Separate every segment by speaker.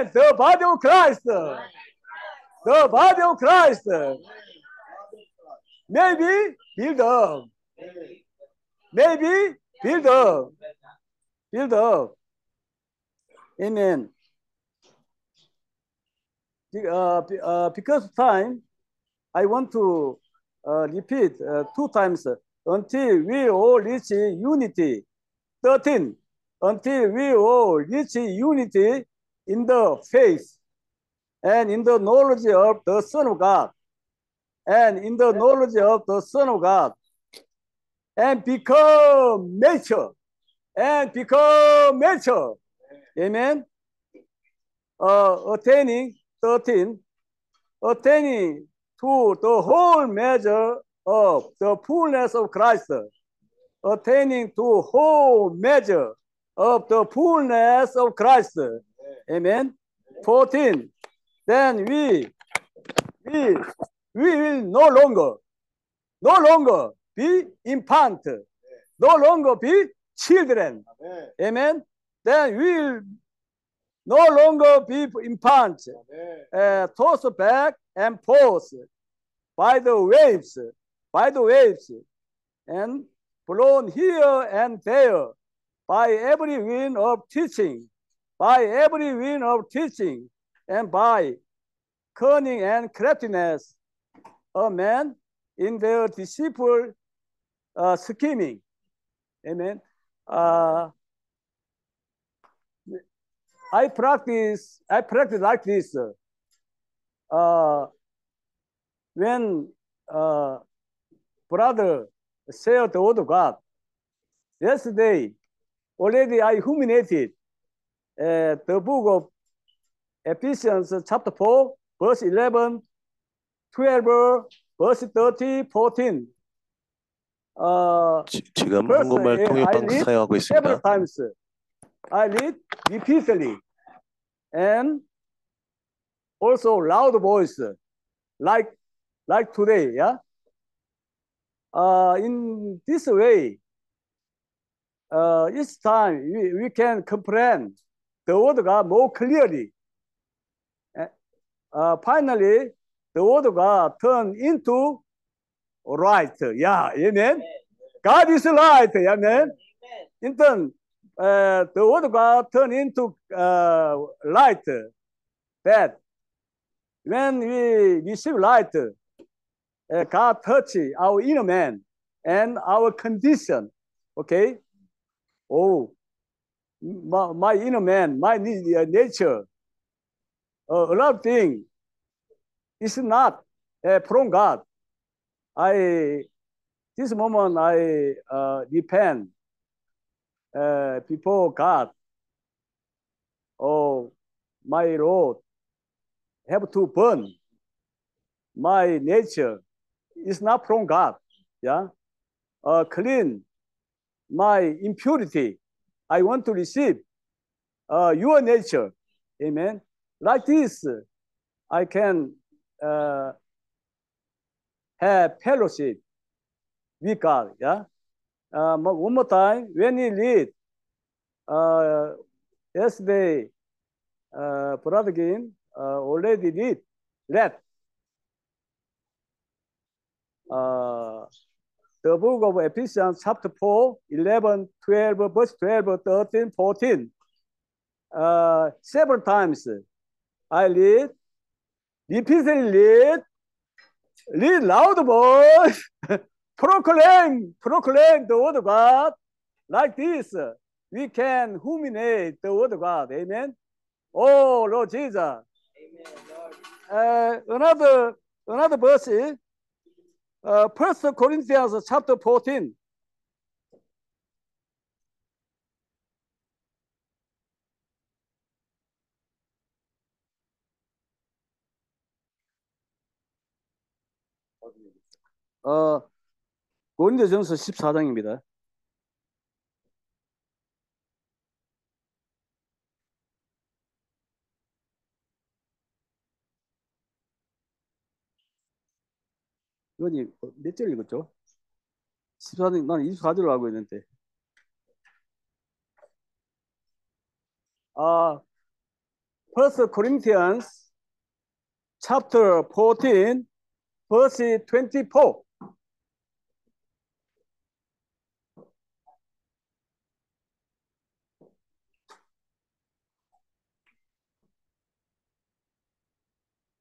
Speaker 1: Amen. The body of Christ. The body of Christ. Maybe build up. Maybe build up. Build up. Amen. Uh, uh, because time, I want to uh, repeat two times until we all reach unity. 13. Until we all reach unity in the faith and in the knowledge of the Son of God and in the knowledge of the Son of God and become nature and become nature. Amen. Uh, attaining 13, attaining to the whole measure of the fullness of Christ, attaining to whole measure of the fullness of Christ. Amen. 14. Then we, we, we will no longer, no longer be infant, no longer be children. Amen. Then we will no longer be infant, uh, tossed back and forth by the waves, by the waves, and blown here and there by every wind of teaching, by every wind of teaching, and by cunning and craftiness of men in their deceitful uh, scheming. Amen. Uh, I practice, I practice like this. Uh, when uh, brother shared the word of God, yesterday, already I humiliated uh, the book of Ephesians chapter 4, verse 11, 12, verse 30, 14. Uh,
Speaker 2: 지, 지금
Speaker 1: First,
Speaker 2: 한국말
Speaker 1: eh,
Speaker 2: 통역
Speaker 1: I
Speaker 2: 방송
Speaker 1: read
Speaker 2: 사용하고
Speaker 1: several
Speaker 2: 있습니다.
Speaker 1: times. I read repeatedly and also loud voice, like like today. Yeah. Uh, in this way, uh, each time we, we can comprehend the word God more clearly. Eh, Uh, finally, the word God turn into right. Yeah, amen. God is light. Amen. In turn, uh, the word of God turn into uh, light. That when we receive light, uh, God touch our inner man and our condition. Okay. Oh, my, my inner man, my uh, nature, a lot of things is not uh, from God. I this moment I uh, repent uh, before God. Oh, my road have to burn. My nature is not from God. Yeah, uh, clean my impurity. I want to receive uh, your nature. Amen. Like this, I can uh, have fellowship with God. Yeah. Uh, one more time, when you read uh, yesterday, uh, Brother Gin uh, already did read uh, the book of Ephesians, chapter 4, 11, 12, verse 12, 13, 14. Uh, several times I read, repeatedly read, read loud voice, proclaim, proclaim the word of God. Like this, we can humiliate the word of God. Amen. Oh, Lord Jesus. Uh, another, another verse, uh, First Corinthians chapter 14. 어, 고린도전서 14장입니다. 이거니 몇절 읽었죠? 14장, 난 24절로 알고 있는데. 아, First Corinthians chapter 14, verse 24.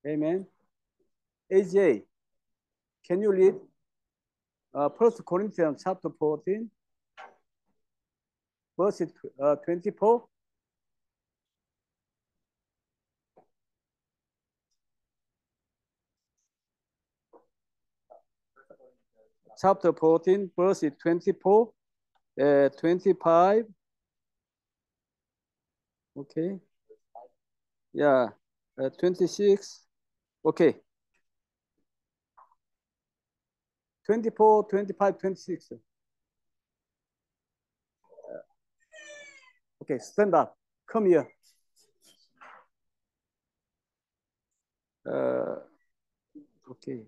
Speaker 1: Amen. AJ, can you read uh, First Corinthians chapter 14, verse uh, 24? chapter 14, verse 24, uh, 25. Okay. Yeah, uh, 26. Okay. 24, 25, 26. Uh, okay, stand up. Come here. Uh, okay.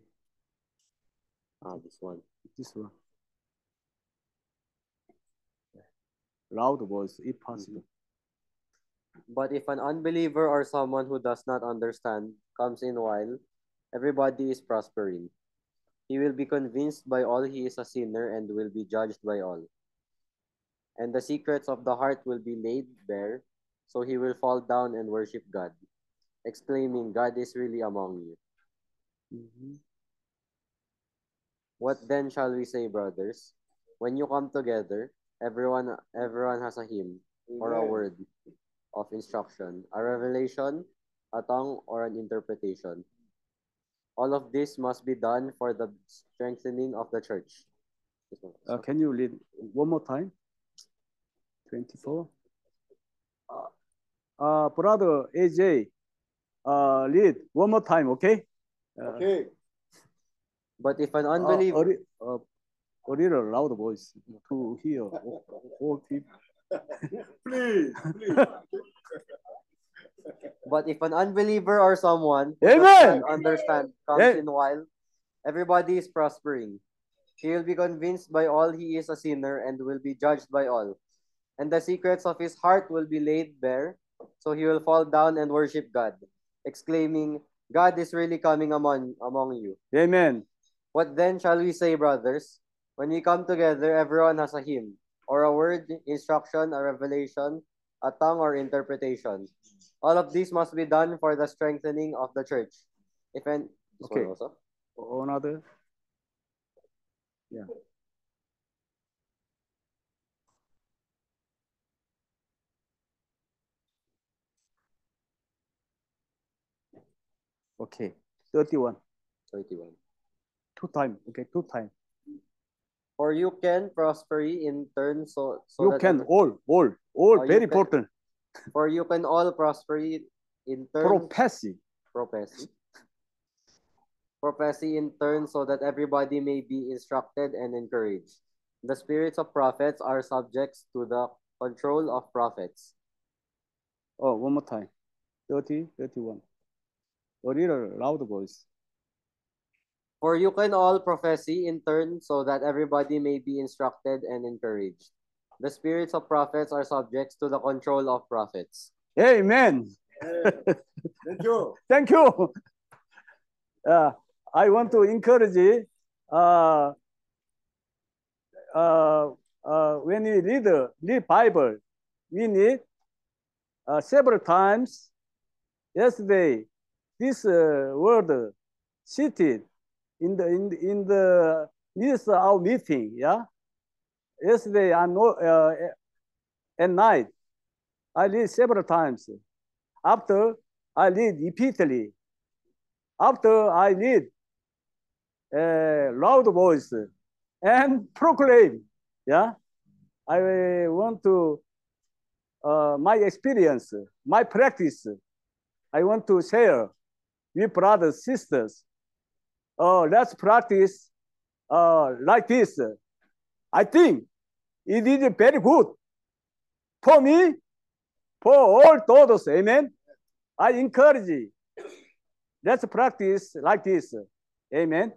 Speaker 2: Ah, this one.
Speaker 1: This one. Loud voice, if possible.
Speaker 2: But if an unbeliever or someone who does not understand comes in while everybody is prospering, he will be convinced by all he is a sinner and will be judged by all. And the secrets of the heart will be laid bare, so he will fall down and worship God, exclaiming, God is really among you.
Speaker 1: Mhm.
Speaker 2: What then shall we say, brothers? When you come together, everyone everyone has a hymn or a word of instruction, a revelation, a tongue, or an interpretation. All of this must be done for the strengthening of the church. This.
Speaker 1: Uh, can you read one more time? 24. Uh, uh, brother AJ, uh, read one more time, okay? Uh,
Speaker 3: Okay.
Speaker 2: But if an
Speaker 1: uh,
Speaker 2: unbeliever,
Speaker 1: a, li- uh, a little loud voice to hear all, all people.
Speaker 3: Please, please.
Speaker 2: but if an unbeliever or someone
Speaker 1: Amen.
Speaker 2: does not understand comes
Speaker 1: Hey.
Speaker 2: in while everybody is prospering, he will be convinced by all he is a sinner and will be judged by all. And the secrets of his heart will be laid bare, so he will fall down and worship God, exclaiming, God is really coming among, among you.
Speaker 1: Amen.
Speaker 2: What then shall we say, brothers? When we come together, everyone has a hymn, or a word, instruction, a revelation, a tongue, or interpretation. All of these must be done for the strengthening of the church. If an
Speaker 1: Okay.
Speaker 2: also.
Speaker 1: Oh, another. Yeah. Okay. 31.
Speaker 2: 31.
Speaker 1: Two time. Okay, two time.
Speaker 2: For you can prosper in turn so, so
Speaker 1: you can all, all, all
Speaker 2: Oh,
Speaker 1: very important.
Speaker 2: For you can all prosper in turn
Speaker 1: Prophecy.
Speaker 2: prophecy. Prophecy in turn so that everybody may be instructed and encouraged. The spirits of prophets are subjects to the control of prophets.
Speaker 1: Oh, one more time. 30, 31. A little loud voice.
Speaker 2: For you can all prophesy in turn so that everybody may be instructed and encouraged. The spirits of prophets are subjects to the control of prophets.
Speaker 1: Amen.
Speaker 3: Hey, Thank you.
Speaker 1: Thank you. Uh, I want to encourage uh, uh, uh, when we read the read Bible, we need uh, several times. Yesterday, this uh, word seated in the in, the- in the midst of our meeting. Yeah. Yesterday, I know uh, at night, I read several times. After I read repeatedly. After I read a loud voice and proclaim. Yeah, I want to uh, my experience, my practice. I want to share with brothers, sisters. Uh, let's practice uh, like this. I think it is very good for me, for all todos. Amen. I encourage you. Let's practice like this. Amen.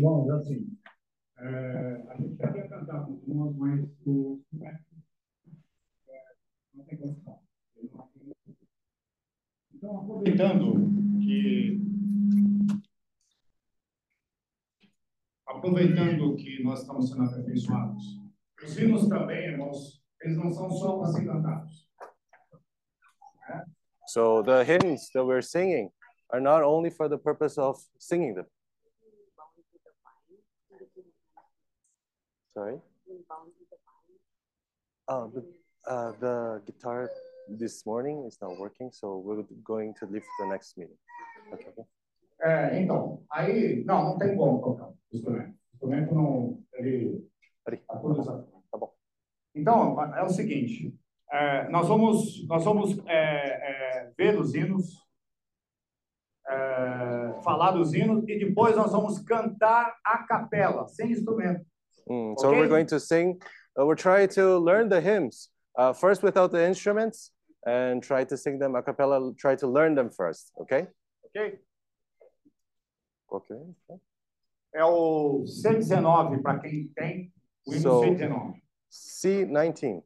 Speaker 3: Bom, assim, é, a gente quer cantar com nós, mas o é, não tem condição. Então, aproveitando que aproveitando que nós estamos sendo aperfeiçoados, os hinos também, irmãos, eles não são só para ser cantados.
Speaker 4: So the hymns that we're singing are not only for the purpose of singing them. Sorry? Uh, the, uh, the guitar this morning is not working, so we're going to leave the next meeting. Okay. okay.
Speaker 3: É, então, aí, não, não tem como tocar o instrumento. O instrumento não, ele...
Speaker 4: Ali.
Speaker 3: A produção.
Speaker 4: Tá bom.
Speaker 3: Então, é o seguinte, é, nós vamos, nós vamos é, é, ver os hinos, é, falar dos hinos, e depois nós vamos cantar a capela, sem instrumento.
Speaker 4: Mm, so
Speaker 3: Okay.
Speaker 4: we're going to sing, uh, we're trying to learn the hymns, uh, first without the instruments, and try to sing them a cappella, try to learn them first, okay?
Speaker 3: Ok?
Speaker 4: Okay.
Speaker 3: É o C19, para quem tem o hino
Speaker 4: So-
Speaker 3: C19.
Speaker 4: C19.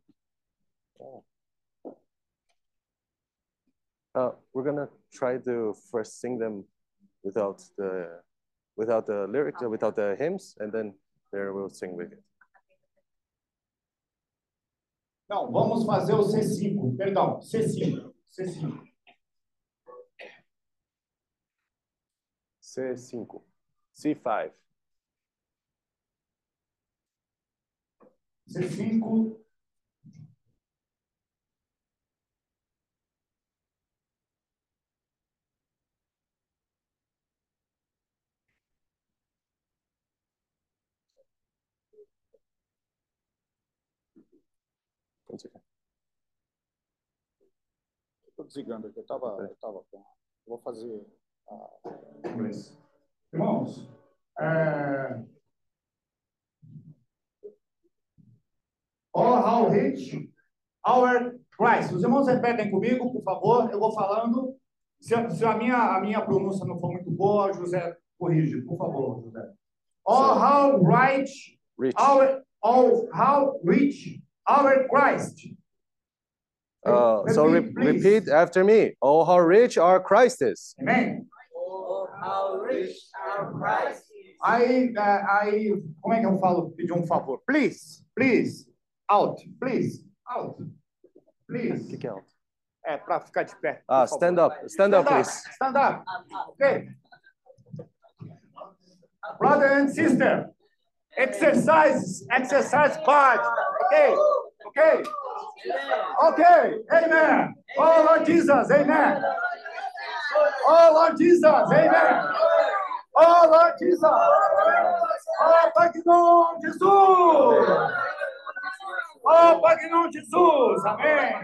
Speaker 4: Uh, we're gonna try to first sing them without the without the lyrics, uh, without the hymns, and then there we'll sing with it.
Speaker 3: Não, vamos fazer o C5, perdão, C5, C5.
Speaker 4: C5, C5.
Speaker 3: C5,
Speaker 4: One second.
Speaker 5: Estou desligando aqui, eu estava eu tava com. Vou fazer.
Speaker 3: inglês. Irmãos, é... Oh, how rich our Christ. Os irmãos repetem comigo, por favor. Eu vou falando. Se, a- se a, minha, a minha pronúncia não for muito boa, José, corrige, por favor, José. Oh, how right
Speaker 4: Rich.
Speaker 3: our, oh, how rich our Christ.
Speaker 4: Uh, so re-
Speaker 3: Repeat, please.
Speaker 4: repeat after me. Oh, how rich our Christ is.
Speaker 3: Amen.
Speaker 6: Oh, how rich our Christ is.
Speaker 3: Aí, é, aí, como é que eu falo, pedir um favor? Please, please, out, please, out, please.
Speaker 4: Kick out.
Speaker 3: É, para ficar de pé.
Speaker 4: Ah,
Speaker 3: por favor.
Speaker 4: stand up. Stand up, please.
Speaker 3: Stand up,
Speaker 6: Up, up.
Speaker 3: ok? Brother and sister, exercise, exercise part, ok? Ok? Ok, amen. Oh, Lord Jesus, amen. Oh, Lord Jesus, amen. Oh, Lord Jesus. Oh, Pai que Jesus. Oh, Pai que Jesus, amém.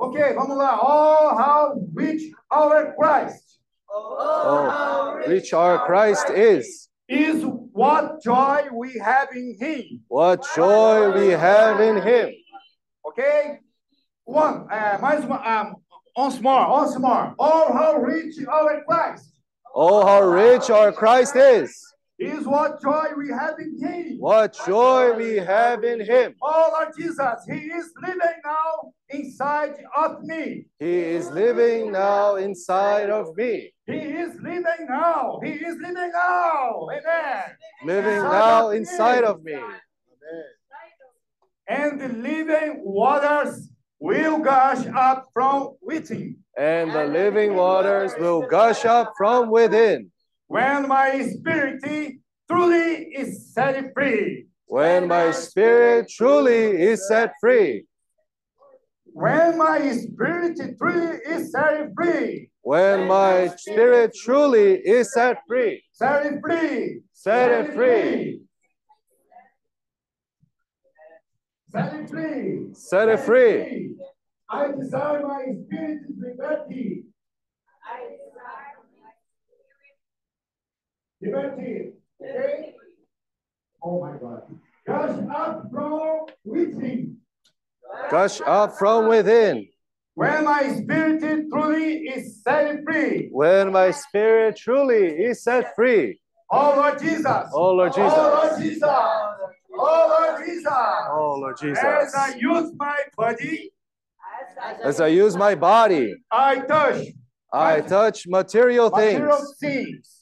Speaker 3: Ok, vamos lá. Oh, how rich our Christ
Speaker 4: Oh, how rich our Christ is.
Speaker 3: Is what joy we have in Him.
Speaker 4: What joy we have in Him.
Speaker 3: Ok? One, eh, mais uma, um, once more, once more. Oh, how rich our Christ
Speaker 4: Oh, how rich our Christ is.
Speaker 3: Is what joy we have in Him.
Speaker 4: What joy we have in Him.
Speaker 3: Oh, Lord Jesus, He is living now inside of me.
Speaker 4: He is living now inside of me.
Speaker 3: He is living now. He is living now. Amen.
Speaker 4: Living now inside of me. Amen.
Speaker 3: And the living waters will gush up from within.
Speaker 4: And the living waters will gush up from within.
Speaker 3: When my spirit truly is set free.
Speaker 4: When my spirit truly is set free.
Speaker 3: When my spirit truly is set free.
Speaker 4: When my spirit truly is set free.
Speaker 3: Set it free.
Speaker 4: Set it free.
Speaker 3: Set it free.
Speaker 4: Set it free.
Speaker 3: I desire my spirit to be liberty. Liberty. Okay? Oh my God. Gush up from within.
Speaker 4: Gush up from within.
Speaker 3: When my spirit truly is set free.
Speaker 4: When my spirit truly is set free.
Speaker 3: Oh Lord Jesus.
Speaker 4: Oh Lord Jesus.
Speaker 3: Oh Lord
Speaker 4: Jesus.
Speaker 3: Jesus. Oh Lord Jesus.
Speaker 4: Oh Lord
Speaker 3: As I use my body,
Speaker 4: As I use my body,
Speaker 3: I touch
Speaker 4: I touch material
Speaker 3: material
Speaker 4: things.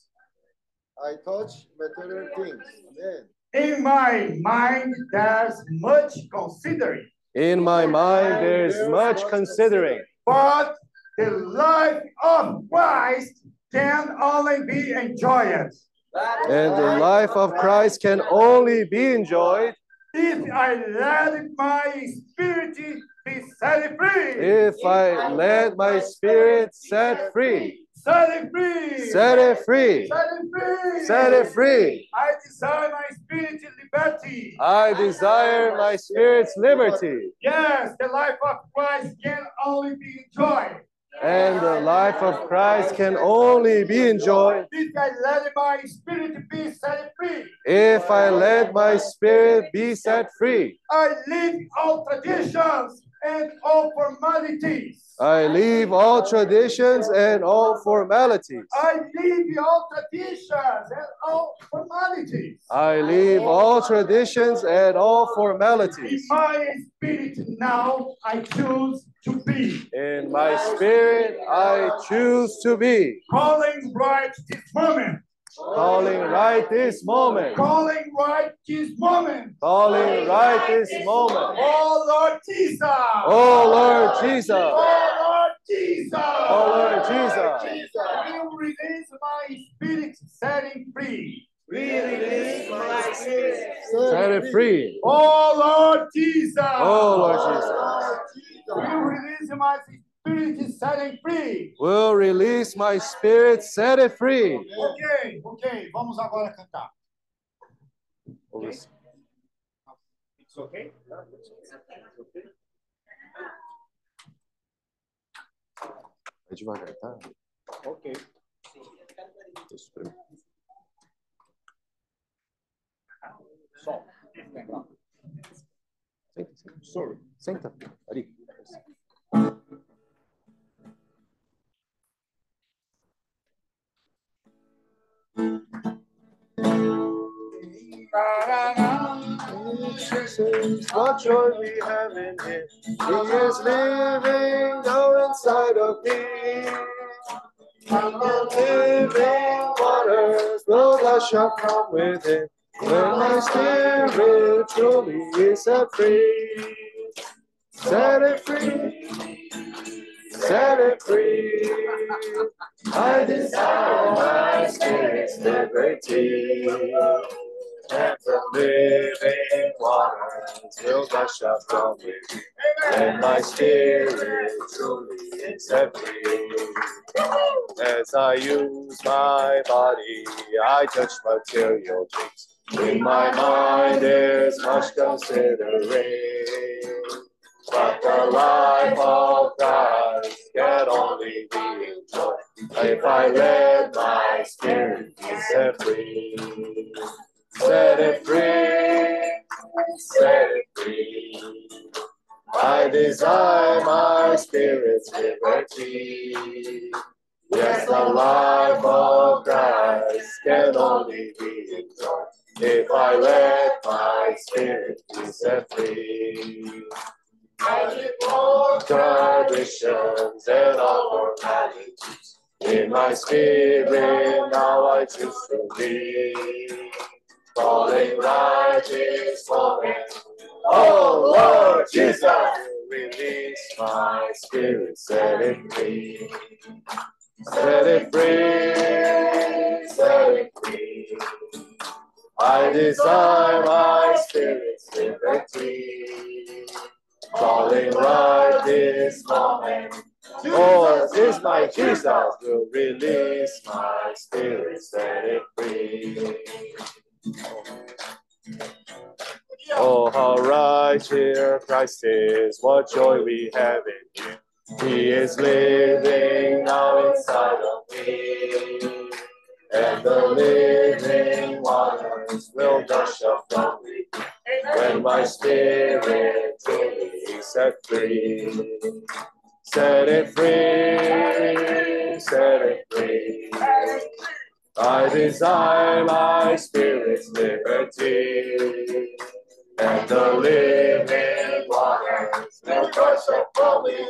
Speaker 3: Things.
Speaker 7: I touch material things. Amen.
Speaker 3: In my mind, there's much considering,
Speaker 4: In my mind, there's much considering,
Speaker 3: but the life of Christ can only be enjoyed
Speaker 4: and the life of Christ can only be enjoyed
Speaker 3: if I let my spirit be set free.
Speaker 4: if I let my spirit set free.
Speaker 3: Set it free.
Speaker 4: Set it free.
Speaker 3: Set it free.
Speaker 4: Set it free.
Speaker 3: I desire my spirit's liberty.
Speaker 4: I desire my spirit's liberty,
Speaker 3: Yes, the life of Christ can only be enjoyed
Speaker 4: and the life of Christ can only be enjoyed
Speaker 3: if I let my spirit be set free.
Speaker 4: if I let my spirit be set free.
Speaker 3: I leave all traditions and all formalities.
Speaker 4: I leave all traditions and all formalities.
Speaker 3: I leave all traditions and all formalities.
Speaker 4: I leave all traditions and all
Speaker 3: In
Speaker 4: formalities.
Speaker 3: my spirit now, I choose to be
Speaker 4: In my spirit, I choose to be
Speaker 3: calling right this moment.
Speaker 4: Calling right this moment,
Speaker 3: Calling right this moment.
Speaker 4: calling right this moment.
Speaker 3: Oh Lord Jesus.
Speaker 4: Oh Lord Jesus,
Speaker 3: Oh Lord Jesus.
Speaker 4: Oh Lord Jesus.
Speaker 3: You release my spirit setting free.
Speaker 8: We release my spirit.
Speaker 4: set it free.
Speaker 3: Oh Lord Jesus.
Speaker 4: Oh Lord Jesus,
Speaker 3: You release my spirit setting free.
Speaker 4: will release my spirit, set it free.
Speaker 3: Ok, ok. Vamos agora cantar. It's okay?
Speaker 4: Vai devagar, tá?
Speaker 9: Ok. Sol.
Speaker 4: Senta.
Speaker 9: Sorry.
Speaker 4: Senta. Ali. What joy we have in Him. He is living now inside of me. From the living waters, will gush up from within. When my spirit truly is set free, set it free, set it free. I desire my spirit's liberty. And the living waters will gush up from within. And my spirit truly is set free. As I use my body, I touch material things. In my mind, there's much considering. But the life of Christ can only be enjoyed if I let my spirit be set free. Set it free, set it free. I desire my spirit's liberty. Yes, the life of Christ can only be enjoyed if I let my spirit be set free. I leave all traditions and all formalities. In my spirit now I choose to be. Falling right this moment. Oh Lord Jesus, release my spirit, set it free. Set it free, set it free. I desire my spirit's liberty. Calling right this moment. Oh, this my Jesus will release my spirit, set it free. Oh, how right here Christ is, what joy we have in Him. He is living now inside of me. And the living waters will gush up from me when my spirit truly set free. Set it free, set it free. I desire my spirit's liberty, and the living waters will gush up from me,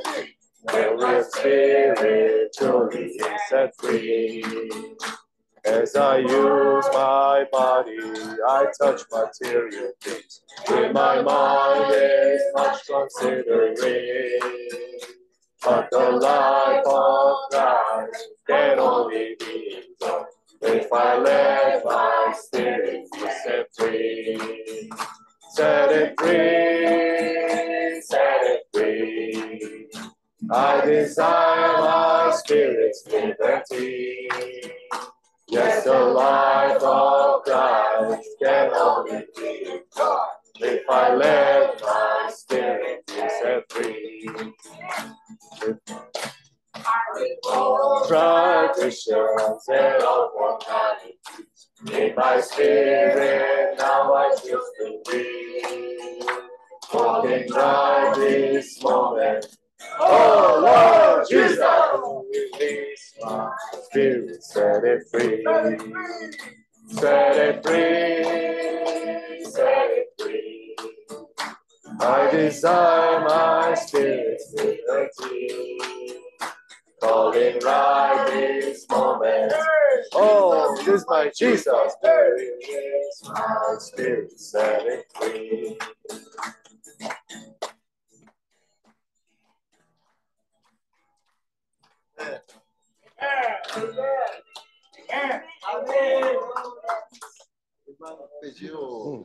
Speaker 4: where my spirit truly set free. As I use my body, I touch material things. With my mind is much considering. But the life of Christ can only be enjoyed if I let my spirit be set free. Set it free, set it free. I desire my spirit's liberty. Yes, the life of Christ can only be enjoyed if I let my spirit be set free. Traditions and all formalities. In my spirit, now I choose to be. Walking right this moment. Oh Lord Jesus, release my spirit, set it free. Set it free, set it free. I desire my spirit's liberty. Calling right this moment. Oh, this is my Jesus. My spirit, set it free.
Speaker 10: Pediu.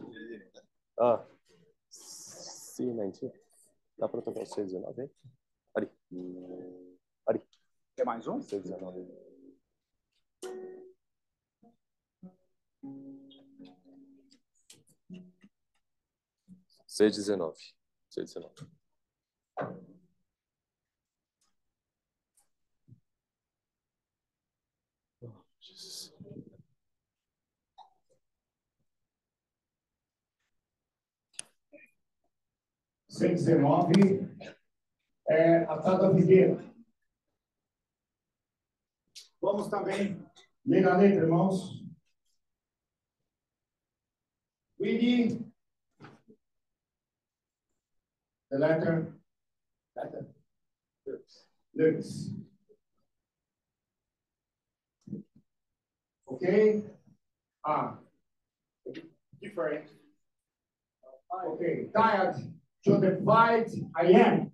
Speaker 4: Ah, C19. Dá para tocar o C19 aí? Ali. Ali,
Speaker 11: Quer mais um?
Speaker 4: C19. C19. C19.
Speaker 3: 119, é, a cada figueira. Vamos também ler a letra, irmãos. Read the letter, letter, lyrics. Okay? Ah, different. Okay, tired to the fight I am.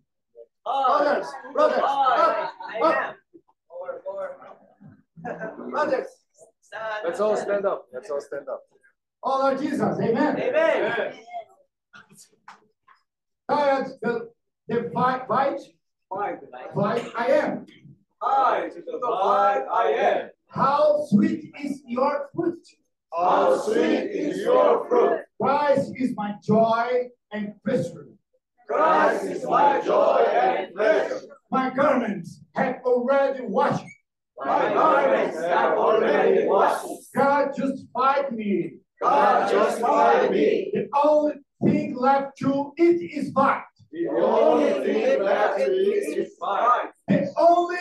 Speaker 3: Brothers, brothers, up, up, brothers.
Speaker 4: Let's all stand up. Let's all stand up.
Speaker 3: Oh Lord Jesus, amen.
Speaker 8: Amen.
Speaker 3: Tired the, the fight, fight, fight I am.
Speaker 8: I to the fight I am.
Speaker 3: How sweet is your fruit.
Speaker 8: How sweet is your fruit.
Speaker 3: Christ is my joy and pleasure.
Speaker 8: Christ is my joy and pleasure.
Speaker 3: My garments have already washed.
Speaker 8: My garments have already washed.
Speaker 3: God justified me.
Speaker 8: God justified me.
Speaker 3: The only thing left to eat is fine.
Speaker 8: The only thing left to eat is fine.
Speaker 3: The only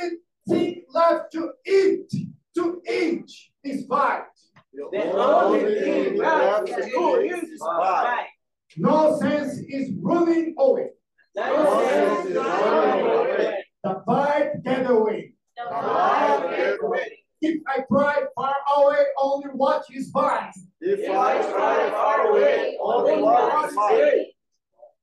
Speaker 3: thing left to eat, to eat is fine.
Speaker 8: The only thing left to eat is fine.
Speaker 3: No sense is running away.
Speaker 8: No sense is running away.
Speaker 3: The fight get away.
Speaker 8: The fight get away.
Speaker 3: If I try far away, only watch is fine.
Speaker 8: If I try far away, only one is fine.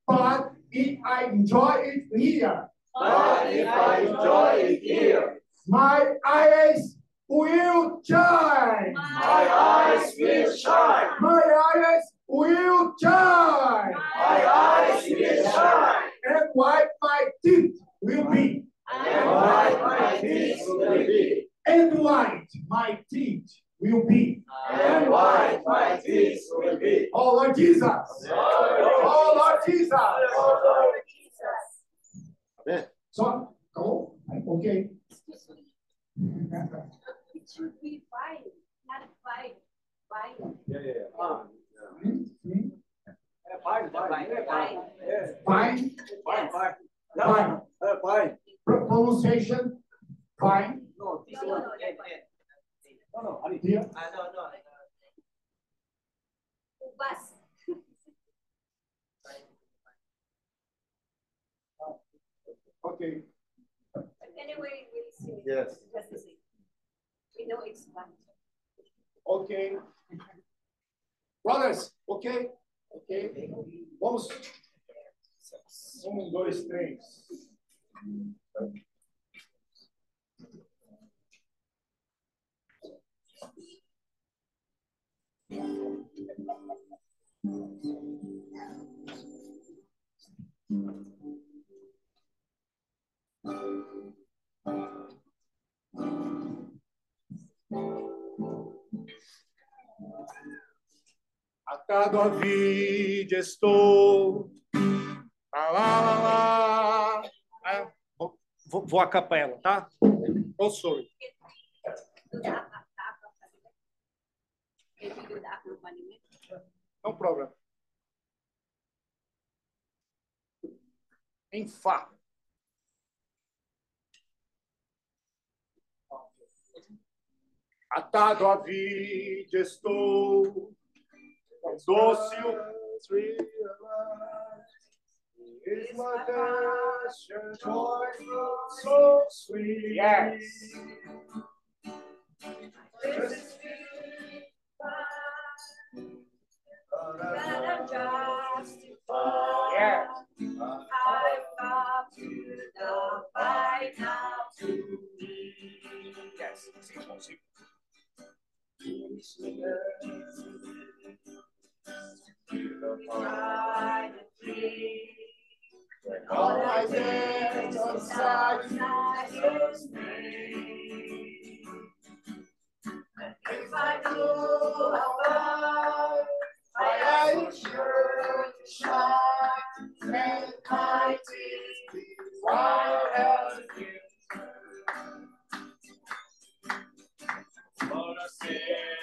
Speaker 3: But if I enjoy it here,
Speaker 8: But if I enjoy it here,
Speaker 3: my eyes will shine.
Speaker 8: my eyes will shine.
Speaker 3: My eyes will shine.
Speaker 8: My eyes will shine.
Speaker 3: And white my teeth will be.
Speaker 8: And white my teeth will be.
Speaker 3: And white my teeth will be.
Speaker 8: And white my teeth will be.
Speaker 3: Oh Lord Jesus. Oh Lord Jesus.
Speaker 10: Amen.
Speaker 3: So, go. Okay.
Speaker 1: It should be fine, not fine. Fine.
Speaker 3: Hmm? Hmm?
Speaker 8: Fine,
Speaker 1: Fine.
Speaker 3: Fine.
Speaker 8: fine.
Speaker 3: Fine.
Speaker 8: Fine.
Speaker 3: Pro- Pronunciation. Fine.
Speaker 8: No, this
Speaker 1: No, no,
Speaker 8: one.
Speaker 1: no, no, 아니.
Speaker 3: Here.
Speaker 12: Ah, no, no.
Speaker 13: Ubas.
Speaker 3: Okay.
Speaker 13: Anyway, we'll see.
Speaker 8: Yes.
Speaker 13: Just the same. We know it's one.
Speaker 3: Ok. Brothers, ok? Ok. Vamos. Um, dois, três. Atado à vida estou. Lá, lá, lá, lá. É, vou, vou a capela, tá?
Speaker 13: Qual sou?
Speaker 3: Não problema. Em Fá. Atado à vida estou O
Speaker 8: Is my passion joyful, so sweet.
Speaker 3: Yes.
Speaker 13: That I'm justified.
Speaker 3: Yes.
Speaker 13: I've come to the fight now to me.
Speaker 3: Yes. Sim, bom, sim.
Speaker 13: And free.
Speaker 8: All my days on side
Speaker 13: His name. If I do abide,
Speaker 8: my eye will surely shine, and my teeth while as you.
Speaker 4: Wanna sing a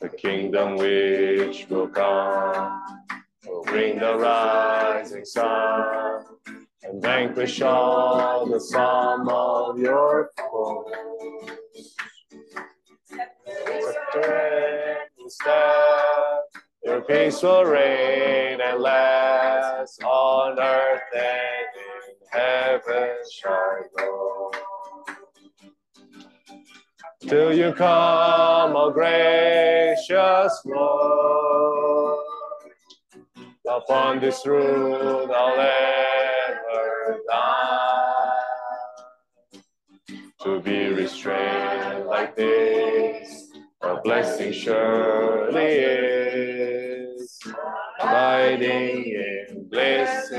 Speaker 13: The
Speaker 8: kingdom
Speaker 4: which will come will bring the rising sun and vanquish all the sum of your foes. Staff, your peace will reign and last on earth and in heaven shall go. Till you come, O gracious Lord, upon this road I'll ever die. To be restrained like this, a blessing surely is. Abiding in bliss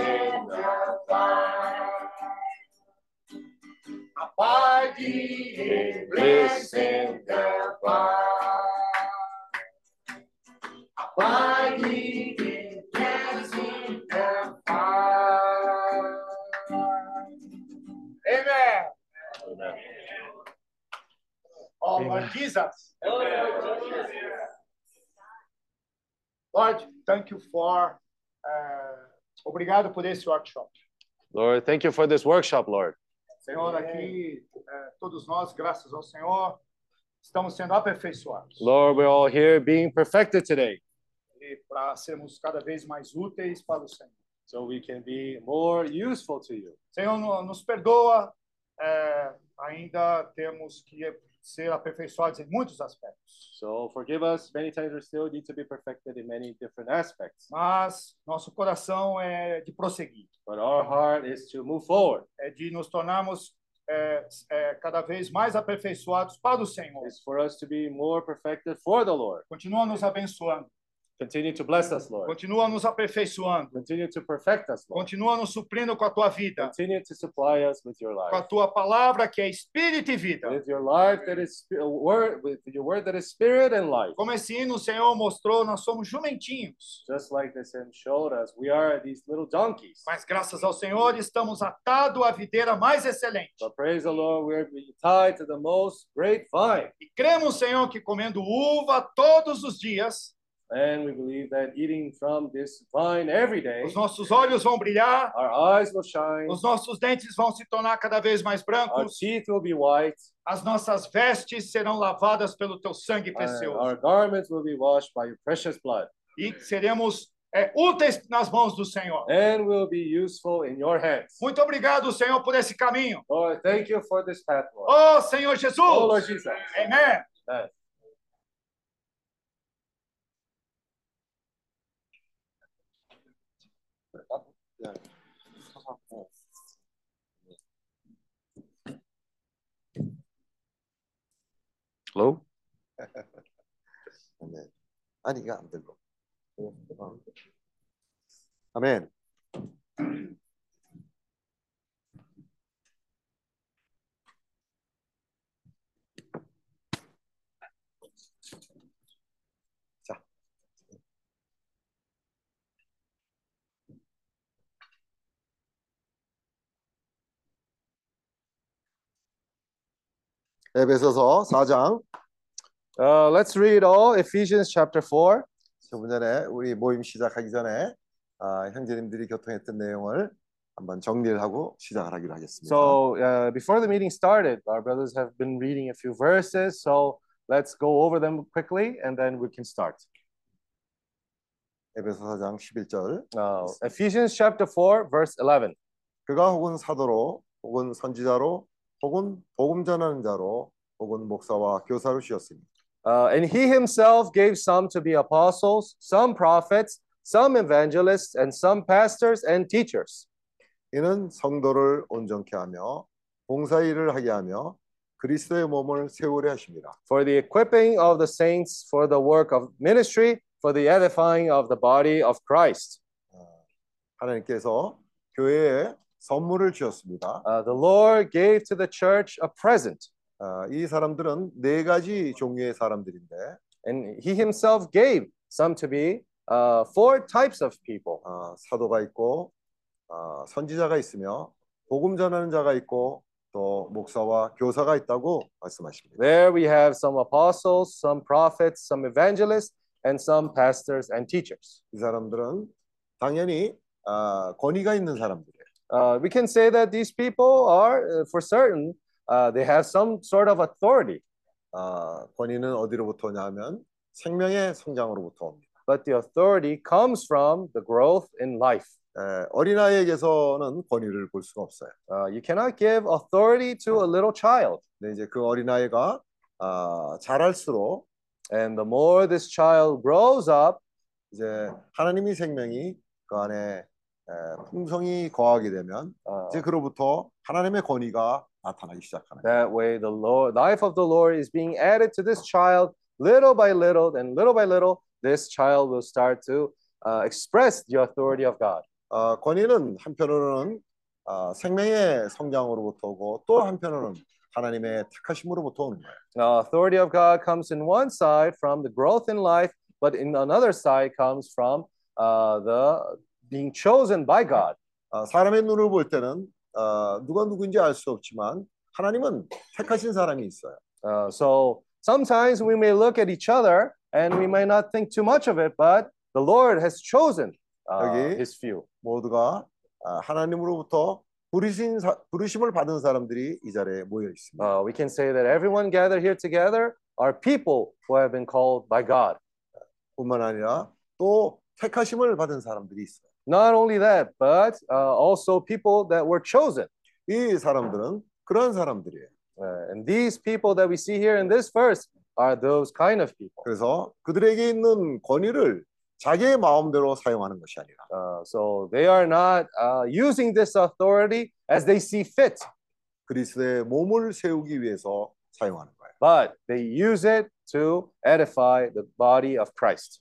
Speaker 14: Abiding in bliss in the vine. Abiding in bliss in the vine.
Speaker 3: Amen.
Speaker 4: Amen.
Speaker 3: Oh, Lord Jesus. Lord, thank you for. eh, obrigado por esse workshop.
Speaker 4: Lord, thank you for this workshop, Lord.
Speaker 3: Senhor, aqui, eh, todos nós, graças ao Senhor, estamos sendo aperfeiçoados.
Speaker 4: Lord, we're all here being perfected today
Speaker 3: E para sermos cada vez mais úteis para o Senhor.
Speaker 4: so we can be more useful to you.
Speaker 3: Senhor, no- nos perdoa, eh, ainda temos que ser aperfeiçoados em muitos aspectos.
Speaker 4: So forgive us. Many times we still need to be perfected in many different aspects.
Speaker 3: Mas nosso coração é de prosseguir,
Speaker 4: But our heart is to move forward.
Speaker 3: é de nos tornarmos eh, eh, cada vez mais aperfeiçoados para o Senhor.
Speaker 4: It's for us to be more perfected for the Lord.
Speaker 3: Continua nos abençoando,
Speaker 4: Continue to bless us, Lord.
Speaker 3: continua nos aperfeiçoando,
Speaker 4: Continue to perfect us, Lord.
Speaker 3: continua nos suprindo com a tua vida,
Speaker 4: Continue to supply us with your
Speaker 3: com a
Speaker 4: life.
Speaker 3: tua palavra que é espírito e vida.
Speaker 4: With your life that is word, with your word that is spirit and life.
Speaker 3: Como esse hino o Senhor mostrou, nós somos jumentinhos,
Speaker 4: Just like the hymn showed us, we are these little donkeys.
Speaker 3: mas graças ao Senhor estamos atados à videira mais excelente.
Speaker 4: But praise the Lord, we're being tied to the most great vine.
Speaker 3: E cremos, Senhor, que comendo uva todos os dias,
Speaker 4: And we believe that eating from this vine every day,
Speaker 3: os nossos olhos vão brilhar,
Speaker 4: our eyes will shine,
Speaker 3: os nossos dentes vão se tornar cada vez mais
Speaker 4: our
Speaker 3: brancos,
Speaker 4: teeth will be white,
Speaker 3: as nossas vestes serão lavadas pelo teu sangue precioso.
Speaker 4: our garments will be washed by your precious blood.
Speaker 3: E seremos é, úteis nas mãos do Senhor.
Speaker 4: And will be useful in your hands.
Speaker 3: Muito obrigado, Senhor, por esse caminho.
Speaker 4: Lord, thank you for this path, Lord.
Speaker 3: Oh, Senhor Jesus.
Speaker 4: Oh, Lord Jesus.
Speaker 3: Amém.
Speaker 4: Amen. Hello?
Speaker 8: 아멘. 아니, 이거 안 들고. 아멘. 에베소서 4장
Speaker 4: Uh, let's read all Ephesians chapter 4.
Speaker 8: 조금 전에 우리 모임 시작하기 전에 아, 형제님들이 교통했던 내용을 한번 정리를 하고 시작을 하기로 하겠습니다.
Speaker 4: So, uh, before the meeting started, our brothers have been reading a few verses. So, let's go over them quickly and then we can start.
Speaker 8: 에베소 4장 11절
Speaker 4: Uh, Ephesians chapter 4, verse 11.
Speaker 8: 그가 혹은 사도로 혹은 선지자로 혹은 복음 전하는 자로 혹은 목사와 교사로 주셨으니
Speaker 4: Uh, and he himself gave some to be apostles, some prophets, some evangelists, and some pastors and teachers.
Speaker 8: 이는 성도를 온전케 하며 봉사 일을 하게 하며 그리스도의 몸을 세우려 하십니다.
Speaker 4: for the equipping of the saints for the work of ministry, for the edifying of the body of Christ.
Speaker 8: 하나님께서 교회에 선물을 주셨습니다.
Speaker 4: Uh, the Lord gave to the church a present,
Speaker 8: 아, 이 사람들은 네 가지 종류의 사람들인데
Speaker 4: and he himself gave some to be uh, four types of people.
Speaker 8: 아, 사도가 있고 아, 선지자가 있으며 복음 전하는 자가 있고 또 목사와 교사가 있다고 말씀하십니다.
Speaker 4: There we have some apostles, some prophets, some evangelists, and some pastors and teachers.
Speaker 8: 이 사람들은 당연히 아, 권위가 있는 사람들이에요.
Speaker 4: Uh, we can say that these people are, uh, for certain, uh, they have some sort of authority.
Speaker 8: 아, 권위는 어디로부터 오냐 하면 생명의 성장으로부터 옵니다.
Speaker 4: but the authority comes from the growth in life.
Speaker 8: 에, 어린아이에게서는 권위를 볼 수가 없어요.
Speaker 4: Uh, you cannot give authority to a little child.
Speaker 8: 근데 이제 그 어린아이가 아, 자랄수록
Speaker 4: And the more this child grows up,
Speaker 8: 이제 하나님의 생명이 그 안에 에, 풍성이 거하게 되면
Speaker 4: uh,
Speaker 8: 이제 그로부터 하나님의 권위가 나타나기 시작하는
Speaker 4: that way the Lord, life of the Lord is being added to this child little by little, and little by little, this child will start to uh, express the authority of God.
Speaker 8: 아, 권위는 한편으로는 아, 생명의 성장으로부터 오고 또 한편으로는 하나님의 택하심으로부터 오는 거예요.
Speaker 4: Now, authority of God comes in one side from the growth in life, but in another side comes from uh, the being chosen by God.
Speaker 8: 아, 사람의 눈을 볼 때는 아, 누가 누구인지 알 수 없지만 하나님은 택하신 사람이 있어요.
Speaker 4: Uh, so sometimes we may look at each other and we may not think too much of it, but the Lord has chosen uh,
Speaker 8: 여기
Speaker 4: His few.
Speaker 8: 모두가 아, 하나님으로부터 부르신 사, 부르심을 받은 사람들이 이 자리에 모여 있습니다.
Speaker 4: Uh, we can say that everyone gathered here together are people who have been called by God.
Speaker 8: 뿐만 아니라 또 택하심을 받은 사람들이 있어요.
Speaker 4: Not only that, but uh, also people that were chosen.
Speaker 8: 이 사람들은 그런 사람들이에요.
Speaker 4: Uh, and these people that we see here in this verse are those kind of people.
Speaker 8: 그래서 그들에게 있는 권위를 자기의 마음대로 사용하는 것이 아니라
Speaker 4: Uh, so they are not uh, using this authority as they see fit,
Speaker 8: 그리스도의 몸을 세우기 위해서 사용하는 거예요.
Speaker 4: but they use it to edify the body of Christ.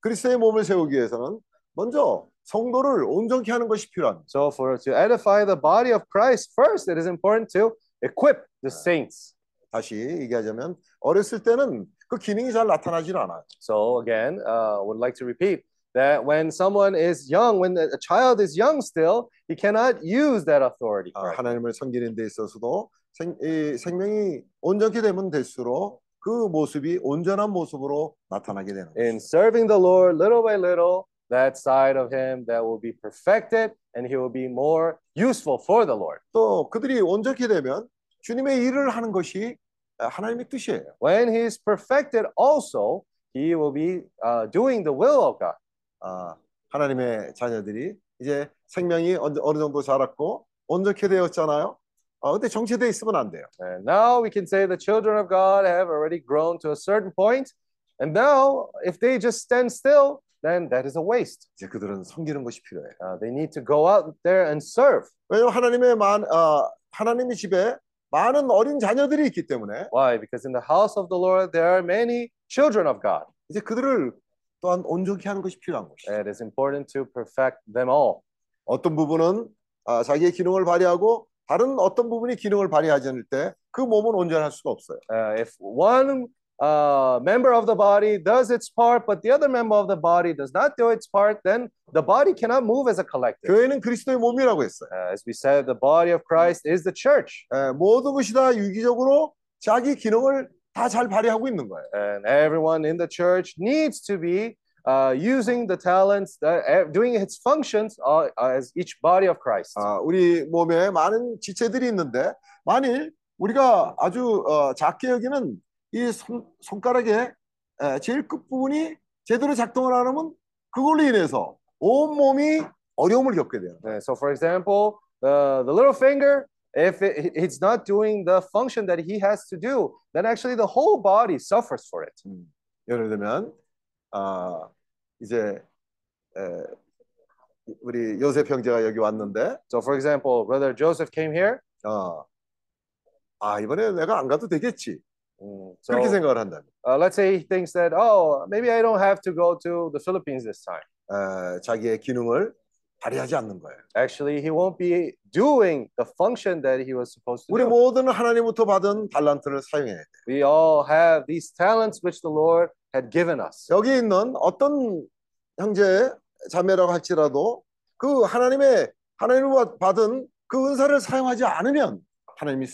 Speaker 8: 그리스도의 몸을 세우기 위해서는 먼저 성도를 온전케 하는 것이 필요합니다.
Speaker 4: So for to edify the body of Christ, first it is important to equip the saints.
Speaker 8: 다시 얘기하자면 어렸을 때는 그 기능이 잘 나타나질 않아요.
Speaker 4: So again, uh, would like to repeat that when someone is young, when a child is young still, he cannot use that authority.
Speaker 8: 아. 하나님을 섬기는 데 있어서도 생, 이 생명이 온전케 되면 될수록 그 모습이 온전한 모습으로 나타나게 되는
Speaker 4: In serving the Lord little by little, that side of him that will be perfected and he will be more useful for the Lord.
Speaker 8: 또 그들이 온전케 되면 주님의 일을 하는 것이 하나님의 뜻이에요.
Speaker 4: When he is perfected, also he will be uh, doing the will of God.
Speaker 8: 아, 하나님의 자녀들이 이제 생명이 어느, 어느 정도 자랐고 온전케 되었잖아요. 아, 근데 정체되어 있으면 안 돼요.
Speaker 4: And now we can say the children of God have already grown to a certain point, and now if they just stand still, then that is a waste.
Speaker 8: 이제 그들은 섬기는 것이 필요해요.
Speaker 4: Uh, they need to go out there and serve.
Speaker 8: 왜냐하면 하나님의 만, 아, 하나님의 집에 많은 어린 자녀들이 있기 때문에
Speaker 4: Why? Because in the house of the Lord there are many children of God.
Speaker 8: 이제 그들을 또한 온전케 하는 것이 필요한 것이죠.
Speaker 4: It is important to perfect them all.
Speaker 8: 어떤 부분은 아, 자기의 기능을 발휘하고 다른 어떤 부분이 기능을 발휘하지 않을 때 그 몸은 온전할 수가 없어요.
Speaker 4: Uh, if one uh, member of the body does its part, but the other member of the body does not do its part, then the body cannot move as a collective.
Speaker 8: 교회는 그리스도의 몸이라고 했어요.
Speaker 4: Uh, as we said, the body of Christ is the church.
Speaker 8: 에, 모든 것이 다 유기적으로 자기 기능을 다 잘 발휘하고 있는 거예요.
Speaker 4: And everyone in the church needs to be uh, using the talents, uh, uh, doing its functions uh, as each body of Christ.
Speaker 8: 아, 우리 몸에 많은 지체들이 있는데 만일 우리가 아주 어, 작게 여기는 이 손, 손가락의 에, 제일 끝 부분이 제대로 작동을 안 하면 그걸로 인해서 온 몸이 어려움을 겪게 돼요.
Speaker 4: Uh, so, for example, the, the little finger, if it, it's not doing the function that he has to do, then actually the whole body suffers for it.
Speaker 8: 예를 들면 아, 이제 에, 우리 요셉 형제가 여기 왔는데
Speaker 4: So, for example, brother Joseph came here.
Speaker 8: 어, 아 이번에 내가 안 가도 되겠지
Speaker 4: Mm,
Speaker 8: 그렇게
Speaker 4: So,
Speaker 8: 생각을 한다면
Speaker 4: uh, let's say he thinks that, oh, maybe I don't have to go to the Philippines this time.
Speaker 8: 에, 자기의 기능을 발휘하지 않는 거예요.
Speaker 4: Actually, he won't be doing the function that he was supposed to
Speaker 8: 우리
Speaker 4: do.
Speaker 8: 모두는 하나님부터 받은 달란트를 사용해야 돼.
Speaker 4: We all have these talents which the Lord had given us.
Speaker 8: 여기 있는 어떤 형제 자매라고 할지라도 그 하나님의 하나님을 받은 그 은사를 사용하지 않으면 하나님이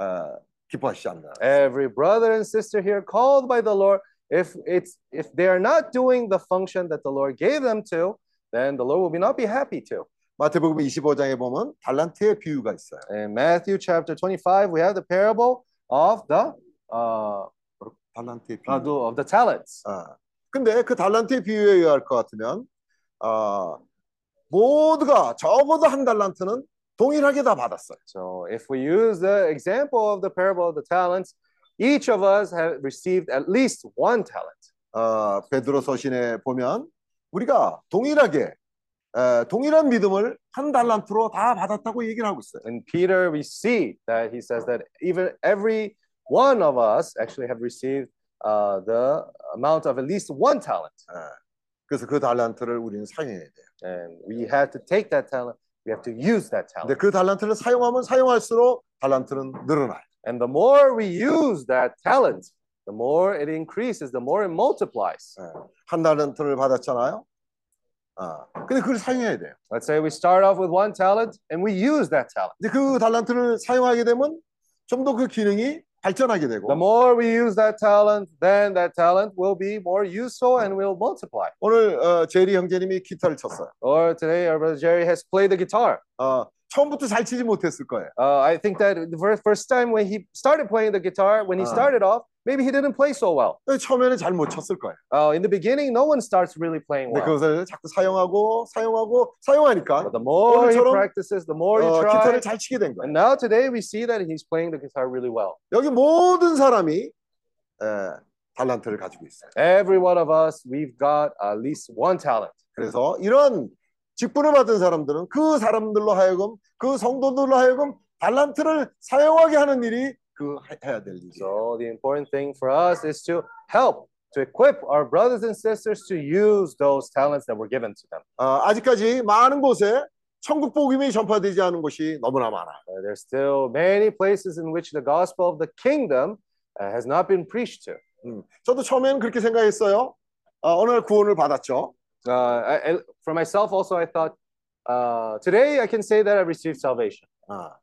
Speaker 8: 어, 기뻐하시지 않나.
Speaker 4: Every brother and sister here called by the Lord, if it's if they are not doing the function that the Lord gave them to, then the Lord will not be happy to.
Speaker 8: 마태복음 25장에 보면 달란트의 비유가 있어요.
Speaker 4: In Matthew chapter 25, we have the parable of the uh,
Speaker 8: 달란트의 비유.
Speaker 4: uh, of the talents.
Speaker 8: 아, 근데 그 달란트의 비유에 의할 것 같으면 아, 모두가 적어도 한 달란트는 동일하게 다 받았어요.
Speaker 4: So if we use the example of the parable of the talents, each of us have received at least one talent.
Speaker 8: 어, 베드로 서신에 보면 우리가 동일하게 에, 동일한 믿음을 한 달란트로 다 받았다고 얘기를 하고 있어요.
Speaker 4: In Peter, we see that he says that even every one of us actually have received uh, the amount of at least one talent.
Speaker 8: 에, 그래서 그 달란트를 우리는 사용해야 돼요.
Speaker 4: And we have to take that talent, we have to use that
Speaker 8: 근데
Speaker 4: talent.
Speaker 8: 그 달란트를 사용하면 사용할수록 달란트는 늘어나요.
Speaker 4: And the more we use that talent, the more it increases, the more it multiplies.
Speaker 8: 에, 한 달란트를 받았잖아요. 아, 근데 그걸 사용해야 돼요.
Speaker 4: Let's say we start off with one talent and we use that talent.
Speaker 8: 근데 그 달란트를 사용하게 되면 좀 더 그 기능이 발전하게 되고
Speaker 4: The more we use that talent, then that talent will be more useful and will multiply.
Speaker 8: 오늘 어, 제리 형제님이 기타를 쳤어요.
Speaker 4: Or today, our brother Jerry has played the guitar.
Speaker 8: 어, 처음부터 잘 치지 못했을 거예요.
Speaker 4: Uh, I think that the first, first time when he started playing the guitar, when he
Speaker 8: Ah.
Speaker 4: started off, maybe he didn't play so well.
Speaker 8: 처음에는 잘 못 쳤을 거예요.
Speaker 4: Uh, in the beginning, no one starts really playing well.
Speaker 8: 그것을 자꾸 사용하고 사용하고 사용하니까
Speaker 4: But the more he practices, the more he
Speaker 8: 어,
Speaker 4: tries.
Speaker 8: 기타를 잘 치게 된 거예요.
Speaker 4: And now today we see that he's playing the guitar really well.
Speaker 8: 여기 모든 사람이 에, 달란트를 가지고 있어요.
Speaker 4: Every one of us, we've got at least one talent.
Speaker 8: 그래서 이런 직분을 받은 사람들은 그 사람들로 하여금 그 성도들로 하여금 달란트를 사용하게 하는 일이 그 해- 해야 될 일이에요.
Speaker 4: So the important thing for us is to help, to equip our brothers and sisters to use those talents that were given to them.
Speaker 8: 어, 아직까지 많은 곳에 천국 복음이 전파되지 않은 곳이 너무나 많아요.
Speaker 4: Uh, there's still many places in which the gospel of the kingdom uh, has not been preached to.
Speaker 8: 음, 저도 처음에는 그렇게 생각했어요. 어, 어느 날 구원을 받았죠.
Speaker 4: Uh, I, I- for myself, also, I thought uh, today I can say that I received salvation.
Speaker 8: 아,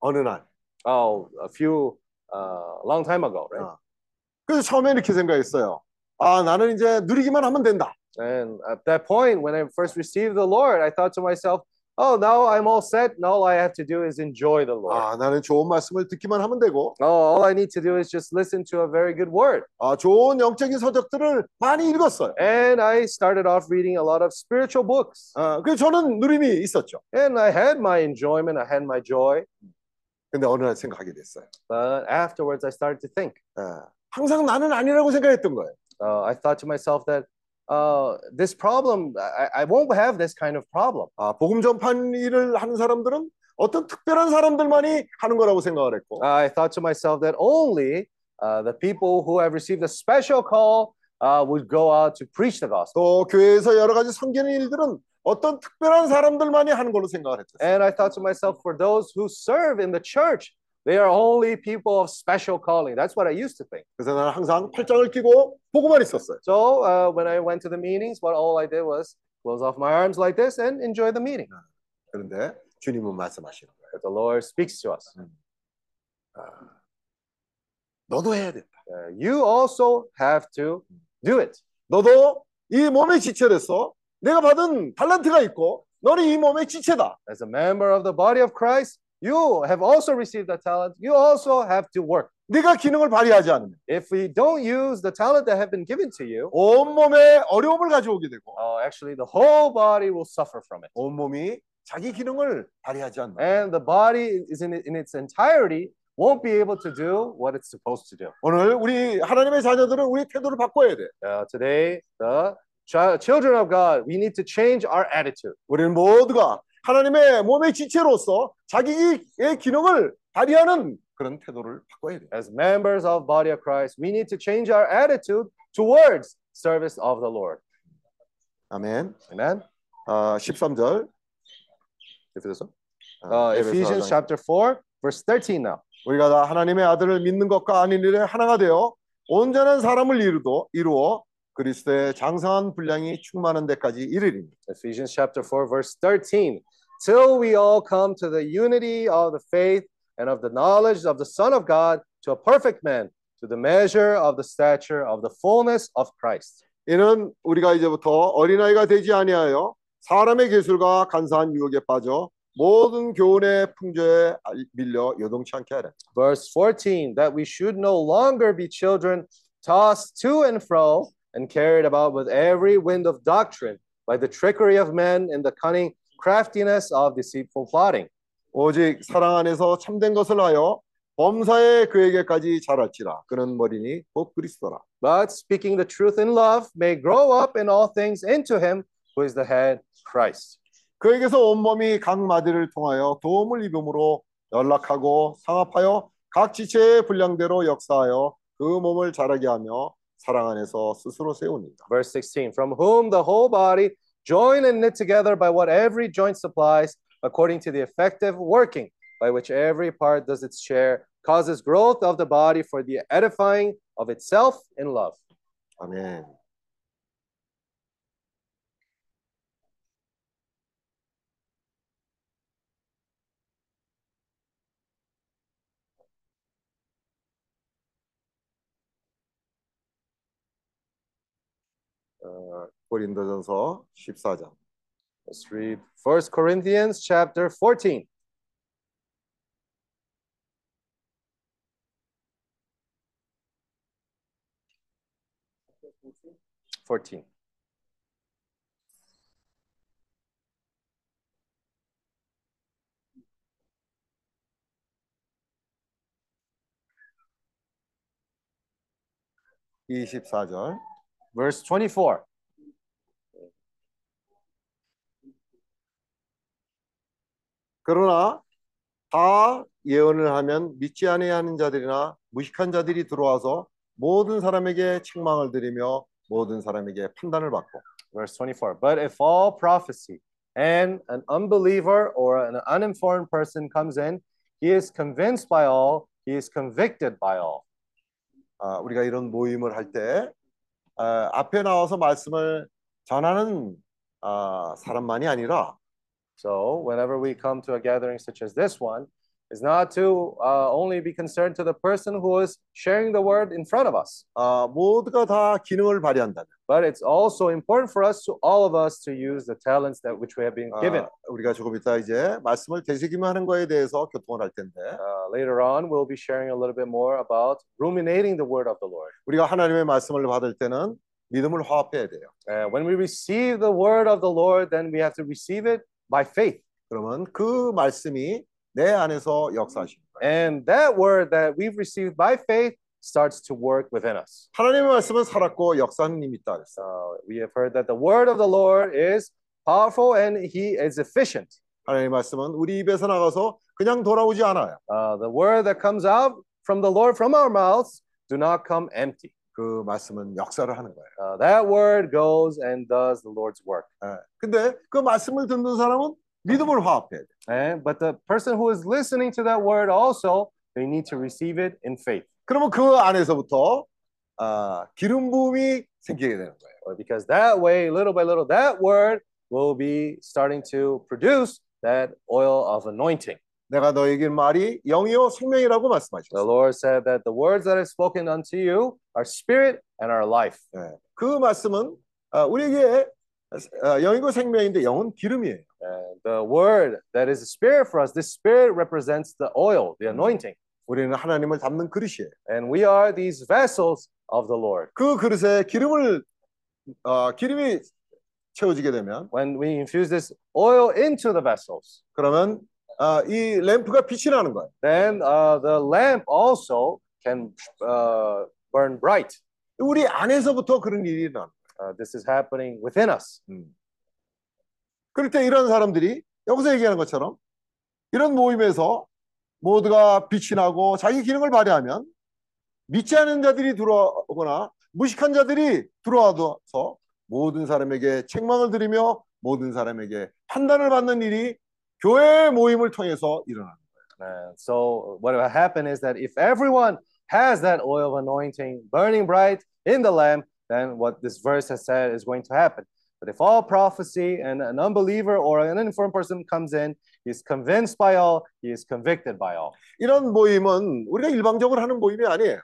Speaker 8: 어느 날.
Speaker 4: Oh, a few, uh, long time ago, right?
Speaker 8: 아. 그래서 처음에 이렇게 생각했어요. 아, 나는 이제 누리기만 하면 된다.
Speaker 4: And at that point, when I first received the Lord, I thought to myself, oh, now I'm all set. Now all I have to do is enjoy the Lord.
Speaker 8: 아, 나는 좋은 말씀을 듣기만 하면 되고,
Speaker 4: Oh, all I need to do is just listen to a very good word.
Speaker 8: 아, 좋은 영적인 서적들을 많이 읽었어요.
Speaker 4: And I started off reading a lot of spiritual books.
Speaker 8: 아, 그래서 저는 누림이 있었죠.
Speaker 4: And I had my enjoyment, I had my joy.
Speaker 8: 근데 어느 날 생각하게 됐어요.
Speaker 4: But afterwards, I started to think.
Speaker 8: 아, 항상 나는 아니라고 생각했던 거예요.
Speaker 4: Uh, I thought to myself that uh, this problem, I, I won't have this kind of problem.
Speaker 8: 아, 복음 전판 일을 하는 사람들은 어떤 특별한 사람들만이 하는 거라고 생각을 했고,
Speaker 4: I thought to myself that only uh, the people who have received a special call uh, would go out to preach the gospel.
Speaker 8: 또 교회에서 여러 가지 섬기는 일들은 어떤 특별한 사람들만이 하는 걸로 생각을 했어요.
Speaker 4: And I thought to myself, for those who serve in the church, they are only people of special calling. That's what I used to think.
Speaker 8: 그래서 나는 항상 팔짱을 끼고 보고만 있었어요.
Speaker 4: So uh, when I went to the meetings, what all I did was close off my arms like this and enjoy the meeting.
Speaker 8: 그런데 주님은 말씀하시는 거예요.
Speaker 4: But the Lord speaks to us.
Speaker 8: 너도 해야 된다.
Speaker 4: Uh, you also have to do it.
Speaker 8: 너도 이 몸의 지체로서 내가 받은 달란트가 있고 너는 이 몸의 지체다.
Speaker 4: As a member of the body of Christ, you have also received a talent. You also have to work.
Speaker 8: 네가 기능을 발휘하지 않으면
Speaker 4: If we don't use the talent that have been given to you,
Speaker 8: 온몸에 어려움을 가져오게 되고
Speaker 4: uh, actually the whole body will suffer from it.
Speaker 8: 온몸이 자기 기능을 발휘하지 않는
Speaker 4: And the body is in, in its entirety won't be able to do what it's supposed to do.
Speaker 8: 오늘 우리 하나님의 자녀들은 우리 태도를 바꿔야 돼.
Speaker 4: Uh, today, the chi- children of God, we need to change our attitude.
Speaker 8: 우리는 모두가 하나님의 몸의 지체로서 자기의 기능을 발휘하는 그런 태도를 바꿔야 돼.
Speaker 4: As members of body of Christ, we need to change our attitude towards service of the Lord.
Speaker 8: 아멘.
Speaker 4: Amen.
Speaker 8: 아, 13절.
Speaker 4: 에베소서?
Speaker 8: 아,
Speaker 4: Uh,
Speaker 8: 에베소
Speaker 4: Ephesians
Speaker 8: 4장.
Speaker 4: chapter 4, verse 13 now.
Speaker 8: 우리가 다 하나님의 아들을 믿는 것과 아닌 일에 하나가 되어 온전한 사람을 이루도 이루어 그리스도의 장성한 분량이 충만한 데까지 이르리니.
Speaker 4: Ephesians chapter 4, verse 13. Till we all come to the unity of the faith and of the knowledge of the Son of God, to a perfect man, to the measure of the stature of the fullness of Christ.
Speaker 8: 이는 우리가 이제부터 어린아이가 되지 아니하여 사람의 기술과 간사한 유혹에 빠져 모든 교훈의 풍조에 밀려 요동치 않게 하라.
Speaker 4: Verse 14, that we should no longer be children tossed to and fro and carried about with every wind of doctrine by the trickery of men and the cunning craftiness of deceitful plotting.
Speaker 8: 오직 사랑 안에서 참된 것을 하여 범사에 그에게까지 자랄지라. 그는 머리니 곧 그리스도라.
Speaker 4: But speaking the truth in love may grow up in all things into him who is the head, Christ.
Speaker 8: 그에게서 온몸이 각 마디를 통하여 도움을 입음으로 연락하고 상합하여 각 지체의 분량대로 역사하여 그 몸을 자라게 하며 사랑 안에서 스스로 세우니라.
Speaker 4: Verse 16, from whom the whole body, joined and knit together by what every joint supplies, according to the effective working by which every part does its share, causes growth of the body for the edifying of itself in love.
Speaker 8: 아멘. 어, 고린도전서 14장.
Speaker 4: Let's read 1 Corinthians chapter 14. Fourteen.
Speaker 8: 이십사 절
Speaker 4: Verse 24.
Speaker 8: 그러나 다 예언을 하면 믿지 아니하는 하는 자들이나 무식한 자들이 들어와서 모든 사람에게 책망을 드리며 모든 사람에게 판단을 받고
Speaker 4: Verse 24. But if all prophecy and an unbeliever or an uninformed person comes in, he is convinced by all, he is convicted by all.
Speaker 8: 아, 우리가 이런 모임을 할 때 앞에 나와서 말씀을 전하는 아, 사람만이 아니라
Speaker 4: So, whenever we come to a gathering such as this one, is not to uh, only be concerned to the person who is sharing the word in front of us,
Speaker 8: 아, 모두가 다 기능을 발휘한다면
Speaker 4: but it's also important for us to all of us to use the talents that which we have been given.
Speaker 8: 아, 우리가 조금 이따 이제 말씀을 되새김하는 거에 대해서 교통을 할 텐데
Speaker 4: Uh, later on, we'll be sharing a little bit more about ruminating the word of the Lord.
Speaker 8: 우리가 하나님의 말씀을 받을 때는 믿음을 화합해야 돼요.
Speaker 4: And when we receive the word of the Lord, then we have to receive it by faith.
Speaker 8: 그러면 그 말씀이 내 안에서 역사하시는 거예요.
Speaker 4: And that word that we've received by faith starts to work within us.
Speaker 8: 하나님의 말씀은 살았고 역사하는 힘이 있다 그랬어요.
Speaker 4: Uh, we have heard that the word of the Lord is powerful and he is efficient.
Speaker 8: 하나님의 말씀은 우리 입에서 나가서 그냥 돌아오지 않아요.
Speaker 4: Uh, the word that comes out from the Lord from our mouths do not come empty.
Speaker 8: 그 말씀은 역사를 하는 거예요.
Speaker 4: Uh, that word goes and does the Lord's work.
Speaker 8: 예. 근데 그 말씀을 듣는 사람은 믿음을 화합해야 돼.
Speaker 4: And, but the person who is listening to that word also, they need to receive it in faith.
Speaker 8: 그러면 그 안에서부터 아, 기름 부음이 생기게 되는 거예요.
Speaker 4: Or Because that way, little by little, that word will be starting to produce that oil of anointing.
Speaker 8: 내가 너에게 말이 영이요 생명이라고
Speaker 4: The
Speaker 8: 말씀하셨어요.
Speaker 4: Lord said that the words that are spoken unto you are spirit and are life.
Speaker 8: 예. 그 말씀은 어, 우리에게 어, 영이고 생명인데 영은 기름이에요.
Speaker 4: And the word that is a spirit for us, this spirit represents the oil, the anointing.
Speaker 8: 우리는 하나님을 담는 그릇이에요.
Speaker 4: And we are these vessels of the Lord.
Speaker 8: 그 그릇에 기름을 어, 기름이 채워지게 되면
Speaker 4: When we infuse this oil into the vessels,
Speaker 8: 그러면 어, 이 램프가 빛이 나는 거예요.
Speaker 4: then uh, the lamp also can uh, burn bright.
Speaker 8: 우리 안에서부터 그런 일이 일어나는
Speaker 4: Uh, this is happening within us.
Speaker 8: 거예요. 음. 그럴 때 이런 사람들이 여기서 얘기하는 것처럼 이런 모임에서 모두가 빛이 나고 자기 기능을 발휘하면 믿지 않은 자들이 들어오거나 무식한 자들이 들어와서 모든 사람에게 책망을 드리며 모든 사람에게 판단을 받는 일이 교회 모임을 통해서 일어나는
Speaker 4: And so what will happen is that if everyone has that oil of anointing burning bright in the lamp, then what this verse has said is going to happen. But if all prophecy and an unbeliever or an uninformed person comes in, he's convinced by all, he is convicted by all.
Speaker 8: 이런 모임은 우리가 일방적으로 하는 모임이 아니에요.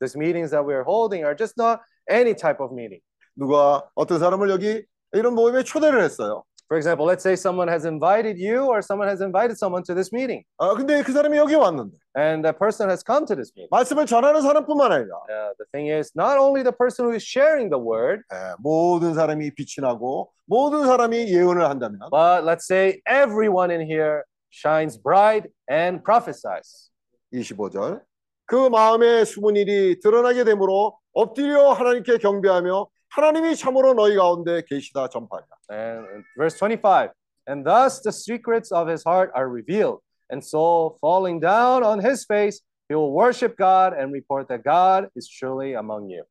Speaker 4: These meetings that we are holding are just not any type of meeting.
Speaker 8: 누가 어떤 사람을 여기 이런 모임에 초대를 했어요.
Speaker 4: For example, let's say someone has invited you or someone has invited someone to this meeting,
Speaker 8: 아 근데 그 사람이 여기 왔는데
Speaker 4: and that person has come to this meeting.
Speaker 8: 말씀을 전하는 사람뿐만 아니라
Speaker 4: Uh, the thing is, not only the person who is sharing the word,
Speaker 8: 예, 모든 사람이 빛이 나고 모든 사람이 예언을 한다면
Speaker 4: but let's say everyone in here shines bright and prophesies.
Speaker 8: 25절 그 마음에 숨은 일이 드러나게 되므로 엎드려 하나님께 경배하며 하나님이 참으로 너희 가운데 계시다 전파하라.
Speaker 4: And verse 25, and thus the secrets of his heart are revealed. And so, falling down on his face, he will worship God and report that God is truly among you.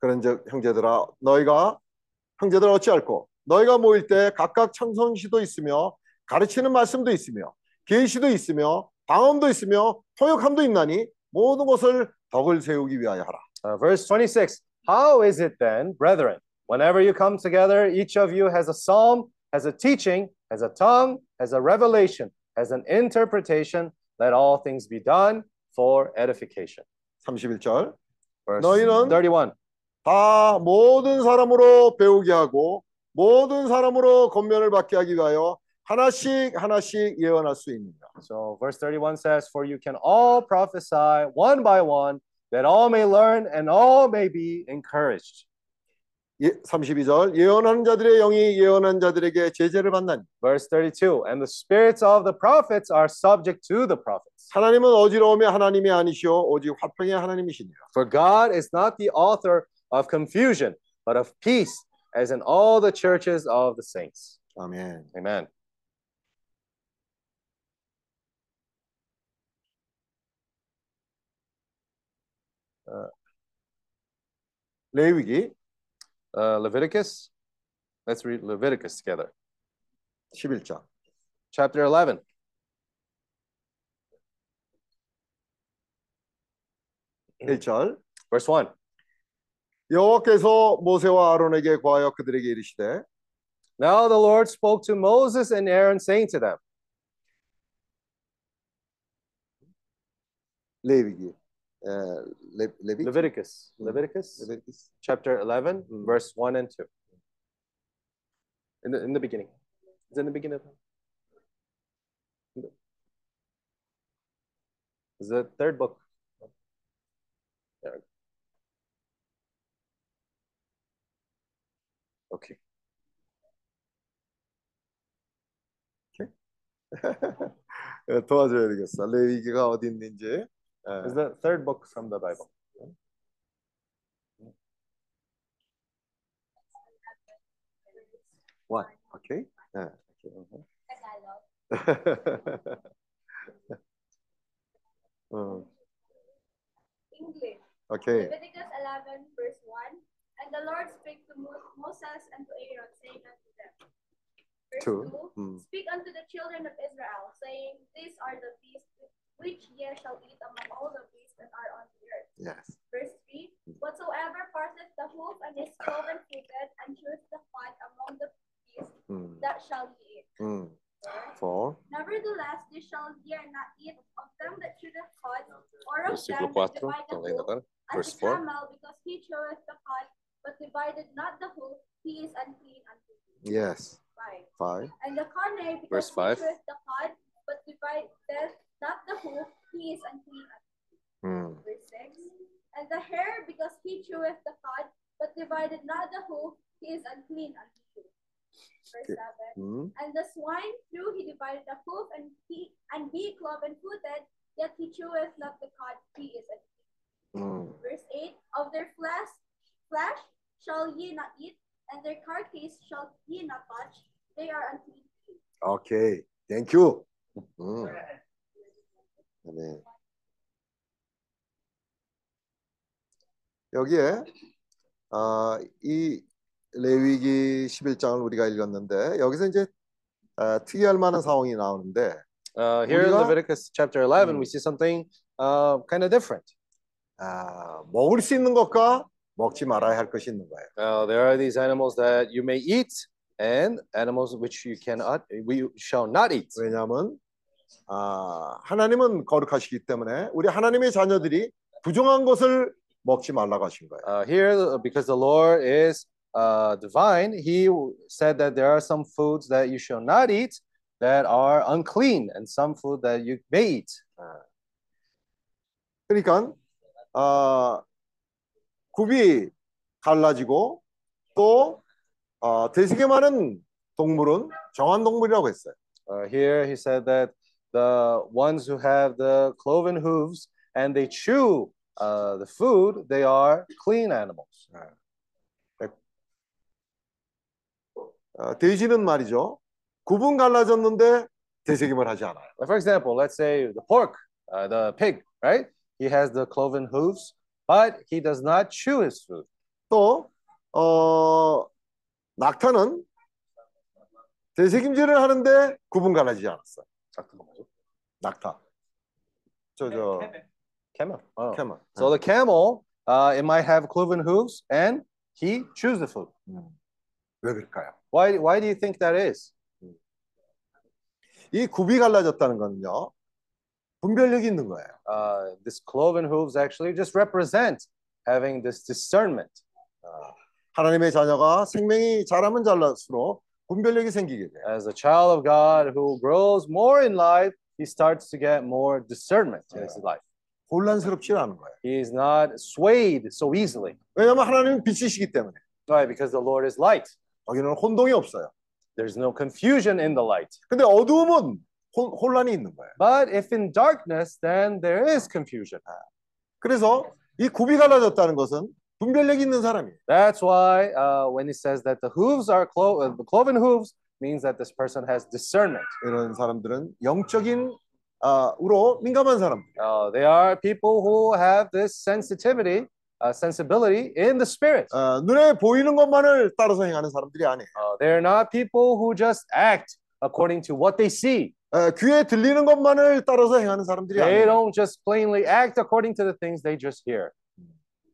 Speaker 8: 그런즉 형제들아 너희가 형제들 어찌할꼬 너희가 모일 때 각각 청성시도 있으며 가르치는 말씀도 있으며 계시도 있으며 방언도 있으며 통역함도 있나니 모든 것을 덕을 세우기 위하여 하라.
Speaker 4: Uh, verse 26 How is it then, brethren, whenever you come together, each of you has a psalm, has a teaching, has a tongue, has a revelation, has an interpretation, let all things be done for edification.
Speaker 8: 31절
Speaker 4: Verse
Speaker 8: 너희는
Speaker 4: 31.
Speaker 8: 다 모든 사람으로 배우게 하고 모든 사람으로 권면을 받게 하기 위하여 하나씩 하나씩 예언할 수 있느냐.
Speaker 4: So verse 31 says, For you can all prophesy one by one, that all may learn and all may be encouraged.
Speaker 8: 예, 32절 예언하는 자들의 영이 예언한 자들에게 제재를 받나니
Speaker 4: Verse 32 And the spirits of the prophets are subject to the prophets.
Speaker 8: 하나님은 어지러움의 하나님이 아니시오 오직 화평의 하나님이시니라.
Speaker 4: For God is not the author of confusion, but of peace, as in all the churches of the saints.
Speaker 8: 아멘.
Speaker 4: Amen.
Speaker 8: 레위기
Speaker 4: Uh, Leviticus. Let's read Leviticus together.
Speaker 8: 11장
Speaker 4: Chapter 11.
Speaker 8: 일절
Speaker 4: Verse 1.
Speaker 8: 여호와께서 모세와 아론에게 구하여 그들에게 이르시되
Speaker 4: Now the Lord spoke to Moses and Aaron, saying to them,
Speaker 8: 레위기 uh, Le
Speaker 4: Leviticus. Leviticus.
Speaker 8: Leviticus. Leviticus.
Speaker 4: Chapter 11,
Speaker 8: mm -hmm.
Speaker 4: verse 1 and 2. In the, in the beginning. Is in the beginning It's the third book. There. Okay.
Speaker 8: Okay. evet, Tuğacı Öğretmeni. Levi'yi dinleyince. Uh,
Speaker 4: it's the third book from the Bible.
Speaker 8: What? okay. Uh, okay.
Speaker 13: Uh-huh.
Speaker 8: Uh.
Speaker 13: English.
Speaker 8: Okay.
Speaker 13: Leviticus 11, verse 1. And the Lord spake to Moses and to Aaron, saying unto them, Verse 2.
Speaker 8: two mm.
Speaker 13: Speak unto the children of Israel, saying, These are the feasts which ye shall eat among all the beasts that are on the earth.
Speaker 8: Yes.
Speaker 13: Verse 3 Whatsoever parteth the hoof and is cloven footed and cheweth the fat among the beasts,
Speaker 8: 음.
Speaker 13: that shall ye eat.
Speaker 8: 음. For
Speaker 13: Never Nevertheless, they shall dare not eat of them that cheweth cud, or of
Speaker 15: Versículo
Speaker 13: them that
Speaker 15: 4,
Speaker 13: divide the hoof, as
Speaker 15: Verse
Speaker 13: the
Speaker 15: 4.
Speaker 13: camel, because he cheweth the cud, but divided not the hoof, he is unclean unto you.
Speaker 8: Yes.
Speaker 13: Five.
Speaker 8: Five.
Speaker 13: And the carne, because
Speaker 15: Verse
Speaker 13: he
Speaker 15: five.
Speaker 13: cheweth the cud, but divideth not the hoof, he is unclean.
Speaker 8: Mm.
Speaker 13: Verse 6. And the hare, because he cheweth the cud, but divided not the hoof, he is unclean. Verse 7.
Speaker 8: Mm.
Speaker 13: And the swine through he divided the hoof, and he and he cloven footed, yet he cheweth not the cud, he is unclean.
Speaker 8: Mm.
Speaker 13: Verse 8. Of their flesh, flesh shall ye not eat, and their carcass shall ye not touch, they are unclean.
Speaker 8: Okay, thank you. Mm. 음. 네. 여기에 아, 이 레위기 11장을 우리가 읽었는데 여기서 이제 아, 특이할 만한 상황이 나오는데
Speaker 4: Uh, here in
Speaker 8: 우리가-
Speaker 4: Leviticus chapter 11,
Speaker 8: 음.
Speaker 4: we see something uh, kind of different.
Speaker 8: 아, 먹을 수 있는 것과 먹지 말아야 할 것이 있는 거예요.
Speaker 4: Uh, there are these animals that you may eat and animals which you cannot, we shall not eat.
Speaker 8: 왜냐하면 아, 하나님은 거룩하시기 때문에 우리 하나님의 자녀들이 부정한 것을 먹지 말라고 하신 거예요.
Speaker 4: Uh, here, uh, because the Lord is uh, divine, He said that there are some foods that you shall not eat that are unclean, and some food that you may eat.
Speaker 8: 그러니까 아, 굽이 갈라지고 또 어, 되게 많은 동물은 정한 동물이라고 했어요.
Speaker 4: Uh, here, He said that the ones who have the cloven hooves and they chew uh, the food, they are clean animals.
Speaker 8: 어, 돼지는 말이죠. 굽은 갈라졌는데 되새김을 하지 않아요.
Speaker 4: Like, for example, let's say the pork, uh, the pig, right? He has the cloven hooves, but he does not chew his food.
Speaker 8: 또 어, 낙타는 되새김질을 하는데 굽은 갈라지지 않았어요. 낙타. 저저
Speaker 4: Camel. Oh.
Speaker 8: 캐머.
Speaker 4: So the camel, uh, it might have cloven hooves, and he chews the food.
Speaker 8: 왜 그럴까요?
Speaker 4: Why? Why do you think that is?
Speaker 8: 이 굽이 갈라졌다는 거는요. 분별력이 있는 거예요.
Speaker 4: Uh, this cloven hooves actually just represent having this discernment.
Speaker 8: 하나님의 자녀가 생명이 자라면 자랄수록 분별력이 생기게 돼요.
Speaker 4: As a child of God who grows more in life, he starts to get more discernment in his life.
Speaker 8: 혼란스럽지 않은 거예요.
Speaker 4: He is not swayed so easily.
Speaker 8: 왜냐하면 하나님은 빛이시기 때문에
Speaker 4: Why? Because the Lord is light.
Speaker 8: 거기는 혼동이 없어요.
Speaker 4: There's no confusion in the light.
Speaker 8: 근데 어두움은 혼, 혼란이 있는 거예요.
Speaker 4: But if in darkness, then there is confusion.
Speaker 8: 그래서 이 굽이 갈라졌다는 것은 분별력이 있는 사람이에요.
Speaker 4: That's why uh, when he says that the hooves are clo- uh, the cloven hooves means that this person has discernment.
Speaker 8: 이런 사람들은 영적인 아, 우로 민감한 사람들.
Speaker 4: Uh, they are people who have this sensitivity, uh, sensibility in the spirit.
Speaker 8: 아, 눈에 보이는 것만을 따라서 행하는 사람들이 아니에요.
Speaker 4: Uh, they're not people who just act according to what they see.
Speaker 8: 아, 귀에 들리는 것만을 따라서 행하는 사람들이
Speaker 4: They
Speaker 8: 아니에요.
Speaker 4: don't just plainly act according to the things they just hear.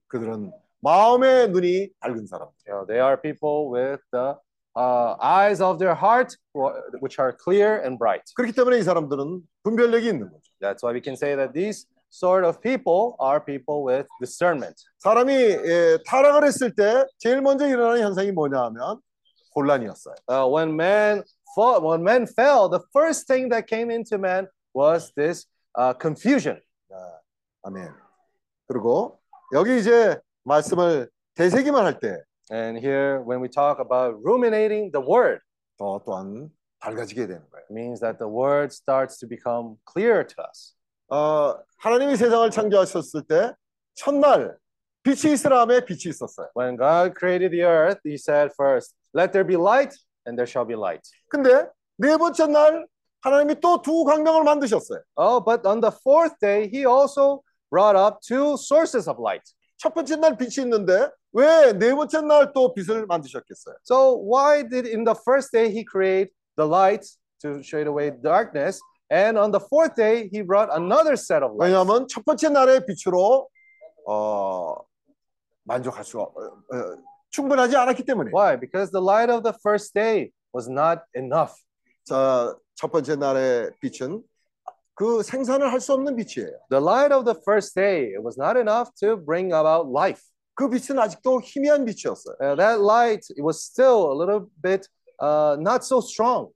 Speaker 8: 그들은 마음의 눈이 밝은 사람들.
Speaker 4: You know, they are people with the uh, eyes of their heart, wh- which are clear and bright.
Speaker 8: 그렇기 때문에 이 사람들은 분별력이 있는 거죠.
Speaker 4: That's why we can say that these sort of people are people with discernment.
Speaker 8: 사람이 예, 타락을 했을 때 제일 먼저 일어나는 현상이 뭐냐 하면 혼란이었어요.
Speaker 4: Uh, when man fall, when men fell, the first thing that came into man was this uh, confusion.
Speaker 8: 아멘. 그리고 여기 이제 말씀을 되새기만 할 때 더
Speaker 4: And here, when we talk about ruminating the word,
Speaker 8: 또한 밝아지게 되는 거예요.
Speaker 4: it means that the word starts to become clearer to us.
Speaker 8: 어, 하나님이 세상을 창조하셨을 때 첫날 빛이 있으라함에 빛이 있었어요.
Speaker 4: When God created the earth, He said first, "Let there be light," and there shall be light.
Speaker 8: 근데 네 번째 날 하나님이 또 두 광명을 만드셨어요.
Speaker 4: Oh, but on the fourth day, He also brought up two sources of light.
Speaker 8: 첫 번째 날 빛이 있는데 왜 네 번째 날 또 빛을 만드셨겠어요?
Speaker 4: So why did in the first day He create the light to shade away darkness, and on the fourth day He brought another set of light?
Speaker 8: 왜냐하면 첫 번째 날의 빛으로 어, 만족할 수가 어, 어, 충분하지 않았기 때문에.
Speaker 4: Why? Because the light of the first day was not enough.
Speaker 8: 자, 첫 번째 날의 빛은 그 생산을 할 수 없는 빛이에요.
Speaker 4: The light of the first day it was not enough to bring about life.
Speaker 8: 그 빛은 아직도 희미한 빛이었어요.
Speaker 4: Uh, that light it was still a little bit uh, not so strong.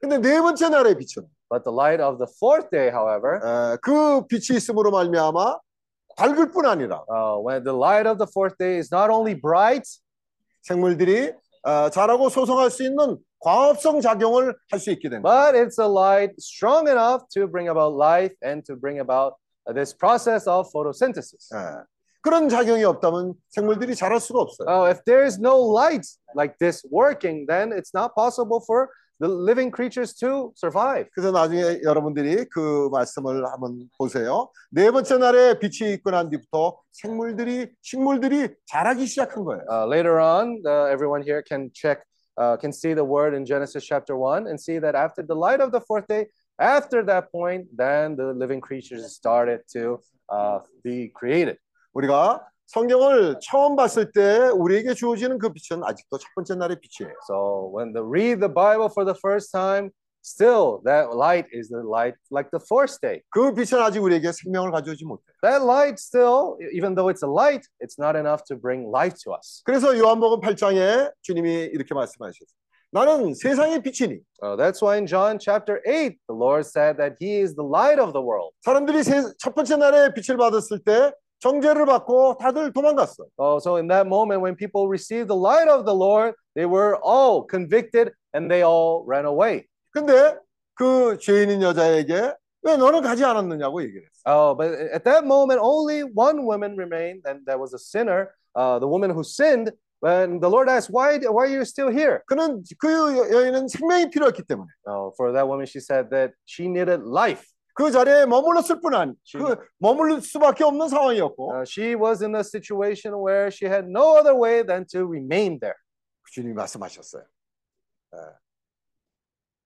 Speaker 8: 근데 네 번째 날의 빛은
Speaker 4: But the light of the fourth day, however,
Speaker 8: 에, 그 빛이 있음으로 말미암아 밝을 뿐 아니라
Speaker 4: uh, when the light of the fourth day is not only bright,
Speaker 8: 생물들이 어, 자라고 소성할 수 있는 광합성 작용을 할 수 있게 됩니다.
Speaker 4: but it's a light strong enough to bring about life and to bring about uh, this process of photosynthesis.
Speaker 8: 예. 그런 작용이 없다면 생물들이 자랄 수가 없어요.
Speaker 4: Oh, if there is no light like this working, then it's not possible for the living creatures to survive.
Speaker 8: 그래서 나중에 여러분들이 그 말씀을 한번 보세요. 네 번째 날에 빛이 있고 난 뒤부터 생물들이 식물들이 자라기 시작한 거예요.
Speaker 4: Uh, later on, uh, everyone here can check, uh, can see the word in Genesis chapter 1 and see that after the light of the fourth day, after that point, then the living creatures started to uh, be created.
Speaker 8: 우리가 성경을 처음 봤을 때 우리에게 주어지는 그 빛은 아직도 첫 번째 날의 빛이에요.
Speaker 4: So when they read the Bible for the first time, still that light is the light like the fourth day.
Speaker 8: 그 빛은 아직 우리에게 생명을 가져오지 못해요.
Speaker 4: That light still, even though it's a light, it's not enough to bring life to us.
Speaker 8: 그래서 요한복음 8장에 주님이 이렇게 말씀하셨어요. 나는 세상의 빛이니
Speaker 4: Uh, that's why in John chapter 8, the Lord said that He is the light of the world.
Speaker 8: 사람들이 세, 첫 번째 날에 빛을 받았을 때 정죄를 받고 다들 도망갔어.
Speaker 4: Oh, so in that moment when people received the light of the Lord, they were all convicted and they all ran away.
Speaker 8: 근데 그 죄인인 여자에게 왜 너는 가지 않았느냐고 얘기를 했어.
Speaker 4: Oh, but at that moment, only one woman remained, and that was a sinner, uh, the woman who sinned. When the Lord asked, "Why, why are you still here?"
Speaker 8: 그는 그 여- 여인은 생명이 필요했기 때문에
Speaker 4: Oh, for that woman, she said that she needed life.
Speaker 8: 그 자리에 머물렀을 뿐 아니 그 머물릴 수밖에 없는 상황이었고
Speaker 4: Uh, she was in a situation where she had no other way than to remain there.
Speaker 8: 주님이 말씀하셨어요. 예.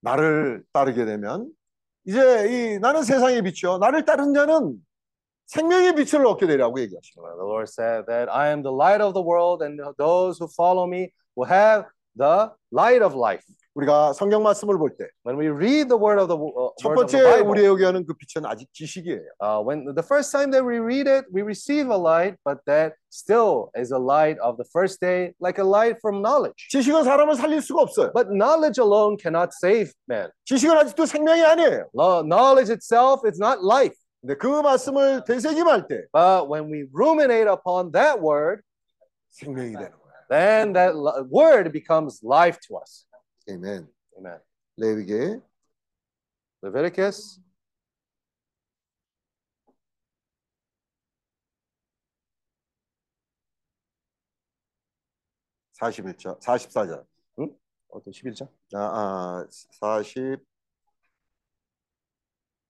Speaker 8: 나를 따르게 되면 이제 이 나는 세상의 빛이요. 나를 따른 자는 생명의 빛을 얻게 되라고 얘기하시는 거예요.
Speaker 4: The Lord said that I am the light of the world, and those who follow me will have the light of life.
Speaker 8: 우리가 성경 말씀을 볼 때 첫
Speaker 4: When we read the word of the uh, word of the
Speaker 8: 번째
Speaker 4: Bible,
Speaker 8: 우리에게 오는 그 빛은 아직 지식이에요.
Speaker 4: uh, when the first time that we read it, we receive a light, but that still is a light of the first day, like a light from knowledge.
Speaker 8: 지식은 사람을 살릴 수가 없어요.
Speaker 4: But knowledge alone cannot save man.
Speaker 8: 지식은 아직도 생명이 아니에요.
Speaker 4: Lo- Knowledge itself is not life.
Speaker 8: 근데 그 말씀을 되새김할 때
Speaker 4: But when we ruminate upon that word,
Speaker 8: 생명이 되는 거예요.
Speaker 4: then that li- word becomes life to us.
Speaker 8: 아멘.
Speaker 4: Amen.
Speaker 8: 레위기
Speaker 4: Leviticus
Speaker 8: 41절, 44절.
Speaker 4: 어떤 11장?
Speaker 8: 아, 아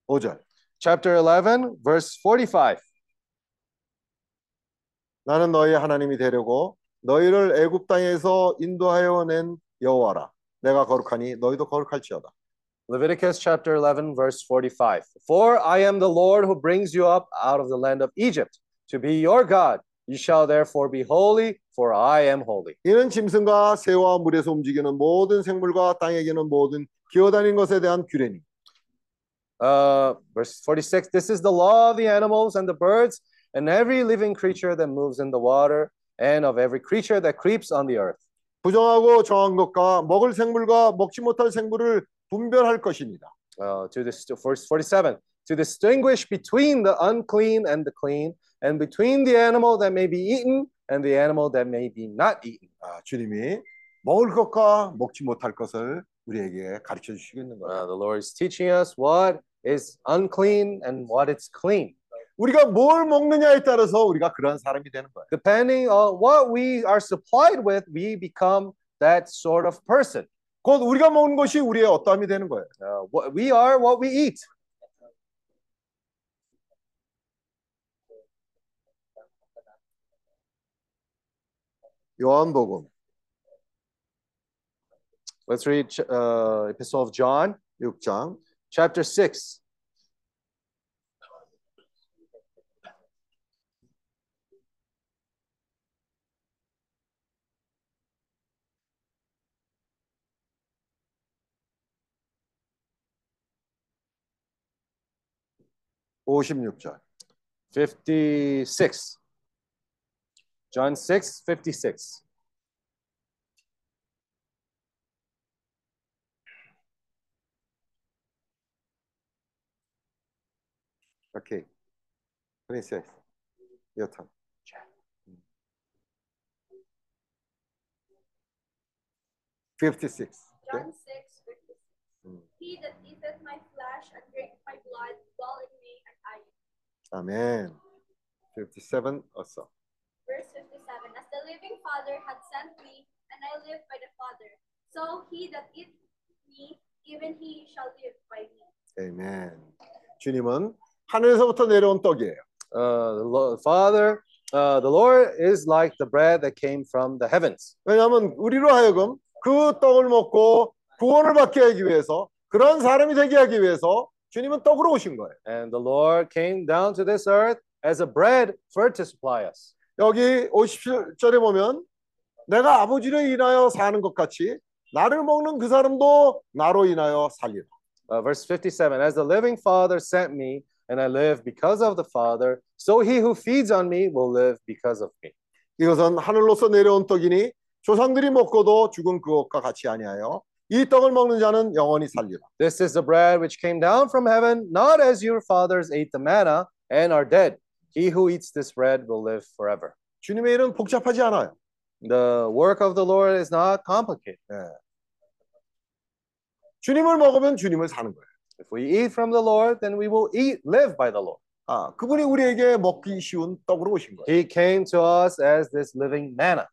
Speaker 8: 45절.
Speaker 4: Chapter 11, verse 45.
Speaker 8: 나는 너희 하나님이 되려고 너희를 애굽 땅에서 인도하여 낸 여호와라. 내가 거룩하니 너희도 거룩할지어다.
Speaker 4: Leviticus chapter 11, verse 45. For I am the Lord who brings you up out of the land of Egypt to be your God. You shall therefore be holy, for I am holy.
Speaker 8: 이는 짐승과 새와 물에서 움직이는 모든 생물과 땅에 기는 모든 기어다니는 것에 대한 규례니.
Speaker 4: Uh, verse 46. This is the law of the animals and the birds and every living creature that moves in the water and of every creature that creeps on the earth.
Speaker 8: 부정하고 정한 것과 먹을 생물과 먹지 못할 생물을 분별할 것입니다.
Speaker 4: uh, to this verse 47 to distinguish between the unclean and the clean and between the animal that may be eaten and the animal that may be not eaten
Speaker 8: 아, 주님이 먹을 것과 먹지 못할 것을 우리에게 가르쳐 주시고 있는 거예요.
Speaker 4: Uh, the lord is teaching us what is unclean and what is clean
Speaker 8: 우리가 뭘 먹느냐에 따라서 우리가 그러한 사람이 되는 거예요.
Speaker 4: depending on what we are supplied with we become that sort of person
Speaker 8: 곧 우리가 먹는 것이 우리의 어떠함이 되는 거예요.
Speaker 4: uh, what, we are what we eat
Speaker 8: 요한복음
Speaker 4: let's read uh, epistle of john
Speaker 8: 6장
Speaker 4: chapter 6
Speaker 8: 56절.
Speaker 4: 56. John 6, 56.
Speaker 8: Okay. 26. Your turn. Fifty-six. Okay?
Speaker 13: John six fifty-six.
Speaker 8: Mm.
Speaker 13: He that eateth my flesh and drinketh my blood dwelleth
Speaker 8: 아멘. Fifty-seven also.
Speaker 13: Verse 57. As the living Father hath sent me, and I live by the Father, so he that eateth me, even he shall live by me.
Speaker 8: 아멘. 주님은 하늘에서부터 내려온 떡이에요.
Speaker 4: Uh, the Father, uh, the Lord is like the bread that came from the heavens.
Speaker 8: 왜냐하면 우리로 하여금 그 떡을 먹고 구원을 받게 하기 위해서 그런 사람이 되게 하기 위해서 주님은 떡으로 오신 거예요.
Speaker 4: And the Lord came down to this earth as a bread for to supply us.
Speaker 8: 여기 57절에 보면 내가 아버지를 인하여 사는 것 같이 나를 먹는 그 사람도 나로 인하여 살리라.
Speaker 4: Uh, verse 57 As the living Father sent me, and I live because of the Father, so he who feeds on me will live because of me.
Speaker 8: 이것은 하늘로서 내려온 떡이니 조상들이 먹고도 죽은 그것과 같이 아니하여 이 떡을 먹는 자는 영원히 살리라.
Speaker 4: This is the bread which came down from heaven, not as your fathers ate the manna and are dead. He who eats this bread will live forever.
Speaker 8: 주님의 일은 복잡하지 않아요.
Speaker 4: The work of the Lord is not complicated.
Speaker 8: 주님을 먹으면 주님을 사는 거예요.
Speaker 4: If we eat from the Lord, then we will eat, live by the Lord.
Speaker 8: 아, 그분이 우리에게 먹기 쉬운 떡으로 오신 거예요.
Speaker 4: He came to us as this living manna.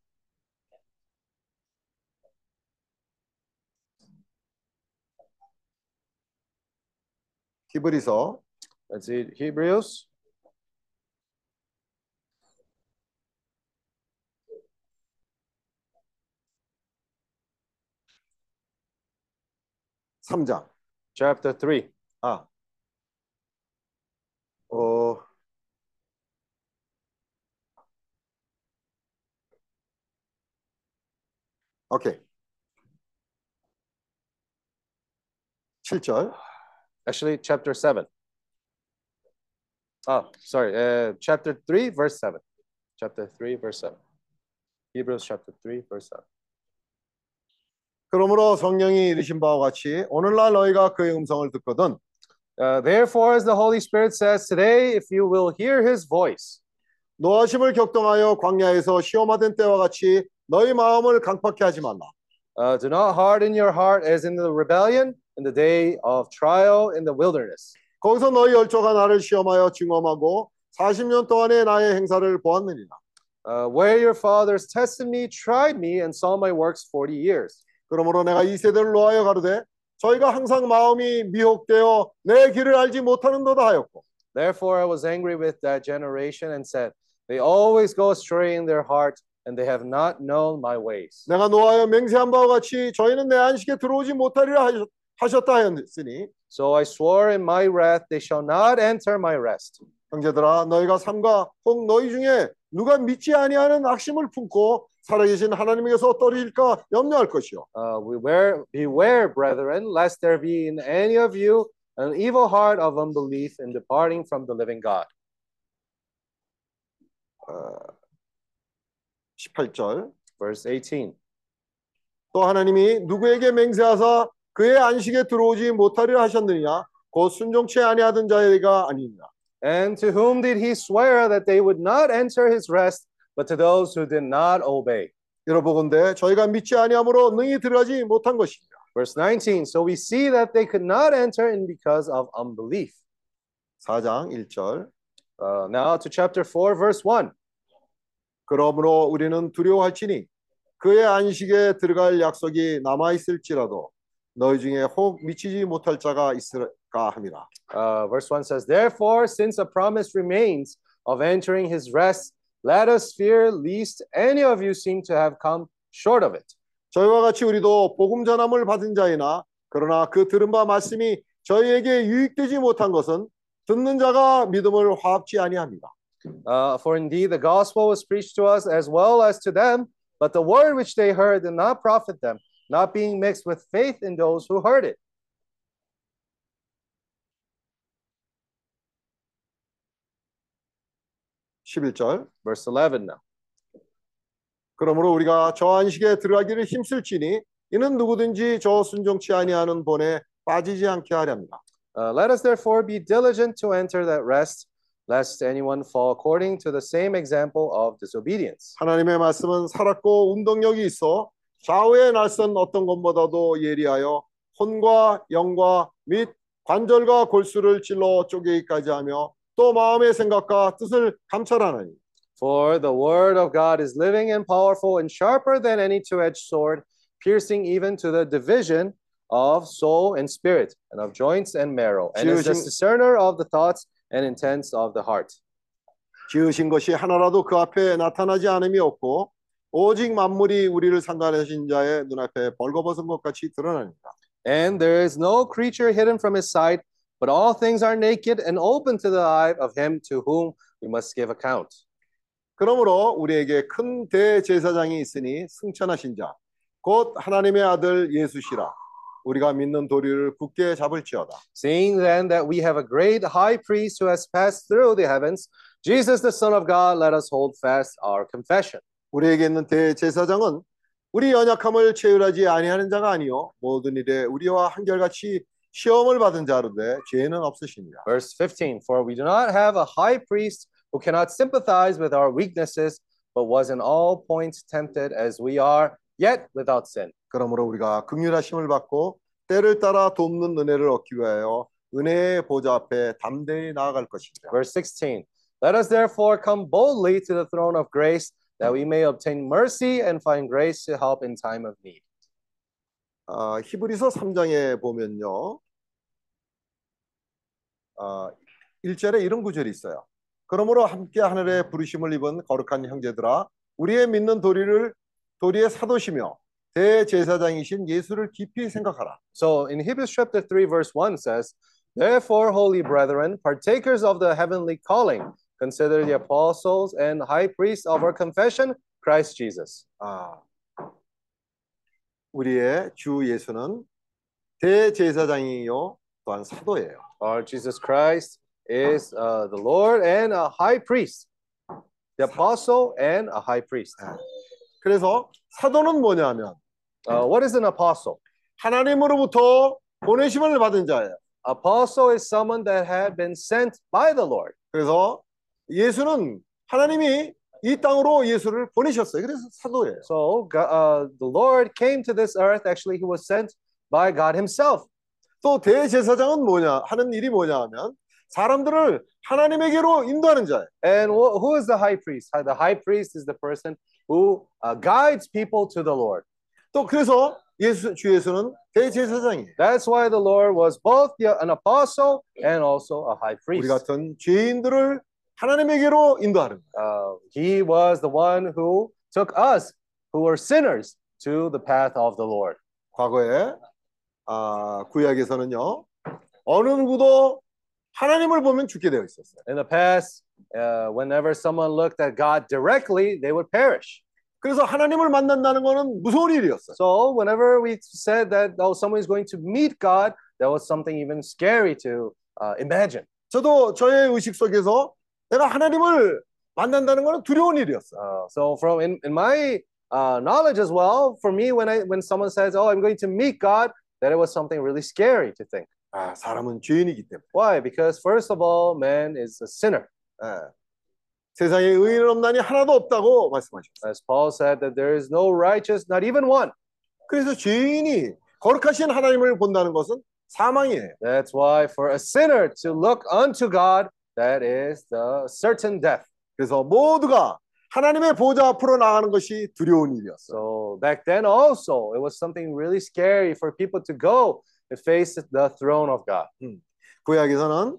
Speaker 8: 히브리서
Speaker 4: Let's read Hebrews
Speaker 8: 3장.
Speaker 4: chapter 3.
Speaker 8: 아. 어. 오케이. 7절.
Speaker 4: Actually, chapter 7. Oh, sorry. Uh, chapter 3, verse 7. Chapter 3, verse 7. Hebrews chapter 3, verse 7.
Speaker 8: 그러므로 성령이 이르신 바와 같이 오늘날 너희가 그의 음성을 듣거든
Speaker 4: Uh, therefore, as the Holy Spirit says today, if you will hear his voice,
Speaker 8: 노하심을 격동하여 광야에서 시험하던 때와 같이 너희 마음을 강팍해 하지 말라.
Speaker 4: uh, do not harden your heart as in the rebellion in the day of trial in the wilderness.
Speaker 8: 거기서 너희 열조가 나를 시험하여 증험하고 40년 동안의 나의 행사를 보았느니라.
Speaker 4: Uh, where your fathers tested me, tried me, and saw my works 40 years.
Speaker 8: 그러므로 내가 이 세대를 놓아여 가로되 저희가 항상 마음이 미혹되어 내 길을 알지 못하는도다 하였고
Speaker 4: Therefore, I was angry with that generation and said, They always go astray in their heart, and they have not known my ways.
Speaker 8: 내가 노하여 맹세한 바와 같이 저희는 내 안식에 들어오지 못하리라 하셨- 하셨다 하였으니
Speaker 4: So I swore in my wrath, They shall not enter my rest.
Speaker 8: 형제들아 너희가 삼가 혹 너희 중에 누가 믿지 아니하는 악심을 품고 살아계신 하나님에게서 떨어질까 염려할 것이요
Speaker 4: Uh, beware, beware, brethren, lest there be in any of you an evil heart of unbelief in departing from the living God.
Speaker 8: 18절
Speaker 4: Verse 18.
Speaker 8: 또 하나님이 누구에게 맹세하사 그의 안식에 들어오지 못하리라 하셨느냐 곧 순종치 아니하던 자에게가 아니니라
Speaker 4: And to whom did he swear that they would not enter his rest, but to those who did not obey?
Speaker 8: 여러분건데 저희가 믿지 아니함으로 능히 들어가지 못한 것이니라
Speaker 4: Verse 19. So we see that they could not enter in because of unbelief.
Speaker 8: 4장 1절
Speaker 4: Uh, now to chapter 4, verse 1.
Speaker 8: 그러므로 우리는 두려워할지니 그의 안식에 들어갈 약속이 남아 있을지라도 너희 중에 혹 미치지 못할 자가 있을까 함이라.
Speaker 4: Uh, verse 1 says, Therefore, since a promise remains of entering his rest, let us fear lest any of you seem to have come short of it.
Speaker 8: 저희와 같이 우리도 복음 전함을 받은 자이나 그러나 그 들은 바 말씀이 저희에게 유익되지 못한 것은 듣는 자가 믿음을 화합지 아니합니다.
Speaker 4: Uh, for indeed the gospel was preached to us as well as to them, but the word which they heard did not profit them, Not being mixed with faith in those who heard it.
Speaker 8: 11절.
Speaker 4: Verse 11 now.
Speaker 8: 그러므로 우리가 저 안식에 들어가기를 힘쓸지니 이는 누구든지 저 순종치 아니하는 본에 빠지지 않게 하렵니다.
Speaker 4: Uh, let us therefore be diligent to enter that rest, lest anyone fall according to the same example of disobedience.
Speaker 8: 하나님의 말씀은 살았고 운동력이 있어 좌우의 날선 어떤 것보다도 예리하여 혼과 영과 및 관절과 골수를 찔러 쪼개기까지 하며 또 마음의 생각과 뜻을 감찰하나니
Speaker 4: For the word of God is living and powerful and sharper than any two edged sword, piercing even to the division of soul and spirit, and of joints and marrow, and is the discerner of the thoughts and intents of the heart.
Speaker 8: 지으신 것이 하나라도 그 앞에 나타나지 않음이 없고 오직 만물이 우리를 상관하신 자의 눈앞에 벌거벗은 것 같이 드러납니다.
Speaker 4: And there is no creature hidden from his sight, but all things are naked and open to the eye of him to whom we must give account.
Speaker 8: 그러므로 우리에게 큰 대제사장이 있으니 승천하신 자, 곧 하나님의 아들 예수시라. 우리가 믿는 도리를 굳게 잡을지어다.
Speaker 4: Seeing then that we have a great high priest who has passed through the heavens, Jesus the Son of God, let us hold fast our confession.
Speaker 8: 우리에게 있는 대제사장은 우리 연약함을 체휼하지 아니하는 자가 아니요 모든 일에 우리와 한결같이 시험을 받은 자로되 죄는 없으시니라.
Speaker 4: Verse 15 For we do not have a high priest who cannot sympathize with our weaknesses, but was in all points tempted as we are, yet without sin.
Speaker 8: 그러므로 우리가 긍휼하심을 받고 때를 따라 돕는 은혜를 얻기 위하여 은혜의 보좌 앞에 담대히 나아갈 것이니라.
Speaker 4: Verse 16 Let us therefore come boldly to the throne of grace, that we may obtain mercy and find grace to help in time of need.
Speaker 8: 아, 히브리서 3장에 보면요. 아, 1절에 이런 구절이 있어요. 그러므로 함께 하늘의 부르심을 입은 거룩한 형제들아 우리의 믿는 도리를 도리의 사도시며 대제사장이신 예수를 깊이 생각하라.
Speaker 4: So in Hebrews chapter 3, verse 1 says, Therefore, holy brethren, partakers of the heavenly calling, consider the apostles and high priests of our confession, Christ Jesus.
Speaker 8: 아, 우리의 주 예수는 대제사장이요 또한 사도예요.
Speaker 4: Our Jesus Christ is uh, the Lord and a high priest, the apostle and a high priest.
Speaker 8: 그래서 사도는 뭐냐면
Speaker 4: Uh, what is an apostle?
Speaker 8: 하나님으로부터 보내심을 받은 자예요.
Speaker 4: Apostle is someone that had been sent by the Lord.
Speaker 8: 그래서 예수는 하나님이 이 땅으로 예수를 보내셨어요. 그래서 사도예요.
Speaker 4: So uh, the Lord came to this earth. Actually, he was sent by God himself.
Speaker 8: 또 대제사장은 뭐냐 하는 일이 뭐냐 하면 사람들을 하나님에게로 인도하는 자예요.
Speaker 4: And wh- who is the high priest? Uh, The high priest is the person who uh, guides people to the Lord.
Speaker 8: 또 그래서 예수 주 예수는 대제사장이에요.
Speaker 4: That's why the Lord was both an apostle and also a high
Speaker 8: 우리
Speaker 4: priest.
Speaker 8: 같은 죄인들을 하나님에게로 인도하는 거예요.
Speaker 4: Uh, he was the one who took us, who were sinners, to the path of the Lord.
Speaker 8: 과거에 아, 구약에서는요 어느 누구도 하나님을 보면 죽게 되어 있었어요.
Speaker 4: In the past, uh, whenever someone looked at God directly, they would perish.
Speaker 8: 그래서 하나님을 만난다는 것은 무서운 일이었어요.
Speaker 4: So whenever we said that oh, someone is going to meet God, that was something even scary to uh, imagine.
Speaker 8: 저도 저의 의식 속에서 내가 하나님을 만난다는 것은 두려운 일이었어요.
Speaker 4: Uh, so from in, in my uh, knowledge as well, for me, when I when someone says, "Oh, I'm going to meet God," that it was something really scary to think.
Speaker 8: 아, 사람은 죄인이기 때문에.
Speaker 4: Why? Because first of all, man is a sinner.
Speaker 8: 예. 세상에 의인은 없나니 하나도 없다고 말씀하셨어요.
Speaker 4: As Paul said, that there is no righteous, not even one.
Speaker 8: 그래서 죄인이 거룩하신 하나님을 본다는 것은 사망이에요.
Speaker 4: That's why for a sinner to look unto God, that is the certain death.
Speaker 8: 그래서 모두가 하나님의 보좌 앞으로 나가는 것이 두려운 일이었어요.
Speaker 4: So back then also, it was something really scary for people to go and face the throne of God.
Speaker 8: 구약에서는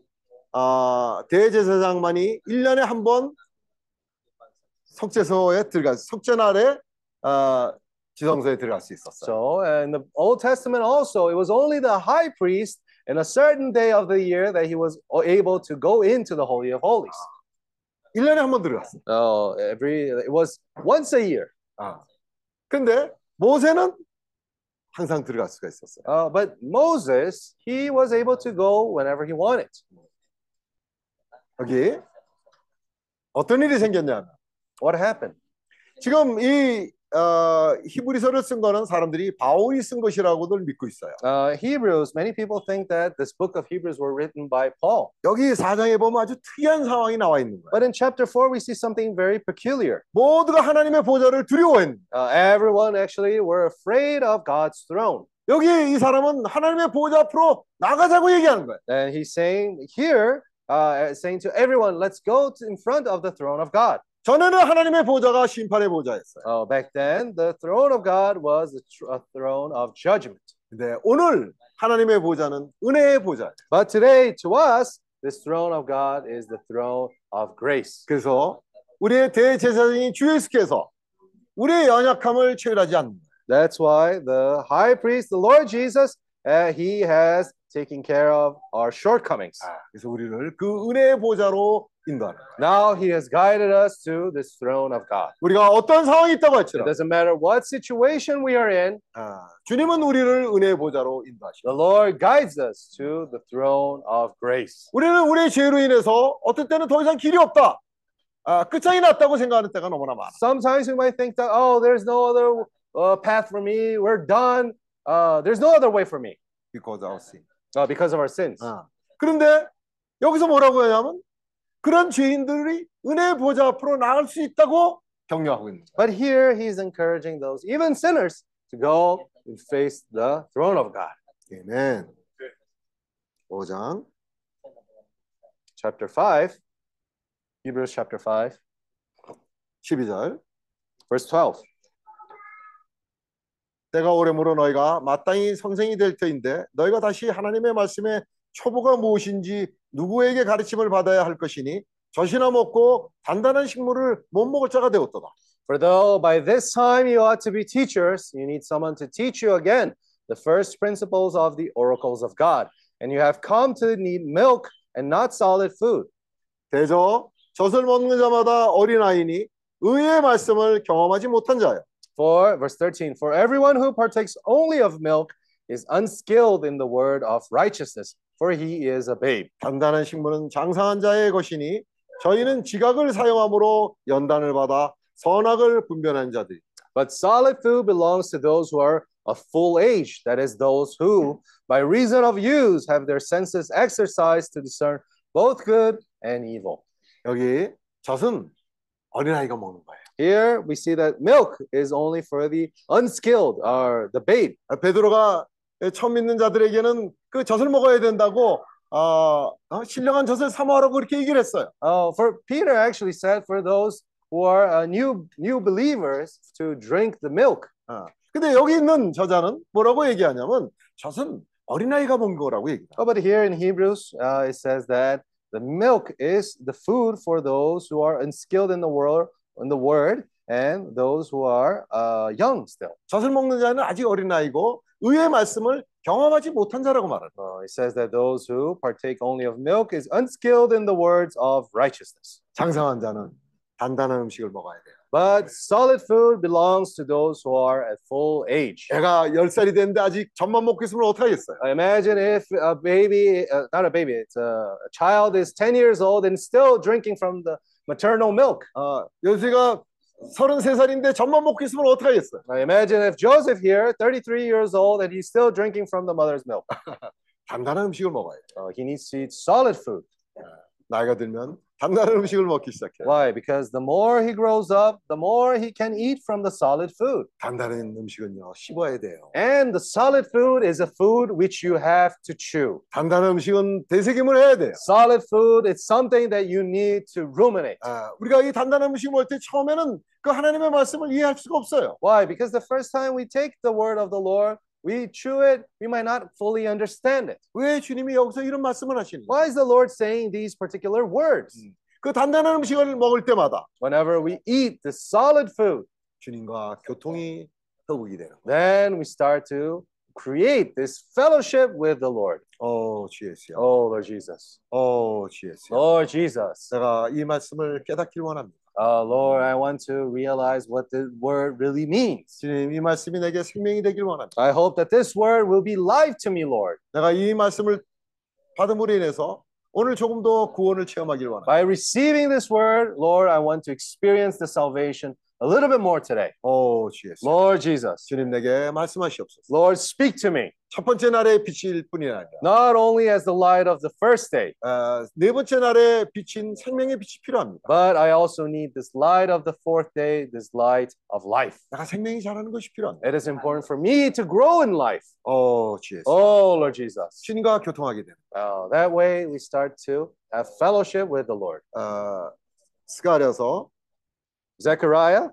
Speaker 8: 아, 대제사장만이 1년에 한번 속죄소에 들어가 속죄날에 아, 지성소에 들어갈 수 있었어요.
Speaker 4: So uh, in the Old Testament also, it was only the high priest in a certain day of the year that he was able to go into the Holy of Holies.
Speaker 8: 1년에 한 번 들어갔어요.
Speaker 4: Oh, every it was once a year.
Speaker 8: 아. 근데 모세는 항상 들어갈 수가 있었어요.
Speaker 4: Uh, but Moses, he was able to go whenever he wanted.
Speaker 8: 여기 어떤 일이 생겼냐면
Speaker 4: What happened?
Speaker 8: 지금 이 어, 히브리서를 쓴 거는 사람들이 바울이 쓴 것이라고들 믿고 있어요.
Speaker 4: Uh, Hebrews, many people think that this book of Hebrews were written by Paul.
Speaker 8: 여기 사장에 보면 아주 특이한 상황이 나와 있는 거예요.
Speaker 4: But in chapter 4, we see something very peculiar.
Speaker 8: 모두가 하나님의 보좌를 두려워했는
Speaker 4: Uh, everyone actually were afraid of God's throne.
Speaker 8: 여기 이 사람은 하나님의 보좌 앞으로 나가자고 얘기하는 거예요.
Speaker 4: And he's saying here, uh, saying to everyone, let's go to in front of the throne of God.
Speaker 8: 전에는 하나님의 보좌가 심판의 보좌였어요.
Speaker 4: Oh, back then, the throne of God was a, throne of judgment.
Speaker 8: 근데 오늘 하나님의 보좌는 은혜의 보좌예요.
Speaker 4: But today, to us, this throne of God is the throne of grace.
Speaker 8: 그래서 우리의 대제사장인 주 예수께서 우리의 연약함을 체휼하지 않는 거예요.
Speaker 4: That's why the high priest, the Lord Jesus, uh, he has taken care of our shortcomings.
Speaker 8: 그래서 우리를 그 은혜의 보좌로 인도하는 거예요.
Speaker 4: Now he has guided us to this throne of God.
Speaker 8: 우리가 어떤 상황이 있다고
Speaker 4: It
Speaker 8: 할지라도
Speaker 4: doesn't matter what situation we are in,
Speaker 8: 아, 주님은 우리를 은혜의 보좌로 인도하시고
Speaker 4: the Lord guides us to the throne of grace.
Speaker 8: 우리는 우리의 죄로 인해서 어떤 때는 더 이상 길이 없다. 아, 끝장이 났다고 생각하는 때가 너무나 많아.
Speaker 4: Sometimes we might think that, oh, there's no other uh, path for me. We're done. Uh, there's no other way for me
Speaker 8: Because of sin.
Speaker 4: Uh, because of our sins.
Speaker 8: 아, 그런데 여기서 뭐라고 하냐면 그런 죄인들이 은혜의 보좌 앞으로 나갈 수 있다고 격려하고 있는 거예요.
Speaker 4: But here he's encouraging those, even sinners, to go and face the throne of God.
Speaker 8: 아멘. 5장
Speaker 4: Chapter 5, Hebrews chapter 5,
Speaker 8: 12절
Speaker 4: verse 12.
Speaker 8: 때가 오래므로 너희가 마땅히 선생이 될 터인데 너희가 다시 하나님의 말씀에 초보가 무엇인지 누구에게 가르침을 받아야 할 것이니 젖이나 먹고 단단한 식물을 못 먹을 자가 되었도다.
Speaker 4: For though by this time you ought to be teachers, you need someone to teach you again the first principles of the oracles of God. And you have come to need milk and not solid food.
Speaker 8: 대저 젖을 먹는 자마다 어린아이니 의의 말씀을 경험하지 못한 자요.
Speaker 4: For, verse 13, for everyone who partakes only of milk is unskilled in the word of righteousness, for he is a babe.
Speaker 8: 단단한 식물은 장상한 자의 것이니 저희는 지각을 사용함으로 연단을 받아 선악을 분별한 자들이.
Speaker 4: But solid food belongs to those who are of full age, that is, those who, by reason of use, have their senses exercised to discern both good and evil.
Speaker 8: 여기 젖은 어린아이가 먹는 거예요.
Speaker 4: Here we see that milk is only for the unskilled or the babe.
Speaker 8: 아, 베드로가 처음 믿는 자들에게는 그 젖을 먹어야 된다고 어, 어, 신령한 젖을 사모하라고 그렇게 얘기를 했어요.
Speaker 4: Oh, for Peter actually said for those who are uh, new new believers to drink the milk.
Speaker 8: 어. 근데 여기 있는 저자는 뭐라고 얘기하냐면 젖은 어린아이가 먹는 거라고 얘기해요.
Speaker 4: Oh, but here in Hebrews, uh, it says that the milk is the food for those who are unskilled in the world in the word and those who are uh, young still.
Speaker 8: 젖을 먹는 자는 아직 어린아이고 의의 말씀을 경험하지 못한 자라고 말하는 거예요.
Speaker 4: Uh, it says that those who partake only of milk is unskilled in the words of righteousness.
Speaker 8: 장성한 자는 단단한 음식을 먹어야 돼요.
Speaker 4: But solid food belongs to those who are at full age.
Speaker 8: 애가 10살이 됐는데 아직 젖만 먹고 있으면 어떡하겠어요?
Speaker 4: Imagine if a baby, uh, not a baby, it's a, a child is 10 years old and still drinking from the maternal milk.
Speaker 8: 어, 연수가 33살인데 젖만 먹고 있으면 어떡하겠어요?
Speaker 4: Now imagine if Joseph here, 33 years old, and he's still drinking from the mother's milk.
Speaker 8: 단단한 음식을 먹어야 돼요.
Speaker 4: Uh, he needs to eat solid food.
Speaker 8: 나이가 들면 단단한 음식을 먹기 시작해요.
Speaker 4: Why? Because the more he grows up, the more he can eat from the solid food.
Speaker 8: 단단한 음식은요 씹어야 돼요.
Speaker 4: And the solid food is a food which you have to chew.
Speaker 8: 단단한 음식은 되새김을 해야 돼요.
Speaker 4: Solid food is something that you need to ruminate.
Speaker 8: 아, 우리가 이 단단한 음식 먹을 때 처음에는 그 하나님의 말씀을 이해할 수가 없어요.
Speaker 4: Why? Because the first time we take the word of the Lord, we chew it, we might not fully understand it.
Speaker 8: 왜 주님이 여기서 이런 말씀을 하시는 거예요?
Speaker 4: Why is the Lord saying these particular words?
Speaker 8: 그 단단한 음식을 먹을 때마다
Speaker 4: Whenever we eat the solid food,
Speaker 8: 주님과 교통이 회복이 되는 거예요.
Speaker 4: then we start to create this fellowship with the Lord.
Speaker 8: 어, 주 예수야.
Speaker 4: Oh, Lord Jesus.
Speaker 8: 어, 주 예수야.
Speaker 4: Lord Jesus.
Speaker 8: 제가 이 말씀을 깨닫길 원합니다.
Speaker 4: Uh, Lord, I want to realize what the word really means.
Speaker 8: 주님, 이 말씀이 내게 생명이 되길 원합니다.
Speaker 4: I hope that this word will be life to me, Lord.
Speaker 8: 내가 이 말씀을 받음으로 인해서 오늘 조금 더 구원을 체험하길 원합니다.
Speaker 4: By receiving this word, Lord, I want to experience the salvation a little bit more today.
Speaker 8: 오, 주 예수.
Speaker 4: Lord Jesus,
Speaker 8: 주님 내게 말씀하시옵소서.
Speaker 4: Lord, speak to me,
Speaker 8: 첫 번째 날의 빛일 뿐이 아니라
Speaker 4: not only as the light of the first day,
Speaker 8: 어, 네 번째 날에 비친 생명의 빛이 필요합니다.
Speaker 4: but I also need this light of the fourth day, this light of life.
Speaker 8: 내가 생명이 자라는 것이 필요합니다.
Speaker 4: It is important for me to grow in life.
Speaker 8: 오, 주 예수.
Speaker 4: Oh, Lord Jesus.
Speaker 8: 신과 교통하게 되는.
Speaker 4: Uh, that way we start to have fellowship with the Lord.
Speaker 8: 어, 스가랴서
Speaker 4: Zechariah?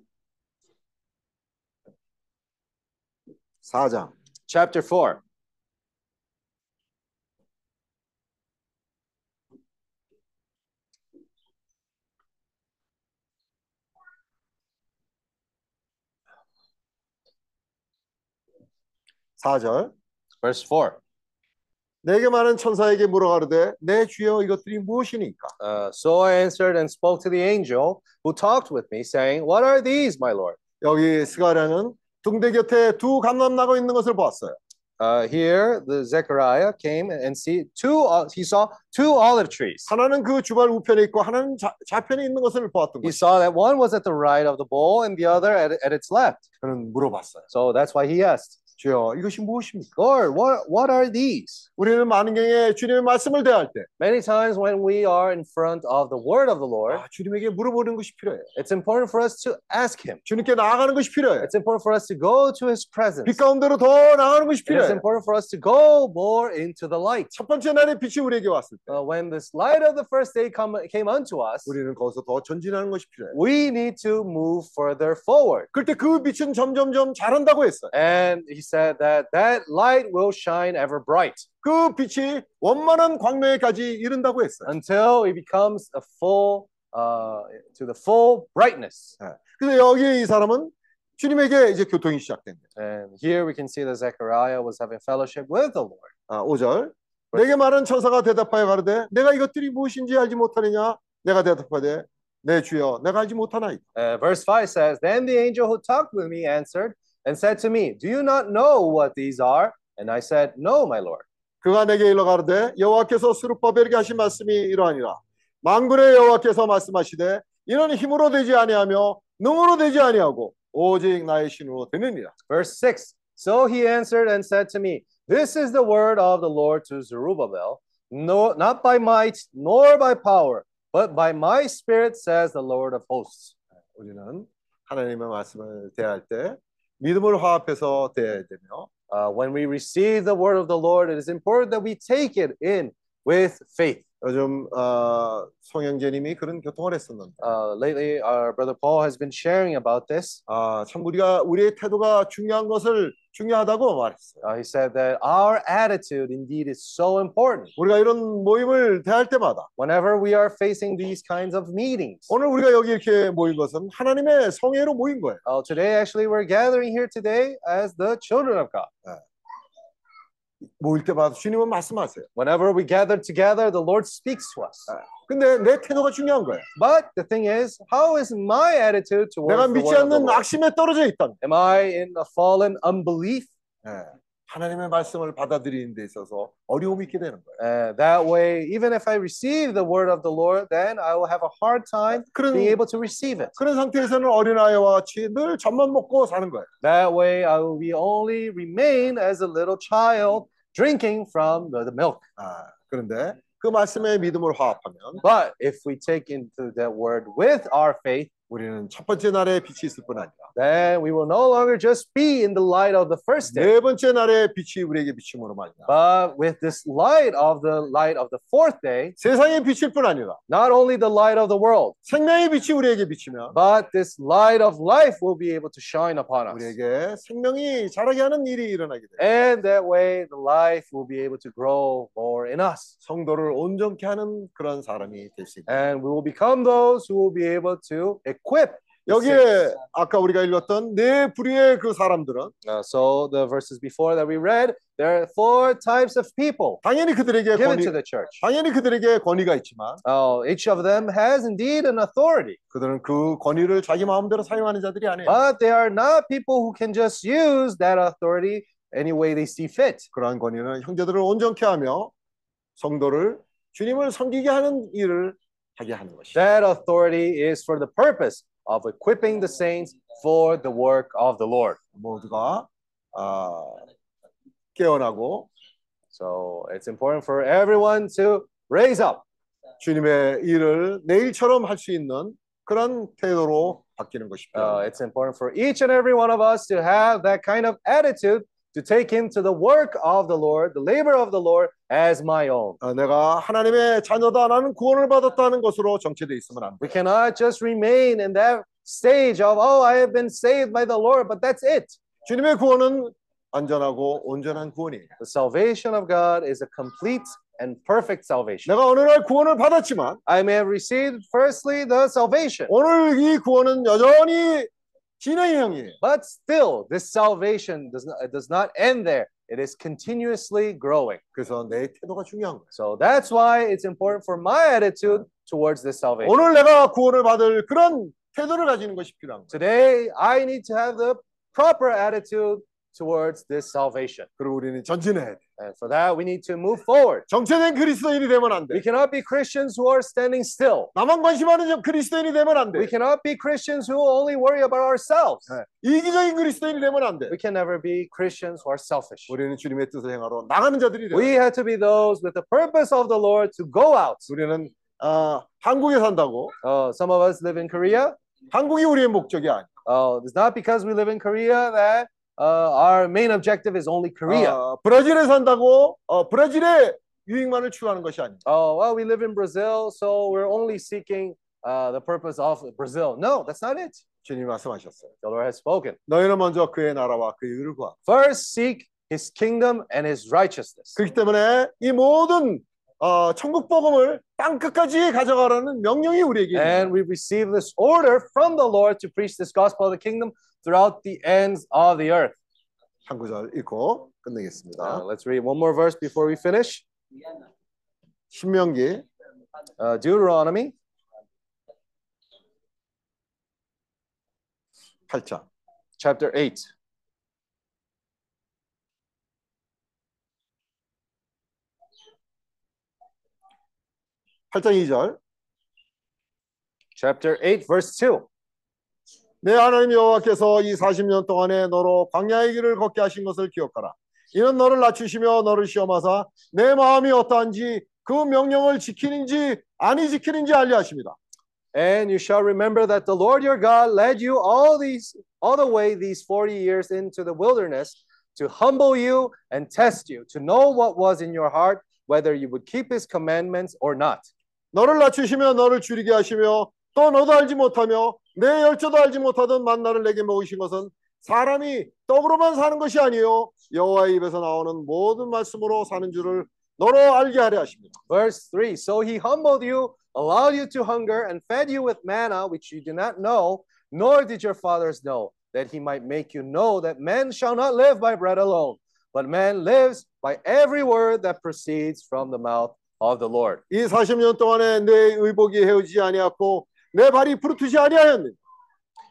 Speaker 8: 사장.
Speaker 4: Chapter 4. Verse 4.
Speaker 8: 내게 많은 천사에게 물어가르되 내 주여 이것들이 무엇이니까
Speaker 4: Uh, so I answered and spoke to the angel who talked with me, saying, What are these, my Lord?
Speaker 8: 여기 스가랴는 등대 곁에 두 감람 나고 있는 것을 보았어요.
Speaker 4: Uh, here, the Zechariah came and see two. Uh, he saw two olive trees.
Speaker 8: 하나는 그 주발 우편에 있고 하나는 좌, 좌편에 있는 것을 보았던
Speaker 4: He saw that one was at the right of the bowl and the other at, at its left.
Speaker 8: 저는 물어봤어요.
Speaker 4: So that's why he asked,
Speaker 8: 주여 이것이 무엇입니까?
Speaker 4: Lord, what what are these?
Speaker 8: 우리는 많은 경우에 주님의 말씀을 대할 때
Speaker 4: Many times when we are in front of the word of the Lord,
Speaker 8: 아, 주님에게 물어보는 것이 필요해요.
Speaker 4: it's important for us to ask Him.
Speaker 8: 주님께 나아가는 것이 필요해요.
Speaker 4: It's important for us to go to His presence.
Speaker 8: 빛 가운데로 더 나아가는 것이
Speaker 4: It is
Speaker 8: 필요해요.
Speaker 4: important for us to go more into the light.
Speaker 8: 첫 번째 날의 빛이 우리에게 왔을 때
Speaker 4: Uh, when this light of the first day come, came unto us,
Speaker 8: 우리는 거기서 더 전진하는 것이 필요해요.
Speaker 4: we need to move further forward.
Speaker 8: 그때 그 빛은 점점점 자란다고 했어요.
Speaker 4: And he said that that light will shine ever bright
Speaker 8: 그 빛이 원만한 광명에까지 이른다고 했어요.
Speaker 4: until it becomes a full, uh, to the full brightness.
Speaker 8: 그래서 여기 이 사람은 주님에게 이제 교통이 시작된 거예요.
Speaker 4: And here we can see that Zechariah was having fellowship with the Lord.
Speaker 8: 아, 5절. 내게 말한 천사가 대답하여 가로되 내가 이것들이 무엇인지 알지 못하느냐? 내가 대답하되 내 주여 내가 알지 못하나이다.
Speaker 4: Uh, verse 5 says, Then the angel who talked with me answered and said to me, Do you not know what these are? And I said, No, my Lord.
Speaker 8: 그가 내게 일러 가로되 여호와께서 스룹바벨에게 하신 말씀이 이러하니라. 만군의 여호와께서 말씀하시되 이는 힘으로 되지 아니하며 능으로 되지 아니하고 오직 나의 신으로 되느니라.
Speaker 4: Verse 6 So he answered and said to me, This is the word of the Lord to Zerubbabel, no, not by might nor by power, but by my spirit, says the Lord of hosts.
Speaker 8: 우리는 하나님의 말씀을 대할 때 믿음을 화합해서 대해야 되며
Speaker 4: Uh, when we receive the word of the Lord, it is important that we take it in with faith.
Speaker 8: 요즘 어, 송영재님이 그런 교통을 했었는데
Speaker 4: Uh, lately, our brother Paul has been sharing about this.
Speaker 8: 아, 참 우리가 우리의 태도가 중요한 것을 중요하다고 말했어요.
Speaker 4: Uh, he said that our attitude indeed is so important.
Speaker 8: 우리가 이런 모임을 대할 때마다
Speaker 4: Whenever we are facing these kinds of meetings,
Speaker 8: 오늘 우리가 여기 이렇게 모인 것은 하나님의 성회로 모인 거예요.
Speaker 4: uh, today actually we're gathering here today as the children of God.
Speaker 8: 때마다 주님은 말씀하세요.
Speaker 4: Whenever we gather together, the Lord speaks to us.
Speaker 8: 근데 내 태도가 중요한 거예요.
Speaker 4: But the thing is, how is my attitude towards
Speaker 8: 내가
Speaker 4: the
Speaker 8: 믿지
Speaker 4: word of the
Speaker 8: 않는
Speaker 4: Lord?
Speaker 8: 악심에 떨어져 있다.
Speaker 4: Am I in a fallen unbelief?
Speaker 8: 예. 하나님의 말씀을 받아들이는 데 있어서 어려움이 있게 되는 거예요.
Speaker 4: Uh, that way, even if I receive the word of the Lord, then I will have a hard time
Speaker 8: 그런
Speaker 4: being able to receive it.
Speaker 8: 그런 상태에서는 어린아이와 같이 늘 젖만 먹고 사는 거예요.
Speaker 4: That way, I will be only remain as a little child drinking from the, milk.
Speaker 8: 아, 그런데 그 말씀에 믿음을 화합하면
Speaker 4: But if we take into that word with our faith,
Speaker 8: 우리는 첫 번째 날에 빛이 있을 뿐 아니라
Speaker 4: then we will no longer just be in the light of the first day,
Speaker 8: 네 번째 날에 빛이 우리에게 비침으로 말이야.
Speaker 4: but with this light of the light of the fourth day,
Speaker 8: 세상의 빛일 뿐 아니라
Speaker 4: not only the light of the world,
Speaker 8: 생명의 빛이 우리에게 비치면
Speaker 4: but this light of life will be able to shine upon us.
Speaker 8: 우리에게 생명이 자라게 하는 일이 일어나게 돼요.
Speaker 4: And that way, the life will be able to grow more in us.
Speaker 8: 성도를 온전케 하는 그런 사람이 될 수 있다.
Speaker 4: And we will become those who will be able to equip. the
Speaker 8: 여기에. 아까 우리가 읽었던 네 부류의 그 사람들은
Speaker 4: Uh, so the verses before that we read, there are four types of people
Speaker 8: 당연히 그들에게
Speaker 4: given
Speaker 8: 권위,
Speaker 4: to the church.
Speaker 8: 당연히 그들에게 권위가 있지만
Speaker 4: Oh, each of them has indeed an authority,
Speaker 8: 그들은 그 권위를 자기 마음대로 사용하는 자들이 아니에요.
Speaker 4: but they are not people who can just use that authority any way they see fit.
Speaker 8: 그러한 권위는 형제들을 온전케 하며 성도를 주님을 섬기게 하는 일을 하게 하는 것이죠.
Speaker 4: That authority is for the purpose of equipping the saints for the work of the Lord.
Speaker 8: 모두가 아, 깨어나고
Speaker 4: So it's important for everyone to raise up
Speaker 8: 주님의 일을 내일처럼 할 수 있는 그런 태도로 바뀌는 것이
Speaker 4: Uh,
Speaker 8: 필요합니다.
Speaker 4: it's important for each and every one of us to have that kind of attitude to take into the work of the Lord, the labor of the Lord, as my own.
Speaker 8: 어, 내가 하나님의 자녀다 나는 구원을 받았다는 것으로 정체되어 있으면 안 돼.
Speaker 4: We cannot just remain in that stage of, oh, I have been saved by the Lord, but that's it.
Speaker 8: 주님의 구원은 안전하고 온전한 구원이에요.
Speaker 4: The salvation of God is a complete and perfect salvation.
Speaker 8: 내가 어느 날 구원을 받았지만
Speaker 4: I may have received, firstly, the salvation,
Speaker 8: 오늘 이 구원은 여전히 진행형이에요.
Speaker 4: but still, this salvation does not, it does not end there. It is continuously growing.
Speaker 8: 그래서 내 태도가 중요한 거예요.
Speaker 4: So that's why it's important for my attitude towards this salvation.
Speaker 8: 오늘 내가 구원을 받을 그런 태도를 가지는 것이 필요한 거예요.
Speaker 4: Today, I need to have the proper attitude towards this salvation.
Speaker 8: 그리고 우리는 전진해야 돼.
Speaker 4: And for that, we need to move forward.
Speaker 8: 정체된 그리스도인이 되면 안
Speaker 4: We
Speaker 8: 돼.
Speaker 4: cannot be Christians who are standing still.
Speaker 8: 나만 관심하는 그리스도인이 되면 안 돼.
Speaker 4: We cannot be Christians who only worry about ourselves.
Speaker 8: 네. 이기적인 그리스도인이 되면 안 돼.
Speaker 4: We can never be Christians who are selfish.
Speaker 8: 우리는 주님의 뜻을 행하러 나가는 자들이
Speaker 4: We
Speaker 8: 돼.
Speaker 4: have to be those with the purpose of the Lord to go out.
Speaker 8: 우리는 아, 한국에 산다고
Speaker 4: Uh, some of us live in Korea.
Speaker 8: 한국이 우리의 목적이 아니야.
Speaker 4: Uh, it's not because we live in Korea that uh, our main objective is only Korea.
Speaker 8: 아, 브라질에 산다고 어, 브라질의 유익만을 추구하는 것이 아니야.
Speaker 4: oh, well, we live in Brazil, so we're only seeking uh, the purpose of Brazil. No, that's not it.
Speaker 8: 주님이 말씀하셨어요.
Speaker 4: The Lord has spoken.
Speaker 8: 너희는 먼저 그의 나라와 그의 의를 구하.
Speaker 4: First, seek his kingdom and his righteousness.
Speaker 8: 그렇기 때문에 이 모든 어, 천국 복음을 땅 끝까지 가져가라는 명령이 우리에게 있는 거예요.
Speaker 4: And we receive this order from the Lord to preach this gospel of the kingdom throughout the ends of the earth.
Speaker 8: 한 구절 읽고 끝내겠습니다.
Speaker 4: Uh, let's read one more verse before we finish.
Speaker 8: 신명기
Speaker 4: Uh, Deuteronomy
Speaker 8: 8장.
Speaker 4: chapter 8.
Speaker 8: 8장 2절.
Speaker 4: Chapter 8, verse 2.
Speaker 8: 내 하나님 여호와께서 이 40년 동안에 너로 광야의 길을 걷게 하신 것을 기억하라. 이는 너를 낮추시며 너를 시험하사 내 마음이 어떠한지 그 명령을 지키는지 아니 지키는지 알려 하십니다.
Speaker 4: And you shall remember that the Lord your God led you all these all the way these 40 years into the wilderness to humble you and test you, to know what was in your heart, whether you would keep his commandments or not.
Speaker 8: 너를 낮추시며 너를 줄이게 하시며 또 너도 알지 못하며 내 열조도 알지 못하던 만나를 내게 먹이신 것은 사람이 떡으로만 사는 것이 아니요 여호와의 입에서 나오는 모든 말씀으로 사는 줄을 너로 알게 하려 하십니다.
Speaker 4: Verse 3 So he humbled you, allowed you to hunger, and fed you with manna, which you did not know, nor did your fathers know, that he might make you know that man shall not live by bread alone, but man lives by every word that proceeds from the mouth of the Lord.
Speaker 8: 이 40년 동안에 내 의복이 헤어지지 아니하고 내 발이 부르트지 아니하였느니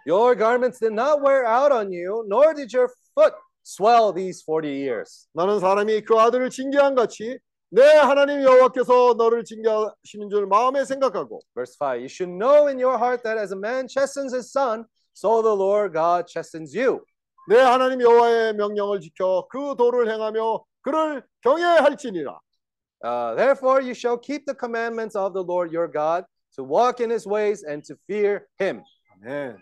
Speaker 4: Your garments did not wear out on you, nor did your foot swell these 40 years.
Speaker 8: 나는 사람이 그 아들을 징계한 같이 내 하나님 여호와께서 너를 징계하시는 줄 마음에 생각하고
Speaker 4: Verse 5 You should know in your heart that as a man chastens his son, so the Lord God chastens you.
Speaker 8: 내 하나님 여호와의 명령을 지켜 그 도를 행하며 그를 경외할지니라.
Speaker 4: Uh, therefore, you shall keep the commandments of the Lord your God, to walk in his ways and to fear him.
Speaker 8: 아멘.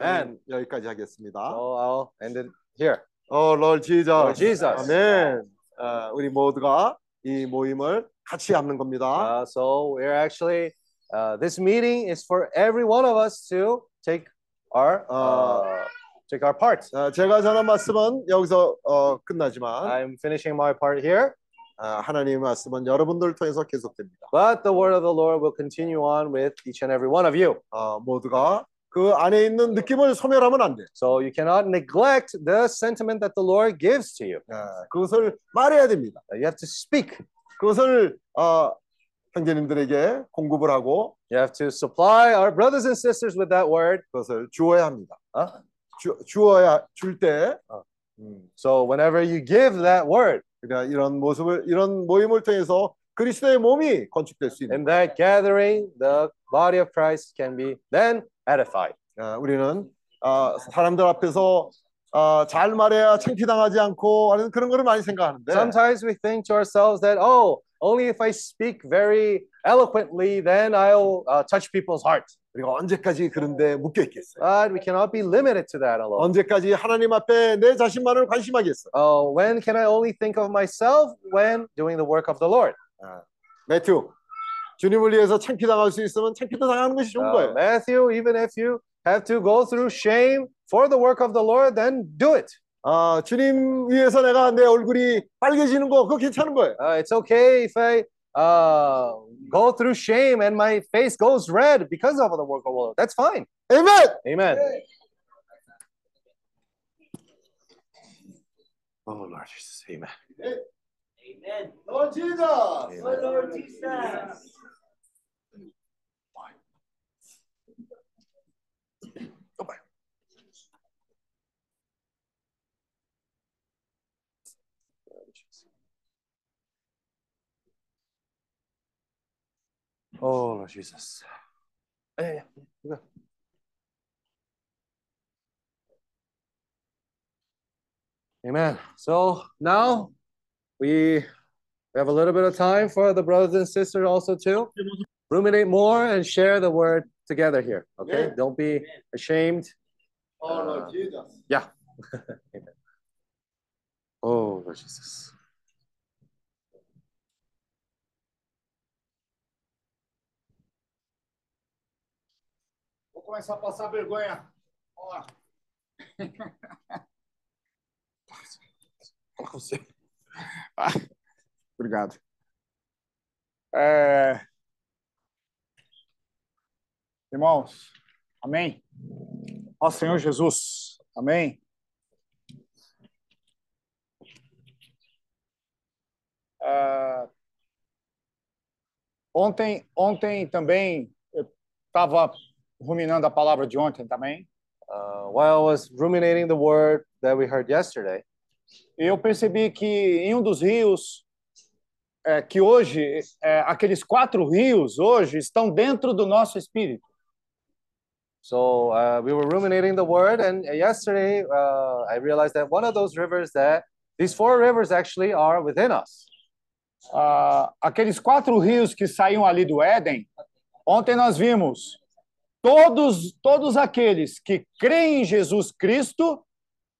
Speaker 4: 아멘.
Speaker 8: 저는 여기까지 하겠습니다.
Speaker 4: So I'll end it here.
Speaker 8: 어, Lord Jesus.
Speaker 4: Lord Jesus.
Speaker 8: 아멘. 어, 우리 모두가 이 모임을 같이 하는 겁니다.
Speaker 4: Uh, so we're actually, uh, this meeting is for every one of us to take our, uh, take our part.
Speaker 8: 자, 제가 전한 말씀은 여기서 어, 끝나지만
Speaker 4: I'm finishing my part here,
Speaker 8: 아, 하나님의 말씀은 여러분들을 통해서 계속됩니다.
Speaker 4: but the word of the Lord will continue on with each and every one of you.
Speaker 8: 어, 모두가 그 안에 있는 느낌을 소멸하면 안 돼.
Speaker 4: So you cannot neglect the sentiment that the Lord gives to you.
Speaker 8: 아, 그것을 말해야 됩니다.
Speaker 4: You have to speak.
Speaker 8: 그것을 어, 형제님들에게 공급을 하고
Speaker 4: You have to supply our brothers and sisters with that word.
Speaker 8: 그것을 주어야 합니다.
Speaker 4: 어?
Speaker 8: 주, 주어야 줄때
Speaker 4: So whenever you give that word,
Speaker 8: 그러니까 이런 모습을 이런 모임을 통해서 그리스도의 몸이 건축될 수 있는
Speaker 4: In that gathering, the body of Christ can be then edified.
Speaker 8: 아, 우리는 아, 사람들 앞에서 아, 잘 말해야 창피당하지 않고 하는 그런 거를 많이 생각하는데
Speaker 4: Sometimes we think to ourselves that, oh, only if I speak very eloquently, then I'll uh, touch people's hearts.
Speaker 8: 우리가 언제까지 그런데 묶여 있겠어요?
Speaker 4: But we cannot be limited to that alone.
Speaker 8: 언제까지 하나님 앞에 내 자신만을 관심하겠어?
Speaker 4: Oh, when can I only think of myself when doing the work of the Lord?
Speaker 8: 매튜, 주님을 위해서 창피당할 수 있으면 창피도 당하는 것이 좋은
Speaker 4: Uh,
Speaker 8: 거예요.
Speaker 4: Matthew, even if you have to go through shame for the work of the Lord, then do it.
Speaker 8: 아, 주님 위해서 내가 내 얼굴이 빨개지는 거 그거 괜찮은 거예요.
Speaker 4: Uh, it's okay if I uh, go through shame and my face goes red because of the work of the Lord. That's fine.
Speaker 8: 아멘.
Speaker 4: Amen.
Speaker 8: Oh Lord Jesus, amen.
Speaker 16: Amen.
Speaker 8: Lord Jesus.
Speaker 16: Oh, Lord Jesus.
Speaker 4: Oh, Lord Jesus. Hey, yeah. Amen. So now we we have a little bit of time for the brothers and sisters also to ruminate more and share the word together here. Okay,
Speaker 8: Yeah.
Speaker 4: don't be ashamed.
Speaker 8: Oh Lord Jesus.
Speaker 4: Yeah. Amen. Oh, Lord Jesus.
Speaker 17: Começar a passar vergonha.
Speaker 3: Ah, obrigado. É, Irmãos, amém? Ó Senhor Jesus, amém? É, Ontem, ontem também eu estava ruminando a palavra de ontem também.
Speaker 4: Uh, while I was ruminating the word that we heard yesterday,
Speaker 3: eu percebi que em um dos rios, é, que hoje, é, aqueles quatro rios hoje estão dentro do nosso espírito.
Speaker 4: So uh, we were ruminating the word, and yesterday uh, I realized that one of those rivers that these four rivers actually are within us.
Speaker 3: Ah, aqueles quatro rios que saíam ali do Éden, ontem nós vimos todos, todos aqueles que creem em Jesus Cristo,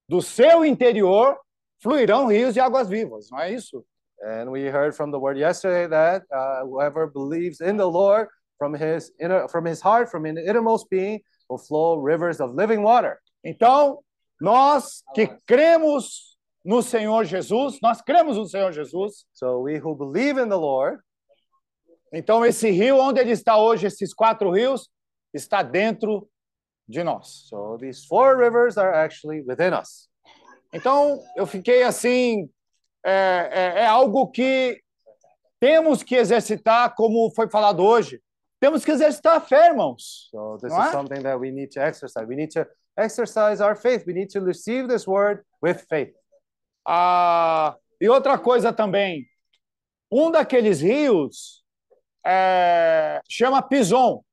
Speaker 3: do seu interior, fluirão rios de águas vivas, não é isso?
Speaker 4: And we heard from the word yesterday that uh, whoever believes in the Lord from his inner, from his heart, from his innermost being, will flow rivers of living water.
Speaker 3: Então, nós que cremos no Senhor Jesus, nós cremos no Senhor Jesus,
Speaker 4: So we who believe in the Lord,
Speaker 3: então esse rio, onde ele está hoje, esses quatro rios, está dentro de nós.
Speaker 4: so these four rivers are actually within us.
Speaker 3: Então, eu fiquei assim, é, é, é algo que temos que exercitar, como foi falado hoje. Temos que exercitar a fé, irmãos.
Speaker 4: So this is
Speaker 3: é?
Speaker 4: something that we need to exercise. We need to exercise our faith. We need to receive this word with faith.
Speaker 3: Ah, e outra coisa também, um daqueles rios é, chama Pison.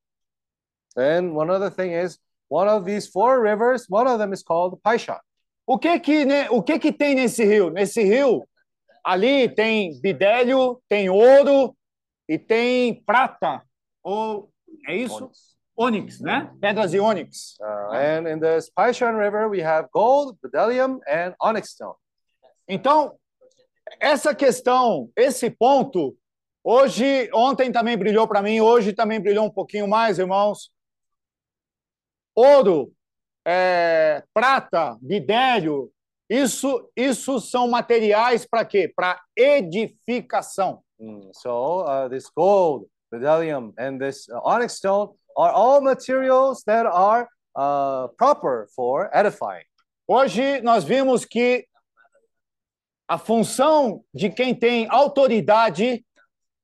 Speaker 4: And one other thing is, one of these four rivers, one of them is called Paishan.
Speaker 3: O que que, ne- o que que tem nesse rio? Nesse rio, ali tem bidélio, tem ouro e tem prata. Ou é isso? Ônix, né? Pedras de ônix.
Speaker 4: Uh, and in this Paishan River, we have gold, bdellium, and onyx stone.
Speaker 3: Então, essa questão, esse ponto, hoje, ontem também brilhou para mim, hoje também brilhou um pouquinho mais, irmãos. Ouro, é, prata, bidélio, isso, isso são materiais para quê? Para edificação.
Speaker 4: Mm, So uh, this gold, bdellium, and this uh, onyx stone are all materials that are uh, proper for edifying.
Speaker 3: Hoje nós vimos que a função de quem tem autoridade,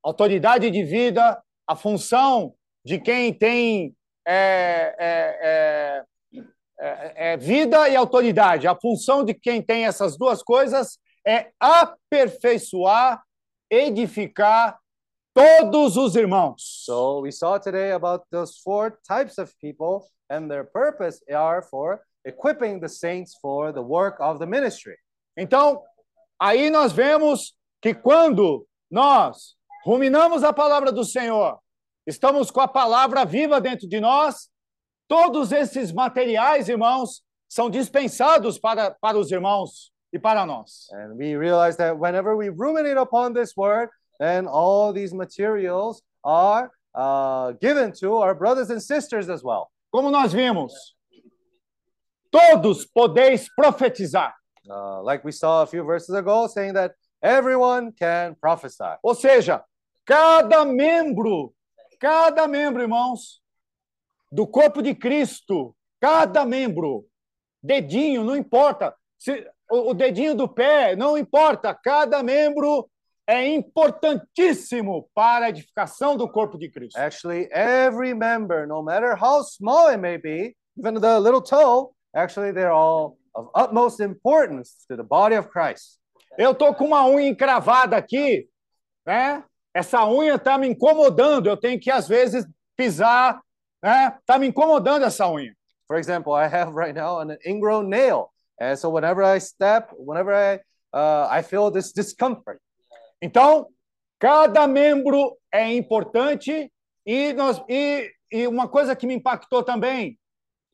Speaker 3: autoridade de vida, a função de quem tem é, é, é, é, é, vida e autoridade, a função de quem tem essas duas coisas é aperfeiçoar, edificar todos os irmãos.
Speaker 4: So we saw today about those four types of people, and their purpose are for equipping the saints for the work of the ministry.
Speaker 3: Então, aí nós vemos que quando nós ruminamos a palavra do Senhor, estamos com a palavra viva dentro de nós, todos esses materiais, irmãos, são dispensados para, para os irmãos e para nós.
Speaker 4: And we realize that whenever we ruminate upon this word, then all these materials are uh, given to our brothers and sisters as well.
Speaker 3: Como nós vimos, todos podeis profetizar.
Speaker 4: Uh, like we saw a few verses ago, saying that everyone can prophesy.
Speaker 3: Ou seja, cada membro, cada membro, irmãos, do corpo de Cristo, cada membro, dedinho, não importa, se, o, o dedinho do pé, não importa, cada membro é importantíssimo para a edificação do corpo de Cristo.
Speaker 4: Actually, every member, no matter how small it may be, even the little toe, actually they're all of utmost importance to the body of Christ.
Speaker 3: Eu tô com uma unha encravada aqui, né? Essa unha está me incomodando. Eu tenho que às vezes pisar, né? Tá me incomodando essa unha.
Speaker 4: For example, I have right now an ingrown nail, and so whenever I step, whenever I uh, I feel this discomfort.
Speaker 3: Então, cada membro é importante e nós e, e uma coisa que me impactou também,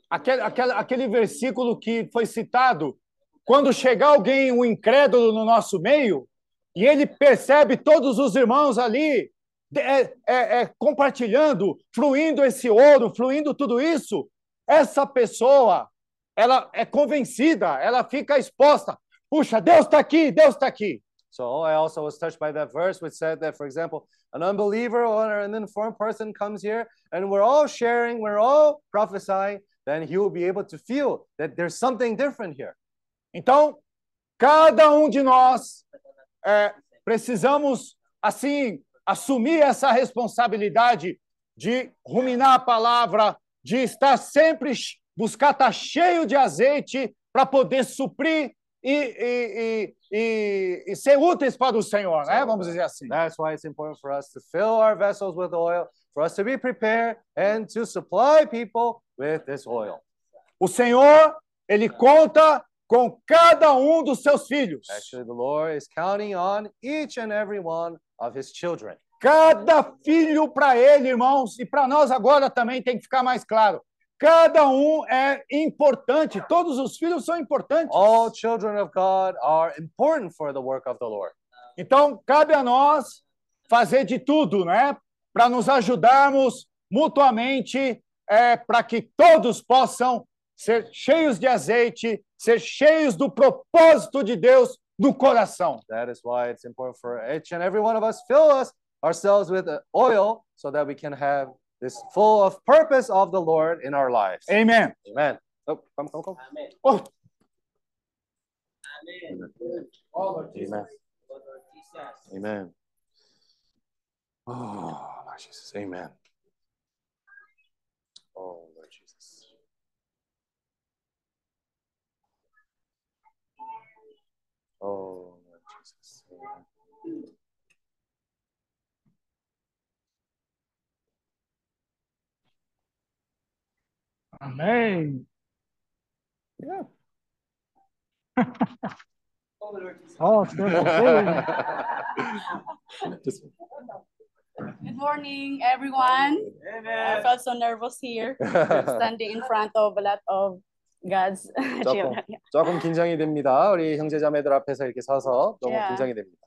Speaker 3: aquele, aquele, aquele versículo que foi citado, quando chegar alguém, um incrédulo no nosso meio, e ele percebe todos os irmãos ali é, é, é, compartilhando, fluindo esse ouro, fluindo tudo isso, essa pessoa, ela é convencida, ela fica exposta. Puxa, Deus está aqui, Deus está aqui.
Speaker 4: So I also was touched by that verse which said that, for example, an unbeliever or an informed person comes here and we're all sharing, we're all prophesying, then he will be able to feel that there's something different here.
Speaker 3: Então, cada um de nós é, precisamos, assim, assumir essa responsabilidade de ruminar a palavra, de estar sempre, buscar estar cheio de azeite para poder suprir e, e, e, e, ser úteis para o Senhor, né? Vamos dizer assim.
Speaker 4: That's why it's important for us to fill our vessels with oil, for us to be prepared and to supply people with this oil.
Speaker 3: O Senhor, ele conta com cada um dos seus filhos.
Speaker 4: Actually, the Lord is counting on each and every one of his children.
Speaker 3: Cada filho para ele, irmãos, e para nós agora também tem que ficar mais claro. Cada um é importante, todos os filhos são importantes.
Speaker 4: All children of God are important for the work of the Lord.
Speaker 3: Então, cabe a nós fazer de tudo, né? Para nos ajudarmos mutuamente, é, para que todos possam ser cheios de azeite, ser cheios do propósito de Deus no coração.
Speaker 4: That is why it's important for each and every one of us fill us ourselves with oil so that we can have this full of purpose of the Lord in our lives.
Speaker 3: Amen.
Speaker 4: Amen. Oh, come, come, come.
Speaker 16: Amen.
Speaker 3: Oh,
Speaker 16: Amen.
Speaker 4: Amen. Amen. Oh, Lord Jesus. Amen. Oh, Oh, Lord Jesus. Amen.
Speaker 3: amém.
Speaker 16: Oh, Lord Jesus.
Speaker 3: Oh, Senhor,
Speaker 4: Just-
Speaker 18: Good morning, everyone. I felt so nervous here, standing in front of a lot of God's
Speaker 4: 조금,
Speaker 18: children.
Speaker 4: 조금 긴장이 됩니다. 우리 형제자매들 앞에서 이렇게 서서 너무
Speaker 18: Yeah.
Speaker 4: 긴장이 됩니다.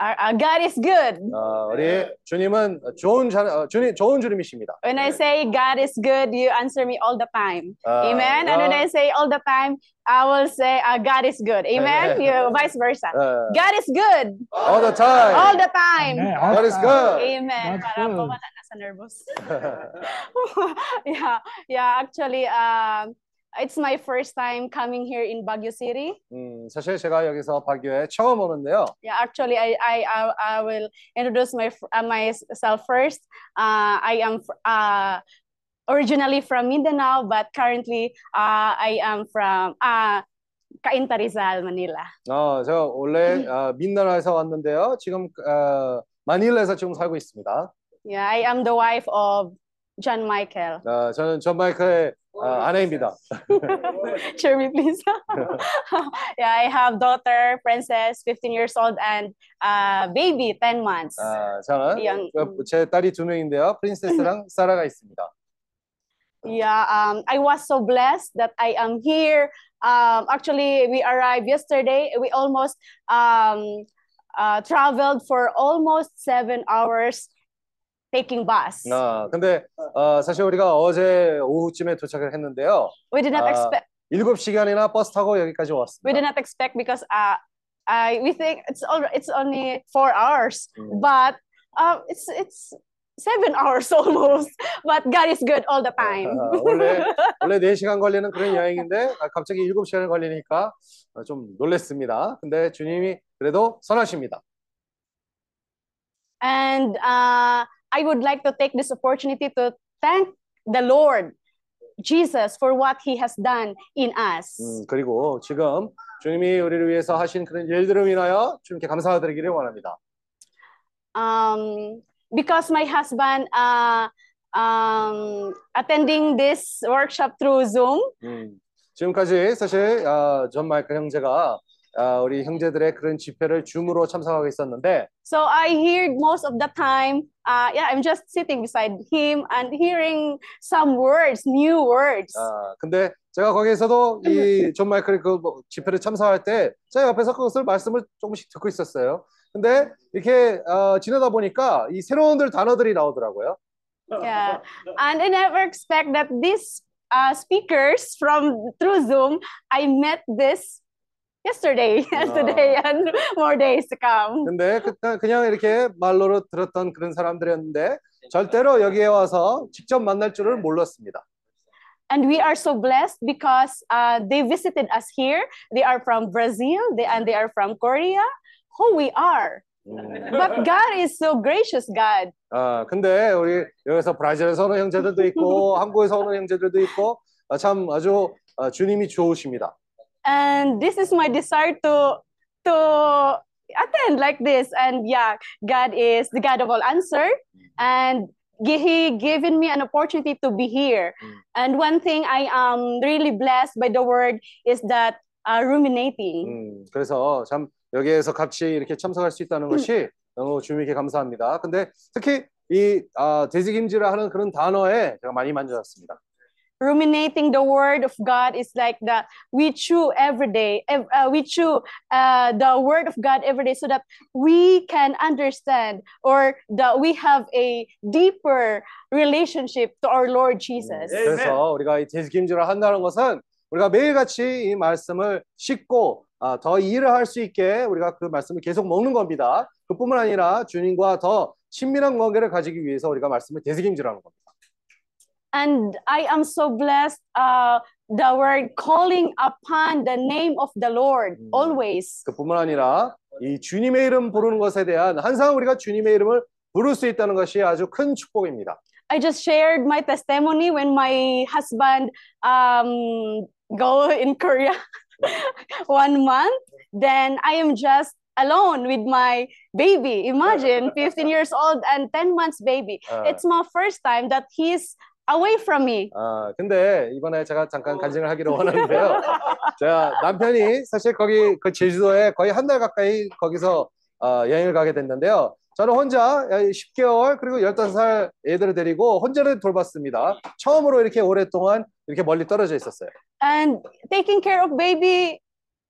Speaker 18: Our, our God is good.
Speaker 4: 어, 우리 주님은 좋은 자, 어, 주님 좋은 주님이십니다.
Speaker 18: When I say God is good, you answer me all the time.
Speaker 4: Uh,
Speaker 18: Amen. And when
Speaker 4: uh,
Speaker 18: I say all the time, I will say uh, God is good. Amen. you vice versa.
Speaker 4: 어,
Speaker 18: God is good
Speaker 4: all the time.
Speaker 18: all the time.
Speaker 4: God is good.
Speaker 18: Amen.
Speaker 3: God's
Speaker 18: Para po
Speaker 3: good.
Speaker 18: wala nasa nervous. yeah, yeah. Actually, um, it's my first time coming here in Baguio City.
Speaker 4: 음, 사실 제가 여기서 바교에 처음 오는데요.
Speaker 18: Yeah, actually, I I I, I will introduce my uh, myself first. Uh, I am fr- uh, originally from Mindanao, but currently uh, I am from uh, Cainta Rizal, Manila.
Speaker 4: 어, 저 원래 어, 민나라에서 왔는데요. 지금 어, 마닐라에서 지금 살고 있습니다.
Speaker 18: Yeah, I am the wife of John Michael.
Speaker 4: 어, 저는 존 마이클의 어, 아내입니다.
Speaker 18: Cheer me, please. yeah, I have daughter, princess, 15 years old, and uh, baby, 10 months.
Speaker 4: 아, 저는
Speaker 18: 영-
Speaker 4: 그, 제 딸이 두 명인데요. 프린세스랑 사라가 있습니다.
Speaker 18: Yeah, um, I was so blessed that I am here. Um, actually, we arrived yesterday. We almost um, uh, traveled for almost seven hours taking bus.
Speaker 4: 아, 근데 어, 사실 우리가 어제 오후쯤에 도착을 했는데요.
Speaker 18: We did not
Speaker 4: 아,
Speaker 18: expect.
Speaker 4: 7시간이나 버스 타고 여기까지
Speaker 18: We
Speaker 4: 왔습니다.
Speaker 18: did not expect because uh, I we think it's all it's only four hours,
Speaker 4: Mm.
Speaker 18: but uh, it's it's seven hours almost. But God is good all the time.
Speaker 4: 아, 원래 원래 4시간 걸리는 그런 여행인데 아, 갑자기 7시간 걸리니까 어, 좀 놀랬습니다. 근데 주님이 그래도 선하십니다.
Speaker 18: And uh, I would like to take this opportunity to thank the Lord Jesus for what He has done in us.
Speaker 4: 음, 그리고 지금 주님이 우리를 위해서 하신 그런 일들을 인하여 주님께 감사드리기를 원합니다.
Speaker 18: Um, because my husband uh, um, attending this workshop through Zoom,
Speaker 4: 음, 지금까지 사실 아, 존 마이클 형제가 아, 우리 형제들의 그런 집회를 줌으로 참석하고 있었는데
Speaker 18: so I heard most of the time. Uh, yeah, I'm just sitting beside him and hearing some words, new words.
Speaker 4: 아, 근데 제가 거기에서도 이존 마이클이 그뭐 집회를 참석할 때 제가 옆에서 그것을 말씀을 조금씩 듣고 있었어요. 근데 이렇게 어, 지나다 보니까 이 새로운 들 단어들이 나오더라고요.
Speaker 18: Yeah, and I never expect that these uh, speakers from through Zoom, I met this yesterday and
Speaker 4: Ah.
Speaker 18: today and more days to come.
Speaker 4: 근데 그, 그냥 이렇게 말로로 들었던 그런 사람들이었는데 절대로 여기에 와서 직접 만날 줄을 몰랐습니다.
Speaker 18: And we are so blessed because uh, they visited us here. They are from Brazil, they, and they are from Korea. Who we are. But God is so gracious, God.
Speaker 4: 아, 근데 우리 여기서 브라질에서 오는 형제들도 있고 한국에서 오는 형제들도 있고 아, 참 아주 아, 주님이 좋으십니다.
Speaker 18: and this is my desire to to attend like this and yeah god is the god of all answer and gi- he given me an opportunity to be here and one thing i am really blessed by the word is that uh, ruminating
Speaker 4: 음, 그래서 참 여기에서 같이 이렇게 참석할 수 있다는 것이 너무 주님께 감사합니다. 근데 특히 이 아, 돼지김질을 하는 그런 단어에 제가 많이 만져졌습니다.
Speaker 18: Ruminating the word of god is like that we chew every day uh, we chew uh, the word of god every day so that we can understand or that we have a deeper relationship to our lord jesus
Speaker 4: 그래서 우리가 이 돼지김질을 한다는 것은 우리가 매일같이 이 말씀을 씻고 아, 더 이해를 할수 있게 우리가 그 말씀을 계속 먹는 겁니다. 그뿐만 아니라 주님과 더 친밀한 관계를 가지기 위해서 우리가 말씀을 돼지김질하는 겁니다.
Speaker 18: and i am so blessed uh, the word calling upon the name of the lord always
Speaker 4: 그뿐만 아니라 이 주님의 이름 부르는 것에 대한 항상 우리가 주님의 이름을 부를 수 있다는 것이 아주 큰 축복입니다.
Speaker 18: I just shared my testimony when my husband um, go in Korea one month. Then I am just alone with my baby. Imagine 15 years old and 10 months baby.
Speaker 4: 아.
Speaker 18: It's my first time that he's away from me.
Speaker 4: 아, 근데 이번에 제가 잠깐 간증을 하기를 원하는데요. 제가 남편이 사실 거기 그 제주도에 거의 한 달 가까이 거기서 어, 여행을 가게 됐는데요. 저는 혼자 10개월 그리고 15살 애들을 데리고 혼자를 돌봤습니다. 처음으로 이렇게 오랫동안 이렇게 멀리 떨어져 있었어요.
Speaker 18: And taking care of baby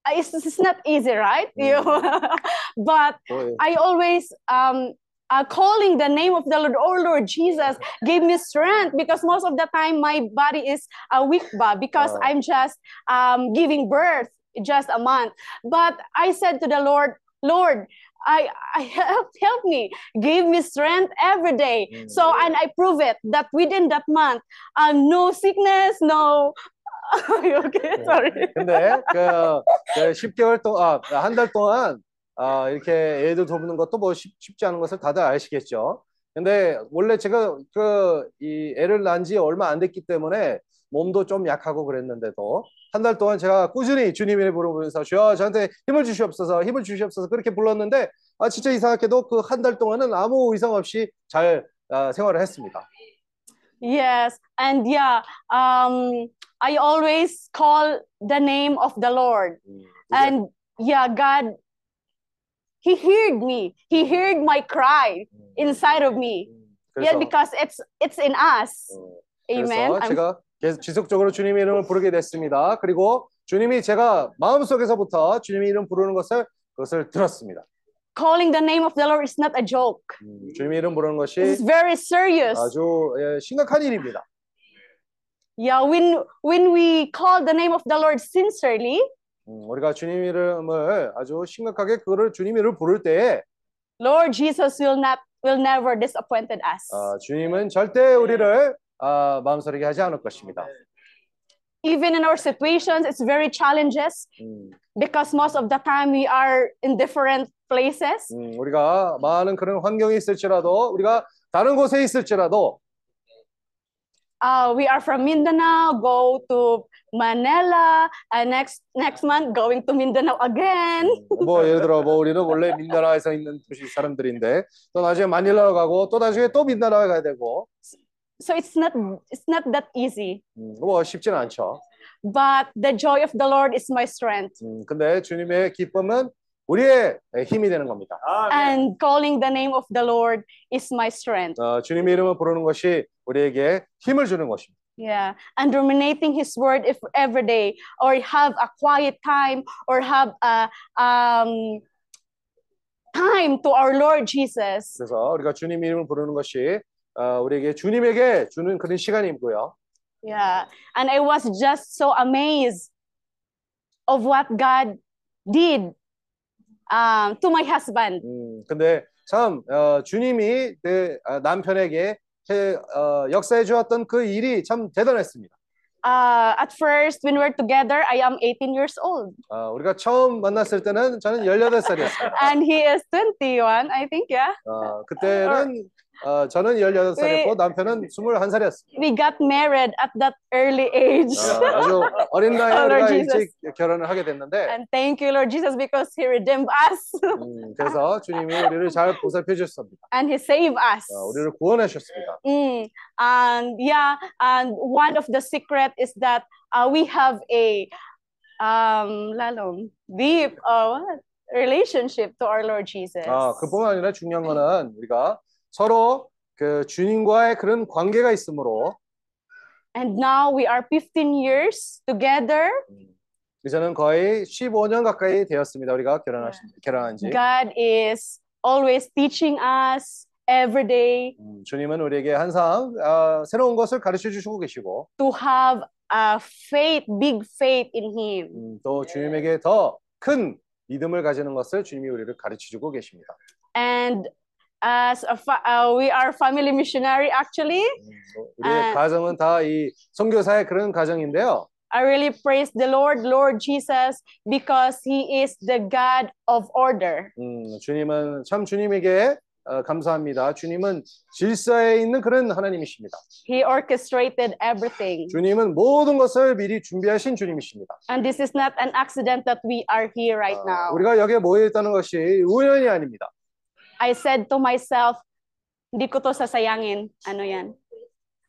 Speaker 18: it's, it's not easy, right? You, but
Speaker 4: 뭐,
Speaker 18: I always um uh, calling the name of the Lord, oh Lord Jesus, give me strength because most of the time my body is a weak ba because
Speaker 4: Oh.
Speaker 18: I'm just um giving birth just a month. But I said to the Lord, Lord, I, I help help me, give me strength every day. So and I prove it that within that month, uh, no sickness, no. okay, sorry.
Speaker 4: 근데 그, 그 10개월 동안 한 달 동안 아, 이렇게 애들 돕는 것도 뭐 쉽, 쉽지 않은 것을 다들 아시겠죠. 근데 원래 제가 그 이 애를 낳은 지 얼마 안 됐기 때문에 몸도 좀 약하고 그랬는데도 한 달 동안 제가 꾸준히 주님의 부르면서 주여 저한테 힘을 주시옵소서 힘을 주시옵소서 그렇게 불렀는데 아, 진짜 이상하게도 그 한 달 동안은 아무 이상 없이 잘 아, 생활을 했습니다.
Speaker 18: Yes, and yeah, um, I always call the name of the Lord. And yeah, God, He heard me. He heard my cry inside of me. Yeah,
Speaker 4: 그래서
Speaker 18: because it's it's in us. Amen.
Speaker 4: 그래서
Speaker 18: I'm-
Speaker 4: 제가 계속 지속적으로 주님의 이름을 부르게 됐습니다. 그리고 주님이 제가 마음속에서부터 주님의 이름 부르는 것을 그것을 들었습니다.
Speaker 18: calling the name of the Lord is not a joke.
Speaker 4: 주님의 이름 부르는 것이
Speaker 18: It's very serious.
Speaker 4: 아주 예, 심각한 일입니다.
Speaker 18: Yeah, when when we call the name of the Lord sincerely,
Speaker 4: 음, 우리가 주님 이름을 아주 심각하게 그거를 주님 이름을 부를 때에
Speaker 18: Lord Jesus will not will never disappointed us.
Speaker 4: 아, 주님은 절대 우리를 아, 마음서리게 하지 않을 것입니다.
Speaker 18: Even in our situations, it's very challenges
Speaker 4: 음,
Speaker 18: because most of the time we are in different places.
Speaker 4: 음, 우리가 많은 그런 환경이 있을지라도 우리가 다른 곳에 있을지라도
Speaker 18: Uh, we are from Mindanao, go to Manila, and next next month going to Mindanao again.
Speaker 4: 뭐 예를 들어 뭐 우리는 원래 민다나에서 있는 도시 사람들인데 또 나중에 마닐라로 가고 또 나중에 또 민다나에 가야 되고
Speaker 18: So it's not it's not that easy.
Speaker 4: 음, 뭐 쉽지는 않죠.
Speaker 18: But the joy of the Lord is my strength.
Speaker 4: 음, 근데 주님의 기쁨은 우리의 힘이 되는 겁니다.
Speaker 18: And calling the name of the Lord is my strength.
Speaker 4: 어, 주님의 이름을 부르는 것이 우리에게 힘을 주는 것입니다.
Speaker 18: Yeah. And ruminating his word if every day or have a quiet time or have a um time to our Lord Jesus.
Speaker 4: 그래서 우리가 주님의 이름을 부르는 것이 어, 우리에게 주님에게 주는 그런 시간이고요.
Speaker 18: Yeah. And I was just so amazed of what God did um, to my husband.
Speaker 4: 음, 근데 참 어, 주님이 내 아, 남편에게 해, 어, 역사해 주었던 그 일이 참 대단했습니다.
Speaker 18: Uh, at first, when we're together, I am 18 years old.
Speaker 4: 어, 우리가 처음 만났을 때는 저는 18살이었습니다.
Speaker 18: And he is 21, I think, yeah.
Speaker 4: 어, 그때는 어, 저는 18살이었고 남편은 21살이었습니다.
Speaker 18: We got married at that early age.
Speaker 4: 어, 아주 어린 나이에
Speaker 18: Oh.
Speaker 4: 일찍 결혼을 하게 됐는데
Speaker 18: And thank you, Lord Jesus, because he redeemed us
Speaker 4: 음, 그래서 주님이 우리를 잘 보살펴 주셨습니다.
Speaker 18: and he saved us.
Speaker 4: 어, 우리를 구원해 주셨습니다.
Speaker 18: Mm. And yeah, and one of the secret is that uh, we have a um lalong deep uh, relationship to our Lord Jesus.
Speaker 4: 아, 그뿐만 아니라 중요한 거는 우리가 서로 그 주님과의 그런 관계가 있으므로
Speaker 18: And now we are 15 years together.
Speaker 4: 이제는 거의 15년 가까이 되었습니다. 우리가 결혼하신 결혼한 지.
Speaker 18: God is always teaching us every day
Speaker 4: 음, 주님은 우리에게 항상 아, 새로운 것을 가르쳐 주시고 계시고
Speaker 18: to have a faith, big faith in Him.
Speaker 4: 음, 또 주님에게 더 큰 믿음을 가지는 것을 주님이 우리를 가르쳐 주고 계십니다.
Speaker 18: And as a fa- uh, we are family missionary, actually,
Speaker 4: 우리의
Speaker 18: 아.
Speaker 4: 가정은 다 이 선교사의 그런 가정인데요.
Speaker 18: I really praise the Lord, Lord Jesus, because He is the God of order.
Speaker 4: 음, 주님은 참 주님에게 어, 감사합니다. 주님은 질서에 있는 그런 하나님이십니다.
Speaker 18: He orchestrated everything.
Speaker 4: 주님은 모든 것을 미리 준비하신 주님이십니다.
Speaker 18: And this is not an accident that we are here right now.
Speaker 4: 우리가 여기에 모여 있다는 것이 우연이 아닙니다.
Speaker 18: I said to myself, hindi ko to sasayangin. Ano yan?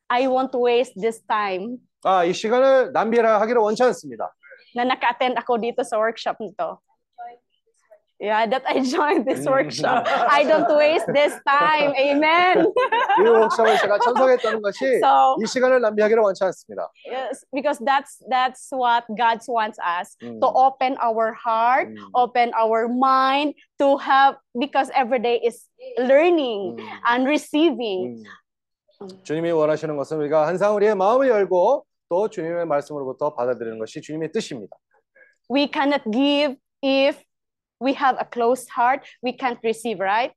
Speaker 18: I won't waste this time
Speaker 4: 아, 이 시간을 낭비하기를 원치 않습니다.
Speaker 18: na naka-attend ako dito sa workshop nito. Yeah, that I joined this workshop. I don't waste this time. Amen.
Speaker 4: 이 워크숍을 제가 참석했다는 것이
Speaker 18: So-
Speaker 4: 이 시간을 낭비하기를 원치 않습니다.
Speaker 18: Yes, because that's that's what God wants us
Speaker 4: Mm.
Speaker 18: to open our heart, open our mind to have because every day is learning and receiving.
Speaker 4: 주님이 원하시는 것은 우리가 항상 우리의 마음을 열고 또 주님의 말씀으로부터 받아들이는 것이 주님의 뜻입니다.
Speaker 18: We cannot give if we have a closed heart. We can't receive, right?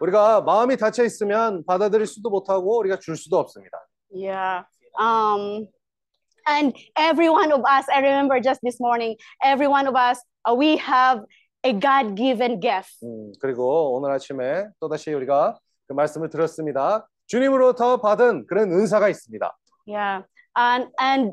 Speaker 4: 우리가 마음이 닫혀 있으면 받아들일 수도 못하고 우리가 줄 수도 없습니다.
Speaker 18: Yeah. Um, and every one of us, I remember just this morning, every one of us, uh, we have a God-given gift.
Speaker 4: 음, 그리고 오늘 아침에 또다시 우리가 그 말씀을 들었습니다. 주님으로부터 받은 그런 은사가 있습니다.
Speaker 18: Yeah. And and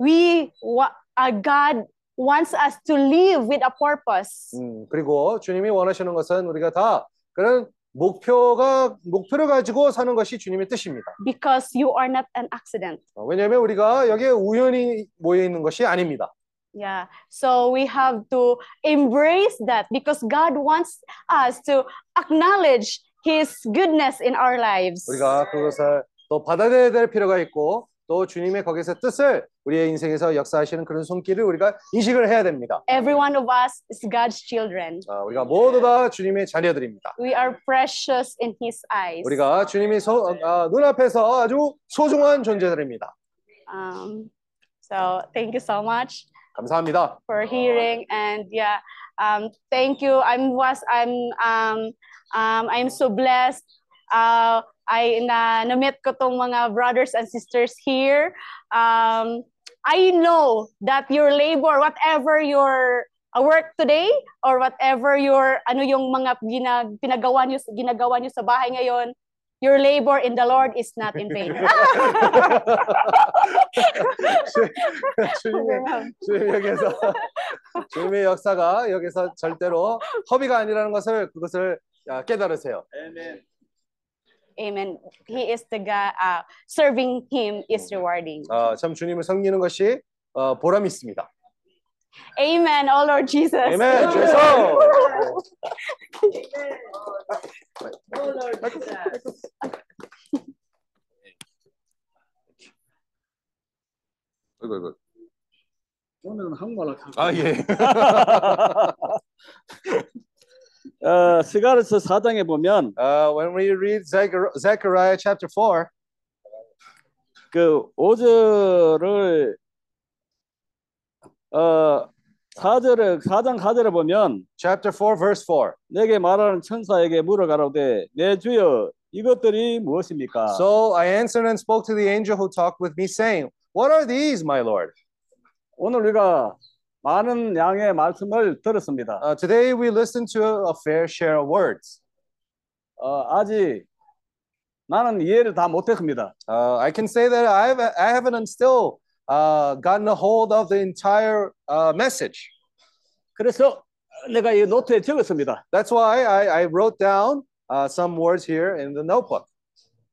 Speaker 18: we wa- uh, God wants us to live with a purpose.
Speaker 4: 음, 그리고 주님이 원하시는 것은 우리가 다 그런 목표가 목표를 가지고 사는 것이 주님의 뜻입니다.
Speaker 18: Because you are not an accident.
Speaker 4: 어, 왜냐하면 우리가 여기에 우연히 모여 있는 것이 아닙니다.
Speaker 18: Yeah. So we have to embrace that because God wants us to acknowledge His goodness in our lives.
Speaker 4: 우리가 그것을 또 받아들여야 될 필요가 있고 또 주님의 거기서 뜻을 우리의 인생에서 역사하시는 그런 손길을 우리가 인식을 해야 됩니다.
Speaker 18: Every one of us is God's children.
Speaker 4: 어, 우리가 모두 다 주님의 자녀들입니다.
Speaker 18: We are precious in His eyes.
Speaker 4: 우리가 주님이 소, 어, 눈앞에서 아주 소중한 존재들입니다.
Speaker 18: Um, so thank you so much
Speaker 4: 감사합니다.
Speaker 18: for hearing and yeah, um, thank you. I'm was I'm um, um, I'm so blessed. Uh, I na na-meet ko tong mga brothers and sisters here. Um, I know that your labor, whatever your uh, work today or whatever your ano yung mga ginag, pinagawa niyo ginagawa niyo sa bahay ngayon, your labor in the Lord is not in vain.
Speaker 4: 주님의, 주님 여기서 주님의 역사가 여기서 절대로 허비가 아니라는 것을 그것을 아, 깨달으세요.
Speaker 18: Amen. He is the God. Uh, serving Him is rewarding.
Speaker 4: 어, 참 주님을 섬기는 것이 어, 보람 있습니다.
Speaker 18: Amen. Oh Lord Jesus.
Speaker 4: 아멘. 주에서 이거 이거.
Speaker 1: 오늘은 한국말로 가.
Speaker 4: 아 예.
Speaker 1: 어, 스가르스 4장에 보면
Speaker 4: Uh, when we read Zechar- Zechariah chapter 4,
Speaker 1: 그 5절을 어 4절에 4장 4절에 보면
Speaker 4: chapter 4 verse 4.
Speaker 1: 내게 말하는 천사에게 물어가라오되 내 주여 이것들이 무엇입니까?
Speaker 4: So I answered and spoke to the angel who talked with me, saying, What are these, my Lord?
Speaker 1: 오늘 우리가 많은 양의 말씀을 들었습니다.
Speaker 4: Uh, today we listened to a fair share of words.
Speaker 1: 어, 아직 나는 이해를 다 못했습니다.
Speaker 4: Uh, I can say that I've, I haven't still uh, gotten a hold of the entire uh, message.
Speaker 1: 그래서 내가 이 노트에 적었습니다.
Speaker 4: That's why I, I wrote down uh, some words here in the notebook.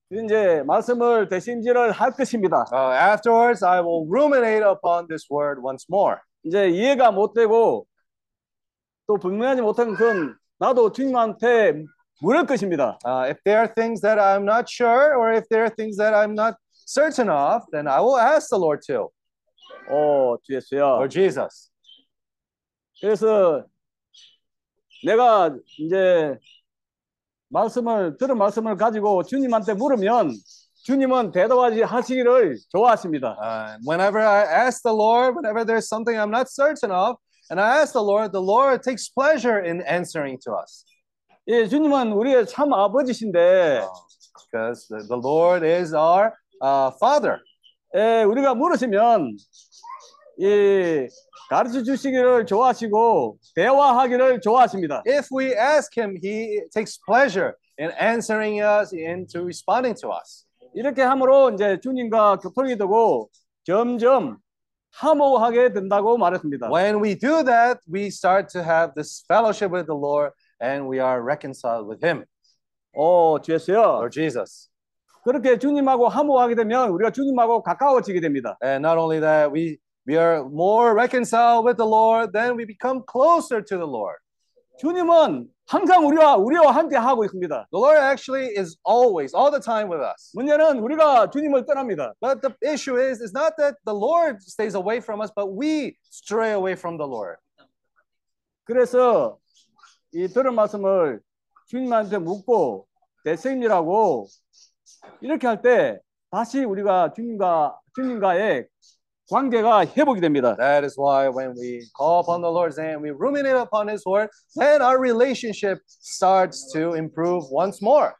Speaker 1: 이제 말씀을 대신지를 할 것입니다.
Speaker 4: Uh, afterwards, I will ruminate upon this word once more.
Speaker 1: 이제 이해가 못 되고 또 분명하지 못한 건 나도 주님한테 물을 것입니다.
Speaker 4: Uh, if there are things that I'm not sure, or if there are things that I'm not certain of, then I will ask the Lord too,
Speaker 1: 오, 주 예수야.
Speaker 4: or Jesus.
Speaker 1: 그래서 내가 이제 말씀을 들은 말씀을 가지고 주님한테 물으면 주님은 대답하지 하시기를 좋아하십니다.
Speaker 4: Uh, whenever I ask the Lord, whenever there's something I'm not certain of, and I ask the Lord, the Lord takes pleasure in answering to us.
Speaker 1: 예, 주님은 우리의 참 아버지신데
Speaker 4: Because the, the Lord is our uh, Father.
Speaker 1: 예, 우리가 물으시면 이 가르쳐 주시기를 좋아하시고 대화하기를 좋아하십니다.
Speaker 4: If we ask Him, He takes pleasure in answering us, into responding to us.
Speaker 1: 이렇게 함으로 이제 주님과 교통이 되고 점점 화목하게 된다고 말했습니다.
Speaker 4: When we do that, we start to have this fellowship with the Lord and we are reconciled with Him,
Speaker 1: 오, 주 예수요.
Speaker 4: Lord Jesus.
Speaker 1: 그렇게 주님하고 화목하게 되면 우리가 주님하고 가까워지게 됩니다.
Speaker 4: And not only that, we, we are more reconciled with the Lord, then we become closer to the Lord.
Speaker 1: 주님은 항상 우리와 우리와 함께 하고 있습니다.
Speaker 4: The Lord actually is always, all the time with us.
Speaker 1: 문제는 우리가 주님을 떠납니다.
Speaker 4: But the issue is, is not that the Lord stays away from us, but we stray away from the Lord.
Speaker 1: 그래서 이 들은 말씀을 주님한테 묻고 대생이라고 이렇게 할 때 다시 우리가 주님과 주님과의 관계가 회복이 됩니다.
Speaker 4: That is why when we call upon the Lord's name, we ruminate upon His word, then our relationship starts to improve once more.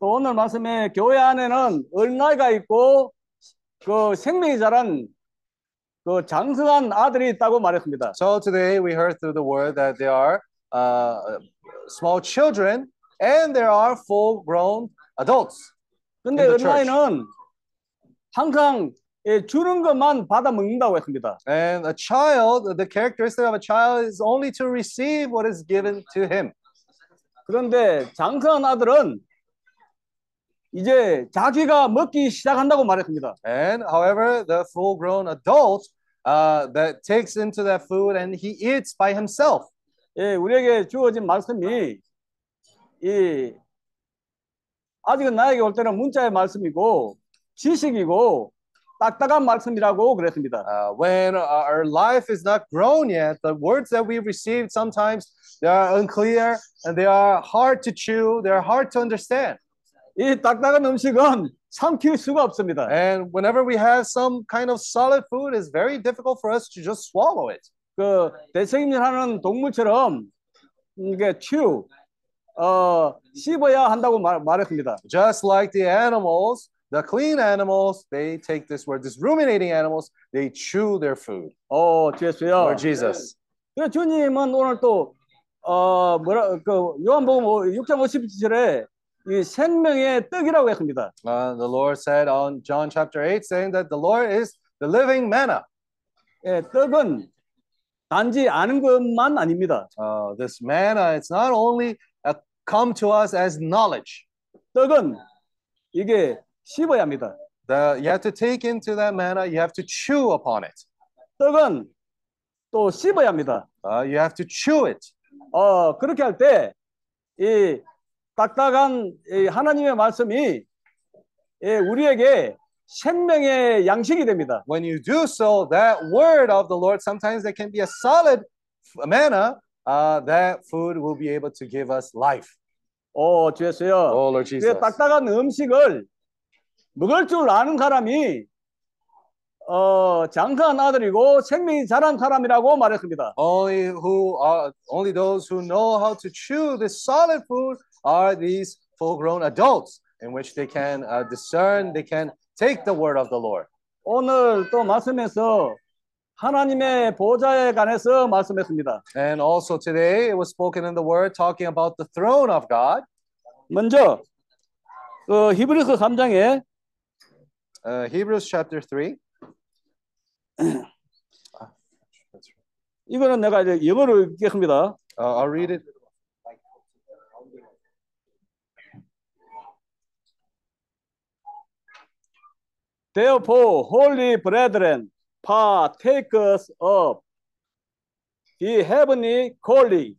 Speaker 1: 또 오늘 말씀에 교회 안에는 어린아이가 있고 그 생명이 자란 그 장성한 아들이 있다고 말했습니다.
Speaker 4: So today we heard through the word that there are uh, small children and there are full grown adults.
Speaker 1: 근데. 어린아이는 항상 예, 주는 것만 받아 먹는다고 했습니다.
Speaker 4: And a child, the characteristic of a child is only to receive what is given to him.
Speaker 1: 그런데 장성한 아들은 이제 자기가 먹기 시작한다고 말했습니다.
Speaker 4: And however, the full-grown adult uh, that takes into that food and he eats by himself.
Speaker 1: 예, 우리에게 주어진 말씀이 이 아직은 나에게 올 때는 문자의 말씀이고 지식이고 딱딱한 말씀이라고 그랬습니다.
Speaker 4: Uh, when our life is not grown yet, the words that we receive sometimes they are unclear and they are hard to chew, they are hard to understand.
Speaker 1: 이 딱딱한 음식은 삼킬 수가 없습니다.
Speaker 4: And whenever we have some kind of solid food, it's very difficult for us to just swallow it.
Speaker 1: 그 대책임질하는 동물처럼 이게 chew, 어 씹어야 한다고 말, 말했습니다.
Speaker 4: Just like the animals, the clean animals, they take this word, this ruminating animals, they chew their food.
Speaker 1: 어, 주였어요.
Speaker 4: Lord Jesus.
Speaker 1: 그 주님은 오늘 또어 뭐라 그 요한복음 6장 57절에 이 생명의 떡이라고 했습니다.
Speaker 4: Uh, the Lord said on John chapter 8, saying that the Lord is the living manna.
Speaker 1: 예, 떡은 단지 아는 것만 아닙니다.
Speaker 4: Uh, this manna, it's not only uh, come to us as knowledge.
Speaker 1: 떡은 이게 씹어야 합니다.
Speaker 4: The, you have to take into that manna, you have to chew upon it.
Speaker 1: 떡은 또 씹어야 합니다.
Speaker 4: Uh, you have to chew it.
Speaker 1: 어, 그렇게 할 때 이 딱딱한 이 하나님의 말씀이 예, 우리에게 생명의 양식이 됩니다.
Speaker 4: When you do so, that word of the Lord, sometimes that can be a solid manna, uh, that food will be able to give us life.
Speaker 1: 오, 주였어요.
Speaker 4: Oh, Lord Jesus.
Speaker 1: 그 딱딱한 음식을 먹을 줄 아는 사람이 어, 장사한 아들이고 생명이 자란 사람이라고 말했습니다.
Speaker 4: Only who are only those who know how to chew this solid food are these full-grown adults, in which they can uh, discern, they can take the word of the Lord.
Speaker 1: 오늘 또 말씀에서 하나님의 보좌에 관해서 말씀했습니다.
Speaker 4: And also today it was spoken in the word talking about the throne of God.
Speaker 1: 먼저 그 히브리서 3장에
Speaker 4: Uh, Hebrews chapter 3.
Speaker 1: 이거는 내가 이제 영어로 읽겠습니다.
Speaker 4: Uh, I'll read it.
Speaker 1: Therefore, holy brethren, partakers of the heavenly calling,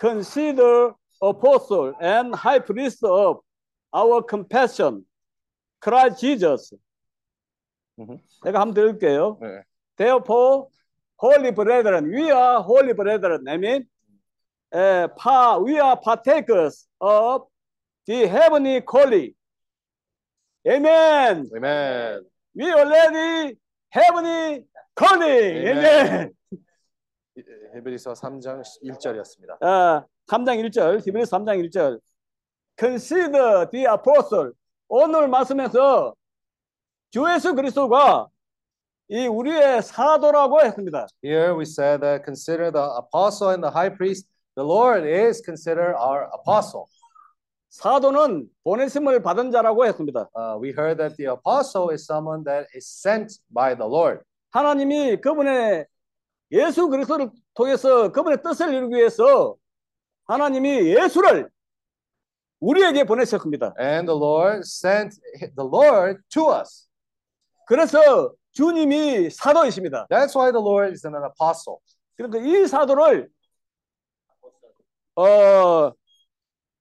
Speaker 1: consider apostle and high priest of our compassion, Christ Jesus. 내가 한번 들을게요.
Speaker 4: 네.
Speaker 1: Therefore, holy brethren, we are holy brethren. I mean, uh, pa, we are partakers of the heavenly calling. Amen.
Speaker 4: Amen.
Speaker 1: We already heavenly calling. Amen.
Speaker 4: 히브리서 3장 1절이었습니다.
Speaker 1: 아, 3장 1절, 히브리서 3장 1절. Consider the apostle. 오늘 말씀에서 주 예수 그리스도가 이 우리의 사도라고 했습니다.
Speaker 4: Here we said that consider the apostle and the high priest. The Lord is considered our apostle.
Speaker 1: 사도는 보내심을 받은 자라고 했습니다.
Speaker 4: Uh, we heard that the apostle is someone that is sent by the Lord.
Speaker 1: 하나님이 그분의 예수 그리스도를 통해서 그분의 뜻을 이루기 위해서 하나님이 예수를 우리에게 보내셨습니다.
Speaker 4: And the Lord sent the Lord to us.
Speaker 1: 그래서 주님이 사도이십니다.
Speaker 4: That's why the Lord is an apostle.
Speaker 1: 그러니까 이 사도를 어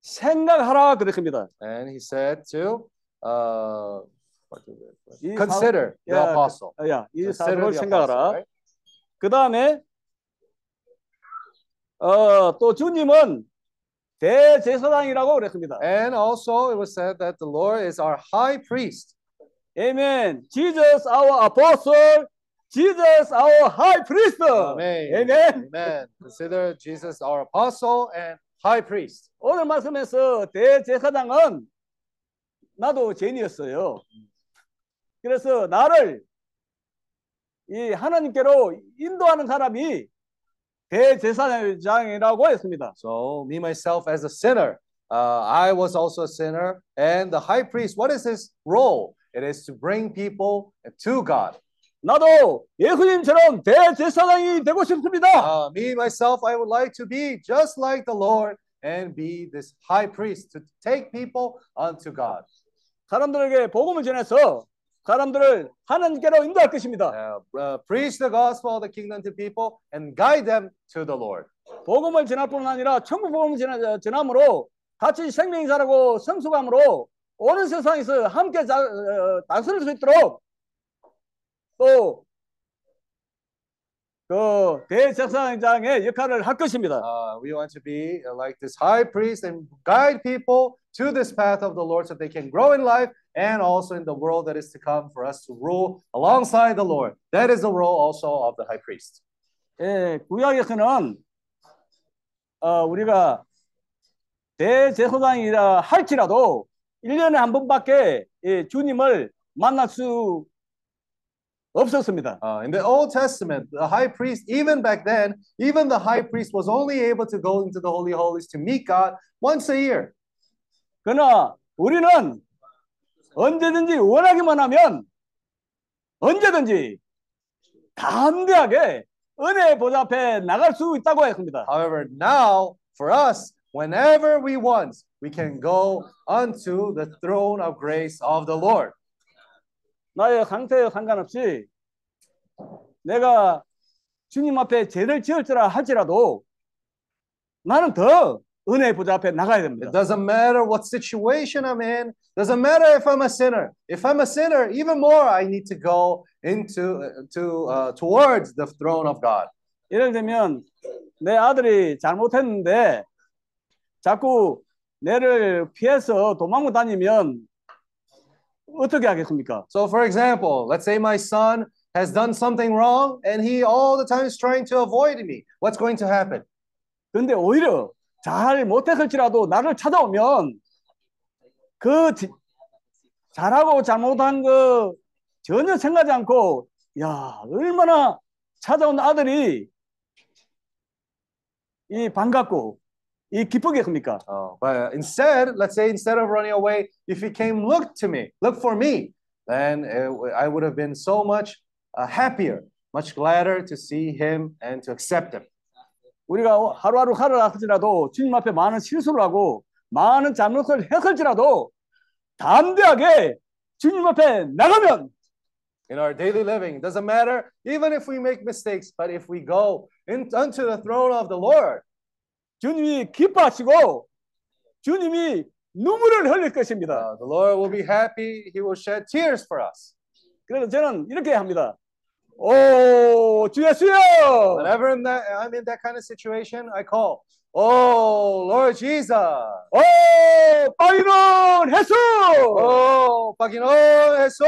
Speaker 1: 생각하라 그랬습니다.
Speaker 4: And he said to uh, consider
Speaker 1: 사-
Speaker 4: the
Speaker 1: 야,
Speaker 4: apostle.
Speaker 1: 야, 이 사도를 생각하라. 그 다음에 어, 또 주님은 대제사장이라고 그랬습니다.
Speaker 4: And also it was said that the Lord is our high priest.
Speaker 1: Amen. Jesus our apostle, Jesus our high priest.
Speaker 4: Amen.
Speaker 1: Amen.
Speaker 4: Amen. Consider Jesus our apostle and high priest.
Speaker 1: 오늘 말씀에서 대제사장은 나도 죄인이었어요. 그래서 나를 이 하나님께로 인도하는 사람이 대제사장이라고 했습니다.
Speaker 4: So me myself as a sinner, uh, I was also a sinner, and the high priest. What is his role? It is to bring people to God.
Speaker 1: 나도 예수님처럼 대제사장이 되고 싶습니다.
Speaker 4: Uh, me myself, I would like to be just like the Lord and be this high priest to take people unto God.
Speaker 1: 사람들에게 복음을 전해서 사람들을 하나님께로 인도할 것입니다.
Speaker 4: Uh, uh, preach the gospel of the kingdom to people and guide them to the Lord.
Speaker 1: 복음을 전할 뿐 아니라 천국 복음을 전하- 전함으로 같이 생명사라고 성숙함으로 온 세상에서 함께 자, 어, 다스릴 수 있도록 또 그 대제사장의 역할을 할 것입니다.
Speaker 4: Uh, we want to be uh, like this high priest and guide people to this path of the Lord so they can grow in life and also in the world that is to come for us to rule alongside the Lord. That is the role also of the high priest.
Speaker 1: 예, 구약에서는 어, 우리가 대제사장이라 할지라도 1년에 한 번밖에 예, 주님을 만날 수 없었습니다.
Speaker 4: Uh, in the Old Testament, the high priest, even back then, even the high priest was only able to go into the Holy Holies to meet God once a year.
Speaker 1: 그러나 우리는 언제든지 원하기만 하면 언제든지 담대하게 은혜 보좌 앞에 나갈 수 있다고 했습니다.
Speaker 4: However, now for us, whenever we want, we can go unto the throne of grace of the Lord.
Speaker 1: 나의 상태에 상관없이 내가 주님 앞에 죄를 지을지라 할지라도 나는 더 은혜 보좌 앞에 나가야 됩니다.
Speaker 4: It doesn't matter what situation I'm in. Doesn't matter if I'm a sinner. If I'm a sinner, even more, I need to go into to uh, towards the throne of God.
Speaker 1: 예를 들면 내 아들이 잘못했는데 자꾸 내를 피해서 도망고 다니면 어떻게 하겠습니까?
Speaker 4: So, for example, let's say my son has done something wrong and he all the time is trying to avoid me. What's going to happen?
Speaker 1: 근데 오히려 잘 못했을지라도 나를 찾아오면 그 지- 잘하고 잘못한 거 전혀 생각하지 않고 야 얼마나 찾아온 아들이 이 반갑고 이 기쁘겠습니까?
Speaker 4: Oh, but instead, let's say instead of running away, if he came look to me, look for me, then it w- I would have been so much uh, happier, much gladder to see him and to accept him.
Speaker 1: 우리가 하루하루 살아갈지라도 주님 앞에 많은 실수를 하고 많은 잘못을 했을지라도 담대하게 주님 앞에 나가면
Speaker 4: In our daily living, it doesn't matter, even if we make mistakes, but if we go in, unto the throne of the Lord,
Speaker 1: 주님이 기뻐하시고 주님이 눈물을 흘릴 것입니다.
Speaker 4: uh, the Lord will be happy. He will shed tears for us.
Speaker 1: 그래서 저는 이렇게 합니다. 오, 주 예수여!
Speaker 4: Whenever in that, I'm in that kind of situation, I call, Oh, Lord Jesus.
Speaker 1: 오, 빠이론 해수!
Speaker 4: Oh, Panginoon Jesus.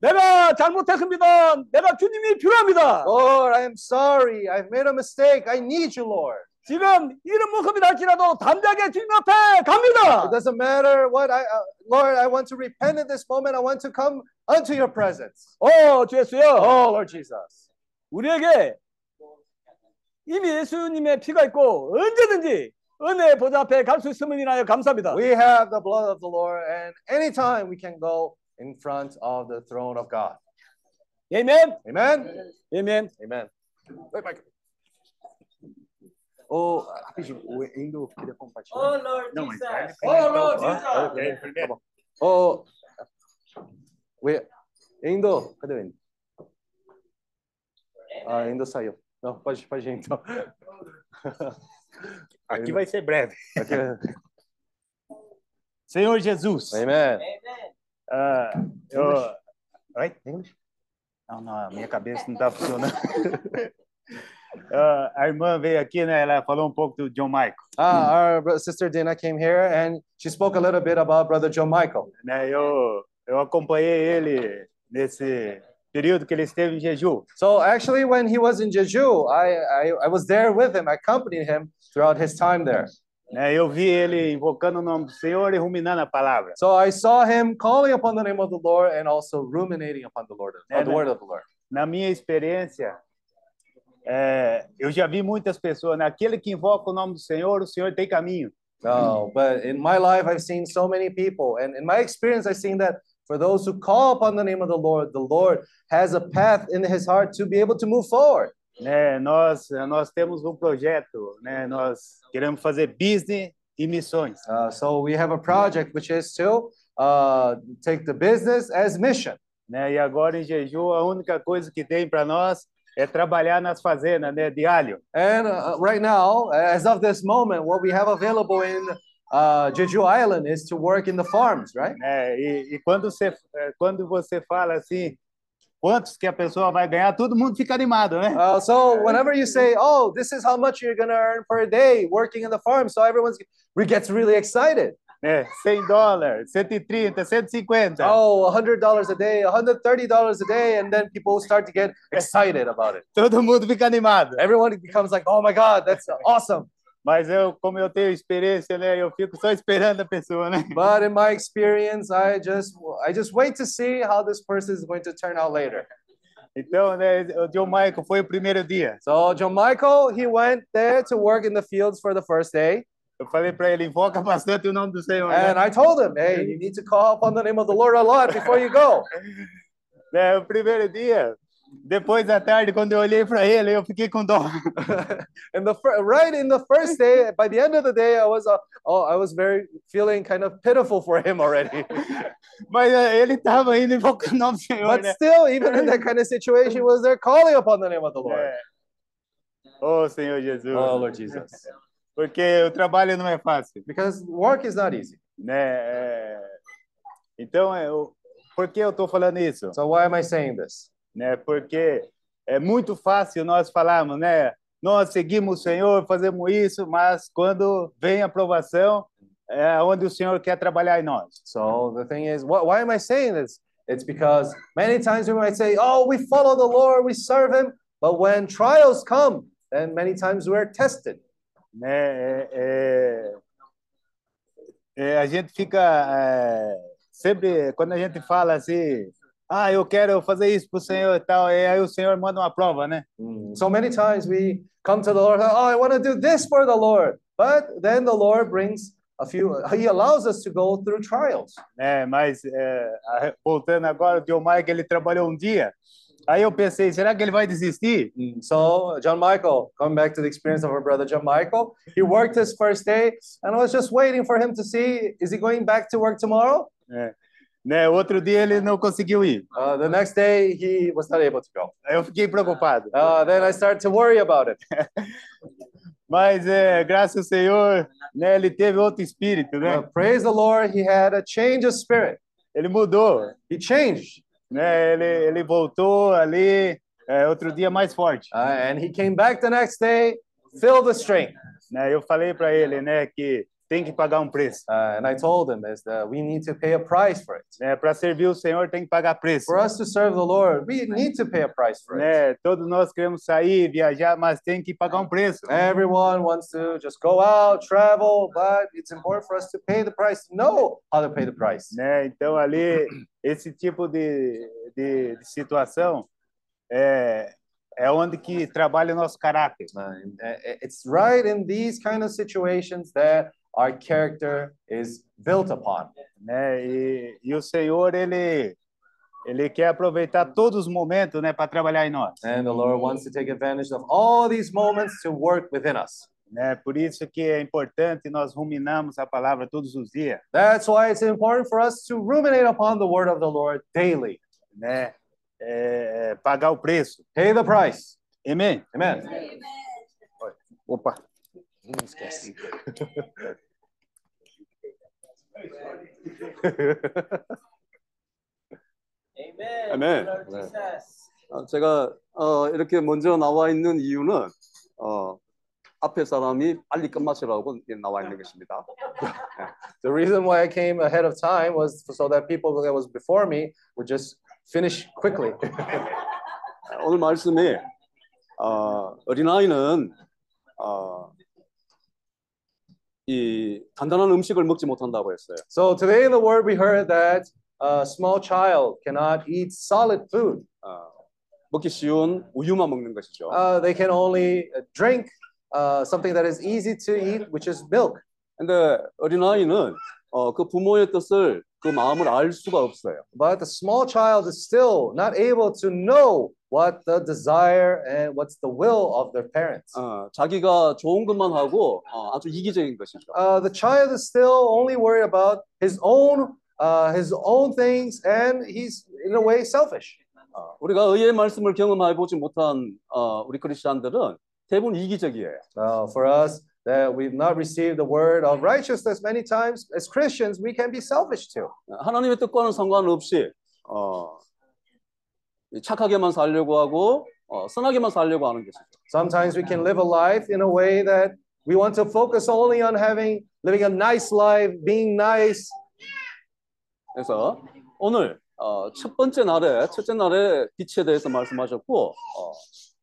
Speaker 1: 내가 잘못했습니다. 내가 주님이 필요합니다.
Speaker 4: Lord, I am sorry. I've made a mistake. I need you, Lord.
Speaker 1: 지금 이런 모습이 날지라도 담대하게 주님 앞에 갑니다.
Speaker 4: It doesn't matter what I, uh, Lord, I want to repent in this moment. I want to come unto your presence.
Speaker 1: 오, 주 예수여!
Speaker 4: Oh, Lord Jesus.
Speaker 1: 우리에게 이미 예수님의 피가 있고 언제든지 은혜 보좌 앞에 갈 수 있음을 인하여 감사합니다.
Speaker 4: We have the blood of the Lord, and anytime we can go in front of the throne of God.
Speaker 1: 아멘.
Speaker 4: Amen.
Speaker 1: 아멘.
Speaker 4: Amen. Wait, Mike.
Speaker 3: Ô, rapidinho, o Endo queria compartilhar.
Speaker 16: Oh, Lord
Speaker 3: Não, mas
Speaker 16: Jesus. Oh, Lord. Jesus.
Speaker 4: Tá bom. Oh, wait. Indo, cadê o Indo? Ah, Indo saiu. Não, pode, pode ir então.
Speaker 3: Aqui vai ser breve.
Speaker 4: Aqui é-
Speaker 3: Senhor Jesus.
Speaker 4: Amen.
Speaker 3: ah, eu... Oi? Não, não, a minha cabeça não está funcionando. Ah, a irmã veio aqui, né? Ela falou um pouco do John Michael.
Speaker 4: Ah, our sister Dana came here and she spoke a little bit about Brother Joe Michael.
Speaker 3: Né? Eu, eu acompanhei ele nesse período que ele esteve em jejum.
Speaker 4: So actually, when he was in Jeju, I, I, I was there with him. I accompanied him throughout his time there.
Speaker 3: Né? Eu vi ele invocando o nome do Senhor e ruminando a palavra.
Speaker 4: So I saw him calling upon the name of the Lord and also ruminating upon the Lord, uh, the word of the Lord.
Speaker 3: Na minha experiência, é, eu já vi muitas pessoas, né? aquele que invoca o nome do Senhor, o Senhor tem caminho.
Speaker 4: No, but in my life, I've seen so many people, and in my experience, I've seen that For those who call upon the name of the Lord, the Lord has a path in his heart to be able to move forward.
Speaker 3: Né, nós, nós temos um projeto, né? Nós queremos fazer business e missões.
Speaker 4: Uh, so we have a project which is to uh, take the business as mission.
Speaker 3: Né? E agora em Jeju, a única coisa que tem para nós é trabalhar nas fazendas, né, de alho.
Speaker 4: And uh, right now, as of this moment, what we have available in uh, Jeju Island is to work in the farms, right?
Speaker 3: É, e, e quando você é, quando você fala assim, quantos que a pessoa vai ganhar, todo mundo fica animado, né?
Speaker 4: Uh, so whenever you say, "Oh, this is how much you're gonna earn per day working in the farm," so everyone gets really excited.
Speaker 3: É, 100 dólares, 130, 150.
Speaker 4: Oh, $100 a day, $130 a day, and then people start to get excited about it.
Speaker 3: Todo mundo fica animado.
Speaker 4: Everyone becomes like, "Oh my God, that's awesome!"
Speaker 3: Mas eu, como eu tenho experiência, né, eu fico só esperando a pessoa, né?
Speaker 4: But in my experience, I just I just wait to see how this person is going to turn out later.
Speaker 3: Então, né, o John Michael foi o primeiro dia.
Speaker 4: So John Michael, he went there to work in the fields for the first day.
Speaker 3: Eu falei para ele, invoca bastante o nome do Senhor.
Speaker 4: And
Speaker 3: né?
Speaker 4: I told him, hey, you need to call upon the name of the Lord a lot before you go.
Speaker 3: Né, o primeiro dia, depois da tarde, quando eu olhei para ele, eu fiquei com dó.
Speaker 4: and the right in the first day, by the end of the day, I was uh, oh, I was very feeling kind of pitiful for him already.
Speaker 3: Mas eh, ele estava indo invocando o nome do Senhor,
Speaker 4: but
Speaker 3: né?
Speaker 4: still, even in that kind of situation, was there calling upon the name of the Lord.
Speaker 3: É. Oh, Senhor Jesus.
Speaker 4: Oh, Lord Jesus.
Speaker 3: Porque o trabalho não é fácil,
Speaker 4: Because work is not easy.
Speaker 3: né? É, Então, é, o- por que eu estou falando isso?
Speaker 4: So why am I saying this?
Speaker 3: Né? Porque é muito fácil nós falarmos, né? Nós seguimos o Senhor, fazemos isso, mas quando vem a aprovação, é onde o Senhor quer trabalhar em nós.
Speaker 4: So the thing is, wh- why am I saying this? It's because many times we might say, "Oh, we follow the Lord, we serve Him," but when trials come, then many times we're tested.
Speaker 3: Né? É, é, é, a gente fica é, sempre quando a gente fala assim, ah, eu quero fazer isso para o Senhor e tal, e aí o Senhor manda uma prova, né?
Speaker 4: So many times we come to the Lord, "Oh, I want to do this for the Lord," but then the Lord brings a few. He allows us to go through trials.
Speaker 3: É, mas é, voltando agora, o Michael ele trabalhou um dia, aí eu pensei, será que ele vai desistir?
Speaker 4: So John Michael, coming back to the experience of our brother John Michael, he worked his first day, and I was just waiting for him to see, is he going back to work tomorrow?
Speaker 3: É, né? Outro dia ele não conseguiu ir.
Speaker 4: Uh, the next day he was not able to go.
Speaker 3: Eu fiquei preocupado.
Speaker 4: Uh, then I started to worry about it.
Speaker 3: Mas é, graças ao Senhor, né? Ele teve outro espírito, né?
Speaker 4: Uh, praise the Lord, he had a change of spirit.
Speaker 3: Ele mudou.
Speaker 4: He changed.
Speaker 3: Né? Ele, ele voltou ali é, outro dia mais forte.
Speaker 4: Uh, and he came back the next day, filled with strength.
Speaker 3: Né? Eu falei para ele, né, que tem que pagar um preço.
Speaker 4: Uh, and I told him is that we need to pay a price for it.
Speaker 3: Né? Para servir o Senhor tem que pagar preço.
Speaker 4: For us to serve the Lord, we need to pay a price for it.
Speaker 3: Né? Todos nós queremos sair, viajar, mas tem que pagar um preço.
Speaker 4: Everyone wants to just go out, travel, but it's important for us to pay the price, know how to pay the price.
Speaker 3: Né? Então ali esse tipo de, de, de situação é é onde que trabalha o nosso caráter.
Speaker 4: Uh, It's right in these kind of situations that our character is built upon.
Speaker 3: Né? E, e o Senhor ele ele quer aproveitar todos os momentos, né, para trabalhar em nós.
Speaker 4: And the Lord wants to take advantage of all these moments to work within us.
Speaker 3: né? Por isso que é importante nós ruminarmos a palavra todos os dias,
Speaker 4: That's why it's important for us to ruminate upon the word of the Lord daily.
Speaker 3: né? É, pagar o preço.
Speaker 4: Pay the price.
Speaker 3: Amém.
Speaker 4: Amen.
Speaker 3: Opa.
Speaker 4: Esquece.
Speaker 1: 아멘. 어, 제가 어, 이렇게 먼저 나와 있는 이유는 어, 앞에 사람이 빨리 끝마치라고 나와 있는 것입니다.
Speaker 4: The reason why I came ahead of time was so that people that was before me would just finish quickly.
Speaker 1: 오늘 말씀이 어, 어린아이는 어, 이 단단한 음식을 먹지 못한다고 했어요.
Speaker 4: So today in the word we heard that a small child cannot eat solid food.
Speaker 1: 어, 먹기 쉬운 우유만 먹는 것이죠.
Speaker 4: Uh, they can only drink uh, something that is easy to eat, which is milk.
Speaker 1: 근데 어린아이는 어, 그 부모의 뜻을
Speaker 19: 그 마음을 알 수가 없어요.
Speaker 4: But the small child is still not able to know what the desire and what's the will of their parents.
Speaker 19: 어, 자기가 좋은 것만 하고 어, 아주 이기적인 것이죠.
Speaker 4: Uh, the child is still only worried about his own uh, his own things, and he's in a way selfish.
Speaker 19: 어, 우리가 의의 말씀을 경험해 보지 못한 어, 우리 크리스천들은 대부분 이기적이에요.
Speaker 4: Uh, for us, that we've not received the word of righteousness many times, as Christians, we can be selfish too.
Speaker 19: 하나님의 뜻과는 상관없이 어, 착하게만 살려고 하고 어, 선하게만 살려고 하는 것이죠.
Speaker 4: Sometimes we can live a life in a way that we want to focus only on having living a nice life, being nice.
Speaker 19: 그래서 오늘 어, 첫 번째 날에 첫째 날에 빛에 대해서 말씀하셨고 어,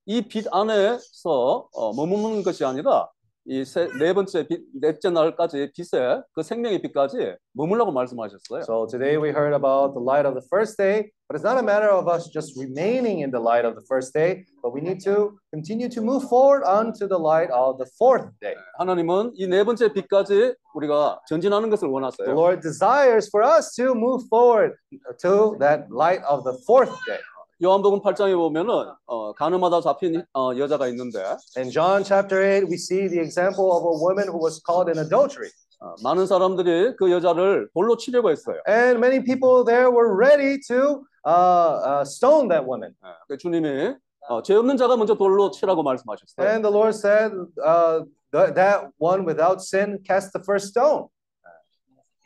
Speaker 19: 이빛 안에서 어, 머무는 것이 아니라 이 네 번째 빛, 넷째 날까지 빛에 그 생명의 빛까지 머물라고 말씀하셨어요.
Speaker 4: So today we heard about the light of the first day, but it's not a matter of us just remaining in the light of the first day, but we need to continue to move forward onto the light of the fourth day.
Speaker 19: 하나님은 이 네 번째 빛까지 우리가 전진하는 것을
Speaker 4: The
Speaker 19: 원하세요.
Speaker 4: Lord desires for us to move forward to that light of the fourth day.
Speaker 19: 요한복음 8장에 보면은 어, 가늠하다 잡힌 어, 여자가 있는데
Speaker 4: In John chapter 8, we see the example of a woman who was caught in adultery.
Speaker 19: 어, 많은 사람들이 그 여자를 돌로 치려고 했어요.
Speaker 4: And many people there were ready to uh, uh, stone that woman.
Speaker 19: 그 주님이 어, 죄 없는 자가 먼저 돌로 치라고 말씀하셨어요.
Speaker 4: And the Lord said, uh, th- that one without sin cast the first stone.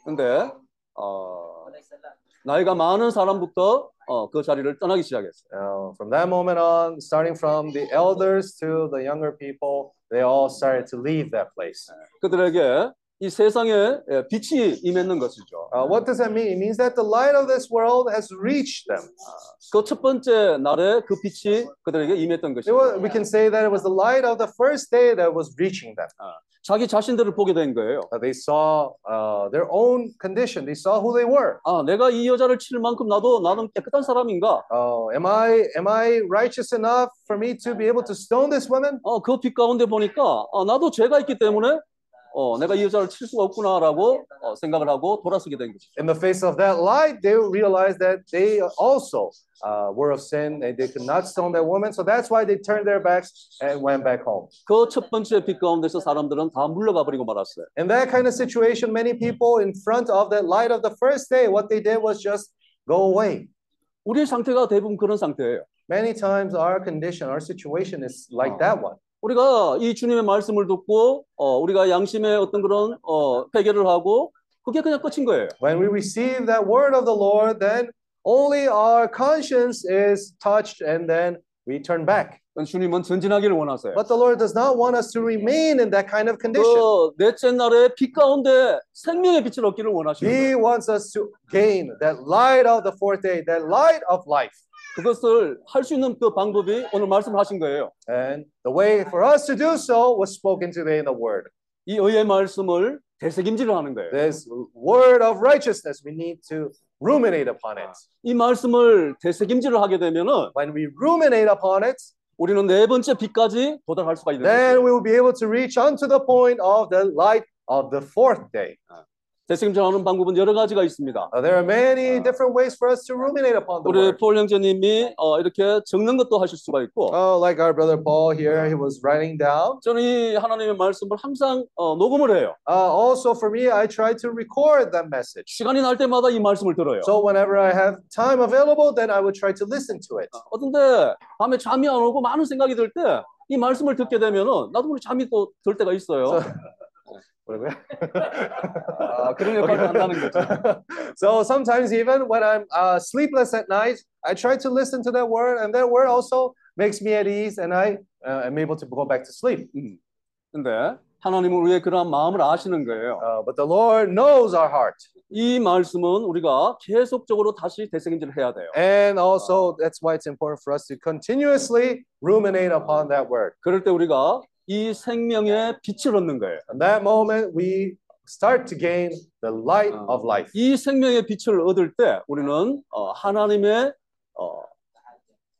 Speaker 19: 근데 어, 나이가 많은 사람부터 어, 그 자리를 떠나기 시작했어요.
Speaker 4: Uh, from that moment on, starting from the elders to the younger people, they all started to leave that place.
Speaker 19: 그들에게 이 세상에 예, 빛이 임했는 것이죠.
Speaker 4: Uh, what does that mean? It means that the light of this world has reached them.
Speaker 19: 그 첫 번째 날에 그 빛이 그들에게 임했던 것이죠.
Speaker 4: we can say that it was the light of the first day that was reaching them.
Speaker 19: 자기 자신들을 보게 된 거예요.
Speaker 4: Uh, they saw uh, their own condition. They saw who they were.
Speaker 19: 아, 내가 이 여자를 칠 만큼 나도 나는 깨끗한 사람인가?
Speaker 4: Oh, am I am I righteous enough for me to be able to stone this woman?
Speaker 19: 어, 그 빛 가운데 보니까 아, 나도 죄가 있기 때문에 어, 내가 이 여자를 칠 수가 없구나라고 어, 생각을 하고 돌아서게 된 것이죠.
Speaker 4: In the face of that light, they realized that they also uh, were of sin and they could not stone that woman. So that's why they turned their backs and went back home.
Speaker 19: 그 첫 번째 빛 가운데서 사람들은 다 물러가 버리고 말았어요.
Speaker 4: In that kind of situation, many people in front of that light of the first day, what they did was just go away.
Speaker 19: 우리의 상태가 대부분 그런 상태예요.
Speaker 4: Many times our condition, our situation is like that one.
Speaker 19: 우리가 이 주님의 말씀을 듣고 어, 우리가 양심의 어떤 그런 어, 회개를 하고 그게 그냥 끝인 거예요.
Speaker 4: When we receive that word of the Lord, then only our conscience is touched and then we turn back.
Speaker 19: 주님은 전진하기를 원하세요.
Speaker 4: But the Lord does not want us to remain in that kind of condition.
Speaker 19: 그 넷째 날에 빛 가운데 생명의 빛을 얻기를 원하시는
Speaker 4: He
Speaker 19: 거예요.
Speaker 4: wants us to gain that light of the fourth day, that light of life.
Speaker 19: 그것을 할 수 있는 그 방법이 오늘 말씀하신 거예요.
Speaker 4: And the way for us to do so was spoken today in the word.
Speaker 19: 이 의의 말씀을 되새김질을 하는 거예요.
Speaker 4: This word of righteousness, we need to ruminate upon it.
Speaker 19: 이 말씀을 되새김질을 하게 되면은
Speaker 4: When we ruminate upon it,
Speaker 19: 우리는 네 번째 빛까지 도달할 수가 있는
Speaker 4: then
Speaker 19: 거예요.
Speaker 4: we will be able to reach unto the point of the light of the fourth day.
Speaker 19: 되새김질하는 방법은 여러 가지가 있습니다.
Speaker 4: Uh, there are many different ways for us to ruminate upon the
Speaker 19: 우리
Speaker 4: word.
Speaker 19: 폴 형제님이 어, 이렇게 적는 것도 하실 수가 있고
Speaker 4: Oh, like our brother Paul here, he was writing down.
Speaker 19: 저는 이 하나님의 말씀을 항상 어, 녹음을 해요.
Speaker 4: Uh, also, for me, I try to record that message.
Speaker 19: 시간이 날 때마다 이 말씀을 들어요.
Speaker 4: So whenever I have time available, then I would try to listen to it.
Speaker 19: 어떤데 밤에 잠이 안 오고 많은 생각이 들 때 이 말씀을 듣게 되면은 나도 모르게 잠이 또 들 때가 있어요.
Speaker 4: 뭐라고요?
Speaker 19: 아, 그런 역할을 한다는 거죠.
Speaker 4: so sometimes even when I'm uh, sleepless at night, I try to listen to that word, and that word also makes me at ease, and I uh, am able to go back to sleep.
Speaker 19: 음. 근데 하나님은 우리의 그러한 마음을 아시는 거예요.
Speaker 4: Uh, but the Lord knows our heart,
Speaker 19: 이 말씀은 우리가 계속적으로 다시 되새김질을 해야 돼요.
Speaker 4: and also that's why it's important for us to continuously ruminate upon that word.
Speaker 19: 그럴 때 우리가 이 생명의 빛을 얻는 거예요.
Speaker 4: At that moment, we start to gain the light of life.
Speaker 19: 이 생명의 빛을 얻을 때 우리는 어, 하나님의 어,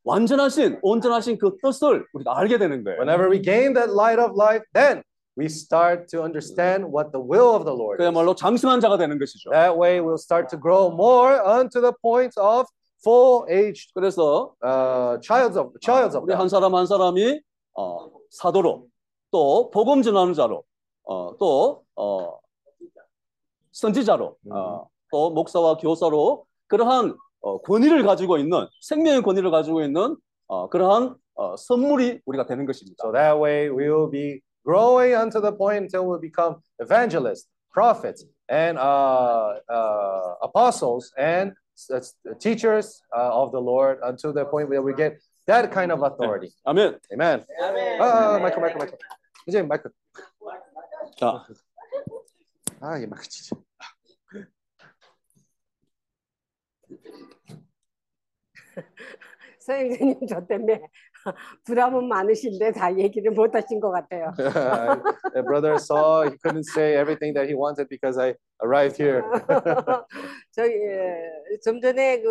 Speaker 19: 완전하신 온전하신 그 뜻을 우리가 알게 되는 거예요.
Speaker 4: Whenever we gain that light of life, then we start to understand what the will of the Lord.
Speaker 19: 그야말로 장성한 자가 되는 것이죠.
Speaker 4: That way, we'll start to grow more unto the point of full age
Speaker 19: 그래서
Speaker 4: uh, childs of childs of
Speaker 19: 우리. 한 사람 한 사람이 어, 사도로 또 복음 전하는 자로 어, 또 어, 선지자로 어, 또 목사와 교사로 그러한 어, 권위를 가지고 있는 생명의 권위를 가지고 있는 어, 그러한 어, 선물이 우리가 되는 것입니다.
Speaker 4: So that way, we will be growing unto the point until we become evangelists, prophets, and uh, uh, apostles and teachers uh, of the Lord until the point where we get that kind of authority.
Speaker 19: 아멘.
Speaker 4: Amen. 아, 아, 마이크, 마 이제 마이크.
Speaker 19: 자,
Speaker 4: 아, 이 마이크 진짜.
Speaker 20: 서영재님 저 때문에 부담은 많으신데 다 얘기를 못 하신 것 같아요.
Speaker 4: the brother saw he couldn't say everything that he wanted because I arrived here.
Speaker 20: 저기 예, 좀 전에 그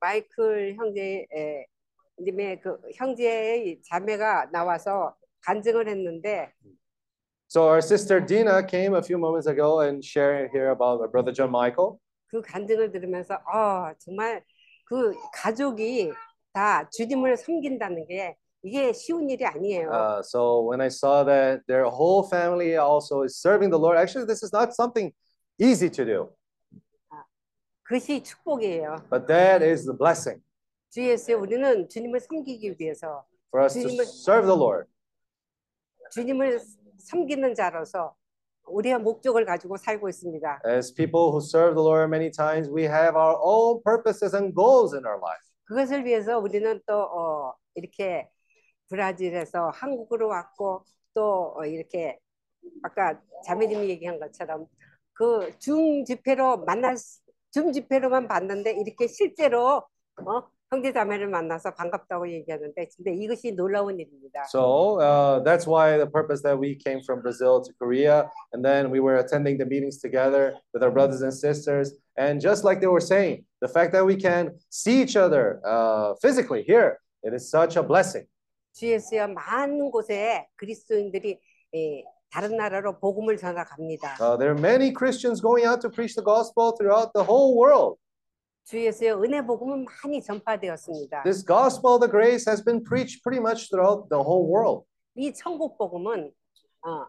Speaker 20: 마이클 형제 에, 님의 그 형제의 자매가 나와서 간증을 했는데
Speaker 4: So our sister Dina came a few moments ago and shared here about our brother John Michael.
Speaker 20: 그 간증을 들으면서 아 정말 그 가족이 다 주님을 섬긴다는 게 이게 쉬운 일이 아니에요.
Speaker 4: Uh, so when I saw that their whole family also is serving the Lord, actually this is not something easy to do,
Speaker 20: 그것이 축복이에요.
Speaker 4: but that is the blessing
Speaker 20: 주 예수에 우리는 주님을 섬기기 위해서
Speaker 4: for us to
Speaker 20: 주님을
Speaker 4: serve the Lord.
Speaker 20: 주님을 섬기는 자로서 우리가 목적을 가지고 살고 있습니다.
Speaker 4: As people who serve the Lord many times, we have our own purposes and goals in our life.
Speaker 20: 그것을 위해서 우리는 또 어, 이렇게 브라질에서 한국으로 왔고 또 어, 이렇게 아까 자매님이 얘기한 것처럼 그 중 집회로 만날 수- 중 집회로만 봤는데 이렇게 실제로 어, 형제 자매를 만나서 반갑다고 얘기하는데 근데 이것이 놀라운 일입니다.
Speaker 4: So uh, that's why the purpose that we came from Brazil to Korea, and then we were attending the meetings together with our brothers and sisters. And just like they were saying, the fact that we can see each other uh, physically here, it is such a blessing.
Speaker 20: 주 예수여 많은 곳에 그리스도인들이 예, 다른 나라로 복음을 전하 갑니다.
Speaker 4: Uh, there are many Christians going out to preach the gospel throughout the whole world.
Speaker 20: 주 예수여 은혜 복음은 많이 전파되었습니다.
Speaker 4: This gospel of the grace has been preached pretty much throughout the whole world.
Speaker 20: 이 천국 복음은 어,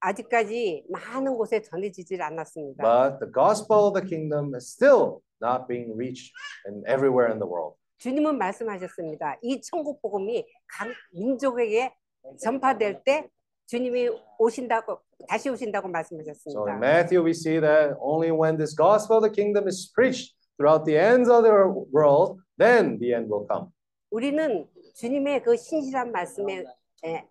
Speaker 20: 아직까지 많은 곳에 전해지질 않았습니다.
Speaker 4: But the gospel of the kingdom is still not being reached in everywhere in the world.
Speaker 20: 주님은 말씀하셨습니다. 이 천국 복음이 각 민족에게 전파될 때 주님이 오신다고 다시 오신다고
Speaker 4: So in
Speaker 20: 말씀하셨습니다.
Speaker 4: Matthew, we see that only when this gospel of the kingdom is preached throughout the ends of the world, then the end will come.
Speaker 20: 우리는 주님의 그 신실한 말씀에 에,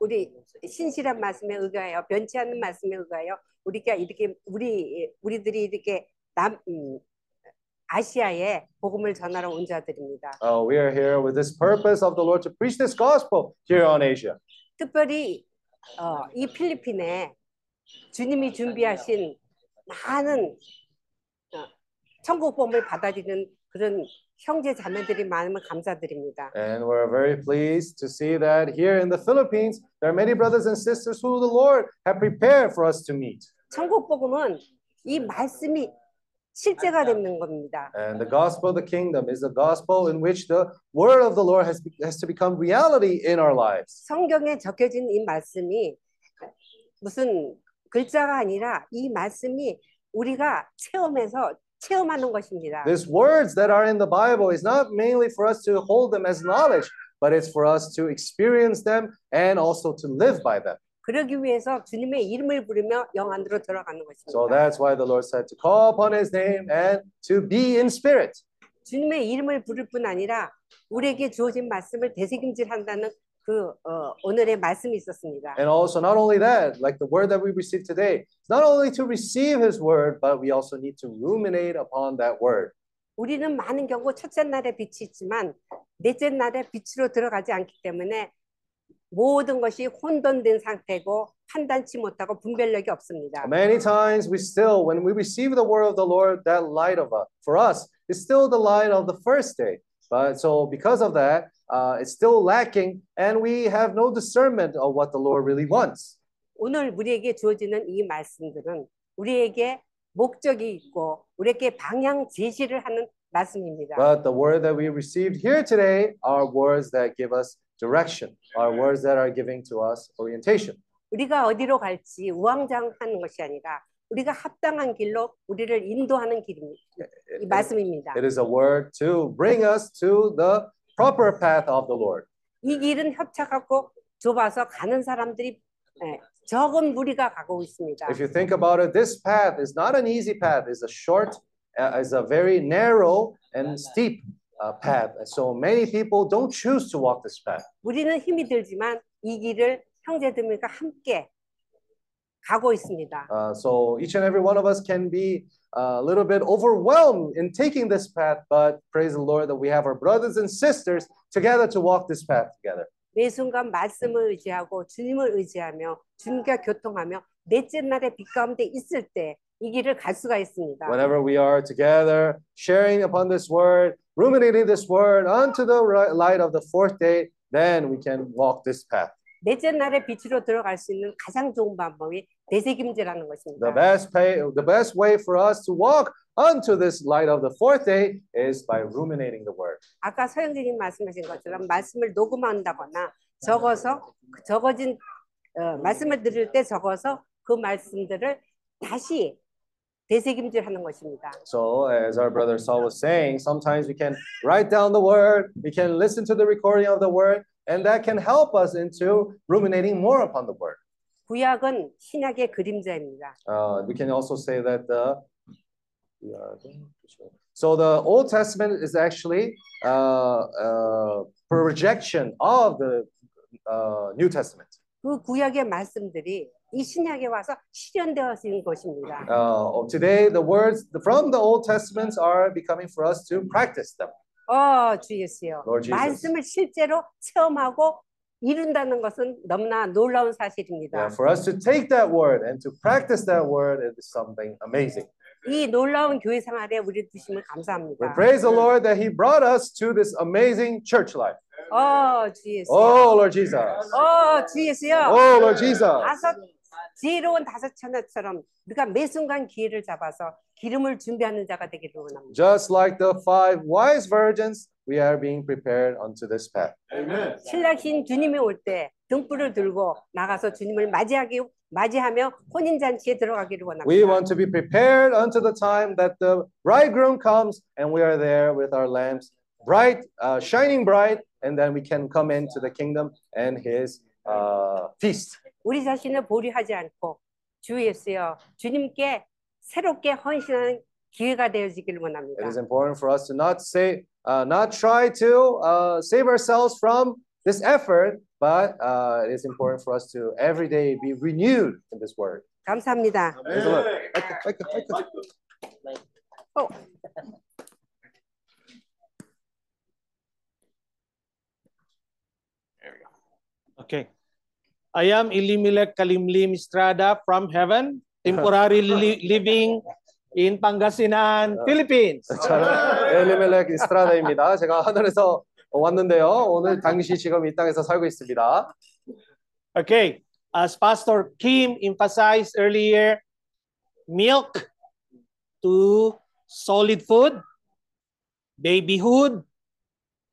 Speaker 20: 우리 신실한 말씀에 의하여 변치 않는 말씀에 의하여 우리가 이렇게 우리 우리들이 이렇게 남 음, 아시아에 복음을 전하러 온 자들입니다.
Speaker 4: Uh, we are here with this purpose of the Lord to preach this gospel here on Asia.
Speaker 20: 특별히 어, 이 필리핀에 주님이 준비하신 많은 어, 천국 복음을 받아들이는 그런 형제 자매들이 많으면 감사드립니다.
Speaker 4: And we're very pleased to see that here in the Philippines, there are many brothers and sisters who the Lord have prepared for us to meet.
Speaker 20: 천국 복음은 이 말씀이 실제가 되는 겁니다.
Speaker 4: And the gospel of the kingdom is the gospel in which the word of the Lord has, has to become reality in our lives.
Speaker 20: 성경에 적혀진 이 말씀이 무슨 글자가 아니라 이 말씀이 우리가 체험해서 체험하는 것입니다.
Speaker 4: These words that are in the Bible is not mainly for us to hold them as knowledge, but it's for us to experience them and also to live by them.
Speaker 20: 그러기 위해서 주님의 이름을 부르며 영 안으로 들어가는
Speaker 4: So
Speaker 20: 것입니다.
Speaker 4: that's why the Lord said to call upon his name and to be in spirit.
Speaker 20: 주님의 이름을 부를 뿐 아니라 우리에게 주어진 말씀을 되새김질한다는 그 어, 오늘의 말씀이 있었습니다.
Speaker 4: And also, not only that, like the word that we received today, not only to receive his word, but we also need to ruminate upon that word.
Speaker 20: 우리는 많은 경우 첫째 날에 빛이 있지만 넷째 날에 빛으로 들어가지 않기 때문에 모든 것이 혼돈된 상태고 판단치 못하고 분별력이 없습니다.
Speaker 4: Many times we still, when we receive the word of the Lord, that light of us, for us, is still the light of the first day. But so because of that, uh, it's still lacking, and we have no discernment of what the Lord really wants.
Speaker 20: 오늘 우리에게 주어지는 이 말씀들은 우리에게 목적이 있고 우리에게 방향 제시를 하는 말씀입니다.
Speaker 4: But the word that we received here today are words that give us direction, are words that are giving to us orientation.
Speaker 20: 우리가 어디로 갈지 우왕좌왕하는 것이 아니라 우리가 합당한 길로 우리를 인도하는 길입니다. 이 말씀입니다.
Speaker 4: It is a word to bring us to the proper path of the Lord.
Speaker 20: 이 길은 협착하고 좁아서 가는 사람들이 예, 적은 무리가 가고 있습니다.
Speaker 4: If you think about it, this path is not an easy path. It's a short, uh, it's a very narrow and steep uh, path. And so many people don't choose to walk this path.
Speaker 20: 우리는 힘이 들지만 이 길을 형제들과 함께 가고 있습니다.
Speaker 4: Uh, so each and every one of us can be a little bit overwhelmed in taking this path, but praise the Lord that we have our brothers and sisters together to walk this path together.
Speaker 20: 매 순간 말씀을 의지하고 주님을 의지하며 주님과 교통하며 넷째 날의 빛 가운데 있을 때 이 길을 갈 수가 있습니다.
Speaker 4: Whenever we are together, sharing upon this word, ruminating this word unto the ri- light of the fourth day, then we can walk this path.
Speaker 20: 넷째 날의 빛으로 들어갈 수 있는 가장 좋은 방법이 대세김제라는 것입니다.
Speaker 4: The best pay, the best way for us to walk unto this light of the fourth day is by ruminating the word.
Speaker 20: 아까 서영진님 말씀하신 것처럼 말씀을 녹음한다거나 적어서 적어진 어, 말씀을 들을 때 적어서 그 말씀들을 다시 되새김질하는 것입니다.
Speaker 4: So, as our brother Saul was saying, sometimes we can write down the word, we can listen to the recording of the word, and that can help us into ruminating more upon the word.
Speaker 20: 구약은 신약의 그림자입니다.
Speaker 4: Uh, we can also say that the so the Old Testament is actually uh, uh, projection of the uh, New Testament.
Speaker 20: 그 구약의 말씀들이 이 신약에 와서 실현되어진 것입니다.
Speaker 4: Uh, today, the words from the Old Testaments are becoming for us to practice them.
Speaker 20: 어, 주 예수요. 말씀을 실제로 체험하고 이룬다는 것은 너무나 놀라운 사실입니다.
Speaker 4: Yeah, for us to take that word and to practice that word is something amazing.
Speaker 20: 이 놀라운 교회 생활에 우리 두심을
Speaker 4: We
Speaker 20: 감사합니다.
Speaker 4: praise the Lord that He brought us to this amazing church life.
Speaker 20: 어, 주 예수.
Speaker 4: Oh, Lord Jesus.
Speaker 20: 어, 주 예수요.
Speaker 4: Oh, Lord Jesus.
Speaker 20: 다섯 지혜로운 다섯 처녀처럼 우리가 매 순간 기회를 잡아서 기름을 준비하는 자가 되기를 원합니다.
Speaker 4: Just like the five wise virgins, we are being prepared unto this path.
Speaker 8: Amen.
Speaker 20: 신랑신 주님이 올 때 등불을 들고 나가서 주님을 맞이하기 맞이하며 혼인 잔치에 들어가기를 원합니다.
Speaker 4: We want to be prepared unto the time that the bridegroom comes and we are there with our lamps bright, uh, shining bright, and then we can come into the kingdom and his uh, feast.
Speaker 20: 우리 자신을 보류하지 않고 주 예수여 주님께 새롭게 헌신하는 기회가 되어지기를 원합니다.
Speaker 4: It is important for us to not say, uh, not try to uh, save ourselves from this effort, but uh, it is important for us to every day be renewed in this word.
Speaker 20: 감사합니다.
Speaker 4: Praise the Lord.
Speaker 20: 어,
Speaker 21: Okay. I am Elimelech Kalimlim Estrada from heaven, temporarily li- living in Pangasinan, Philippines.
Speaker 4: 저는 엘리멜렉 이스트라다입니다. 제가 하늘에서 왔는데요. 오늘 당시 지금 이 땅에서 살고 있습니다.
Speaker 21: Okay. As Pastor Kim emphasized earlier, milk to solid food, babyhood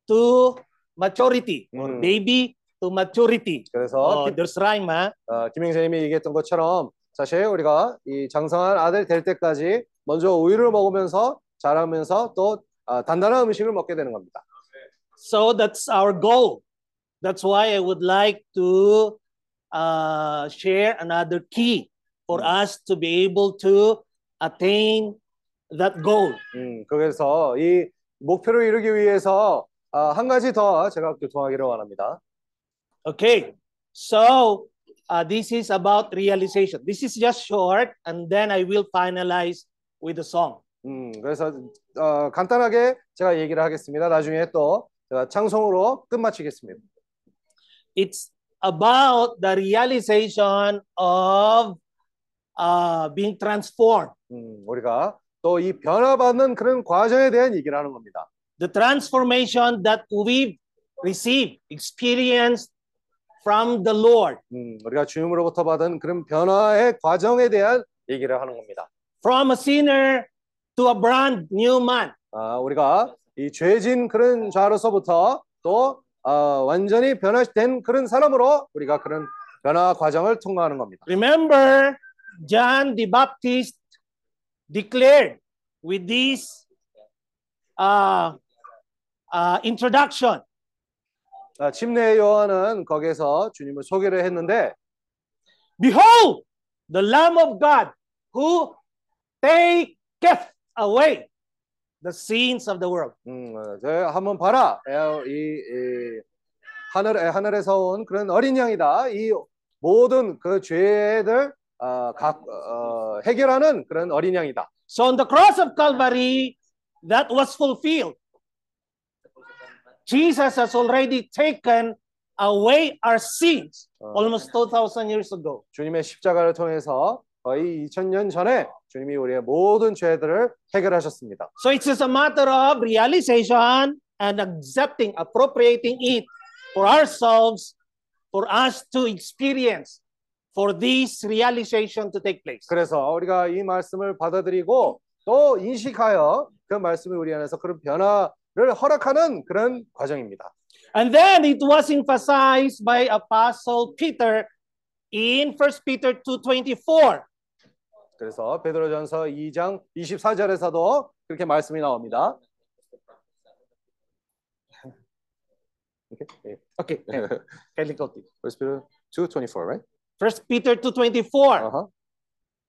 Speaker 21: to maturity. Baby to maturity.
Speaker 4: 그래서
Speaker 21: Oh,
Speaker 4: 김-
Speaker 21: there's rhyme?
Speaker 4: 어, 김영재님이 얘기했던 것처럼 사실 우리가 이 장성한 아들 될 때까지 먼저 우유를 먹으면서 자라면서 또 어, 단단한 음식을 먹게 되는 겁니다.
Speaker 21: So that's our goal. That's why I would like to uh, share another key for us to be able to attain that goal.
Speaker 4: 음, 그래서 이 목표를 이루기 위해서 어, 한 가지 더 제가 교통하기를 원합니다.
Speaker 21: Okay, so uh, this is about realization. This is just short, and then I will finalize with the song.
Speaker 4: 음, 그래서 어, 간단하게 제가 얘기를 하겠습니다. 나중에 또 제가 창송으로 끝마치겠습니다.
Speaker 21: It's about the realization of uh, being transformed.
Speaker 4: 음, 우리가 또 이 변화받는 그런 과정에 대한 얘기를 하는 겁니다.
Speaker 21: the transformation that we've received, experienced from the Lord.
Speaker 4: 음, 우리가 주님으로부터 받은 그런 변화의 과정에 대한 얘기를 하는 겁니다.
Speaker 21: From a sinner to a brand new man.
Speaker 4: 아, 우리가 이 죄진 그런 자로서부터 또 어, 완전히 변화된 그런 사람으로 우리가 그런 변화 과정을 통과하는 겁니다.
Speaker 21: Remember, John the Baptist declared with this uh, uh, introduction
Speaker 4: 아, 침례 요한은 거기에서 주님을 소개를 했는데
Speaker 21: Behold, the Lamb of God who taketh away the sins of the world.
Speaker 4: 음, 어, 저 한번 봐라. 에, 이, 이 하늘 하늘에서 온 그런 어린 양이다. 이 모든 그 죄들 어, 각, 어, 해결하는 그런 어린 양이다.
Speaker 21: So on the cross of Calvary, that was fulfilled. Jesus has already taken away our sins almost 2,000 years ago.
Speaker 4: 주님의 십자가를 통해서 거의 2000년 전에 주님이 우리의 모든 죄들을 해결하셨습니다.
Speaker 21: So it's just a matter of realization and accepting, appropriating it for ourselves, for us to experience, for this realization to take place.
Speaker 4: 그래서 우리가 이 말씀을 받아들이고 또 인식하여 그 말씀이 우리 안에서 그런 변화를 허락하는 그런 과정입니다.
Speaker 21: And then it was emphasized by Apostle Peter in 1 Peter 2.24.
Speaker 4: 그래서 베드로전서 2장 24절에서도 그렇게 말씀이 나옵니다. Okay.
Speaker 21: Okay. Go to
Speaker 4: First Peter 2:24, right?
Speaker 21: 1 Peter 2.24.
Speaker 4: Uh-huh.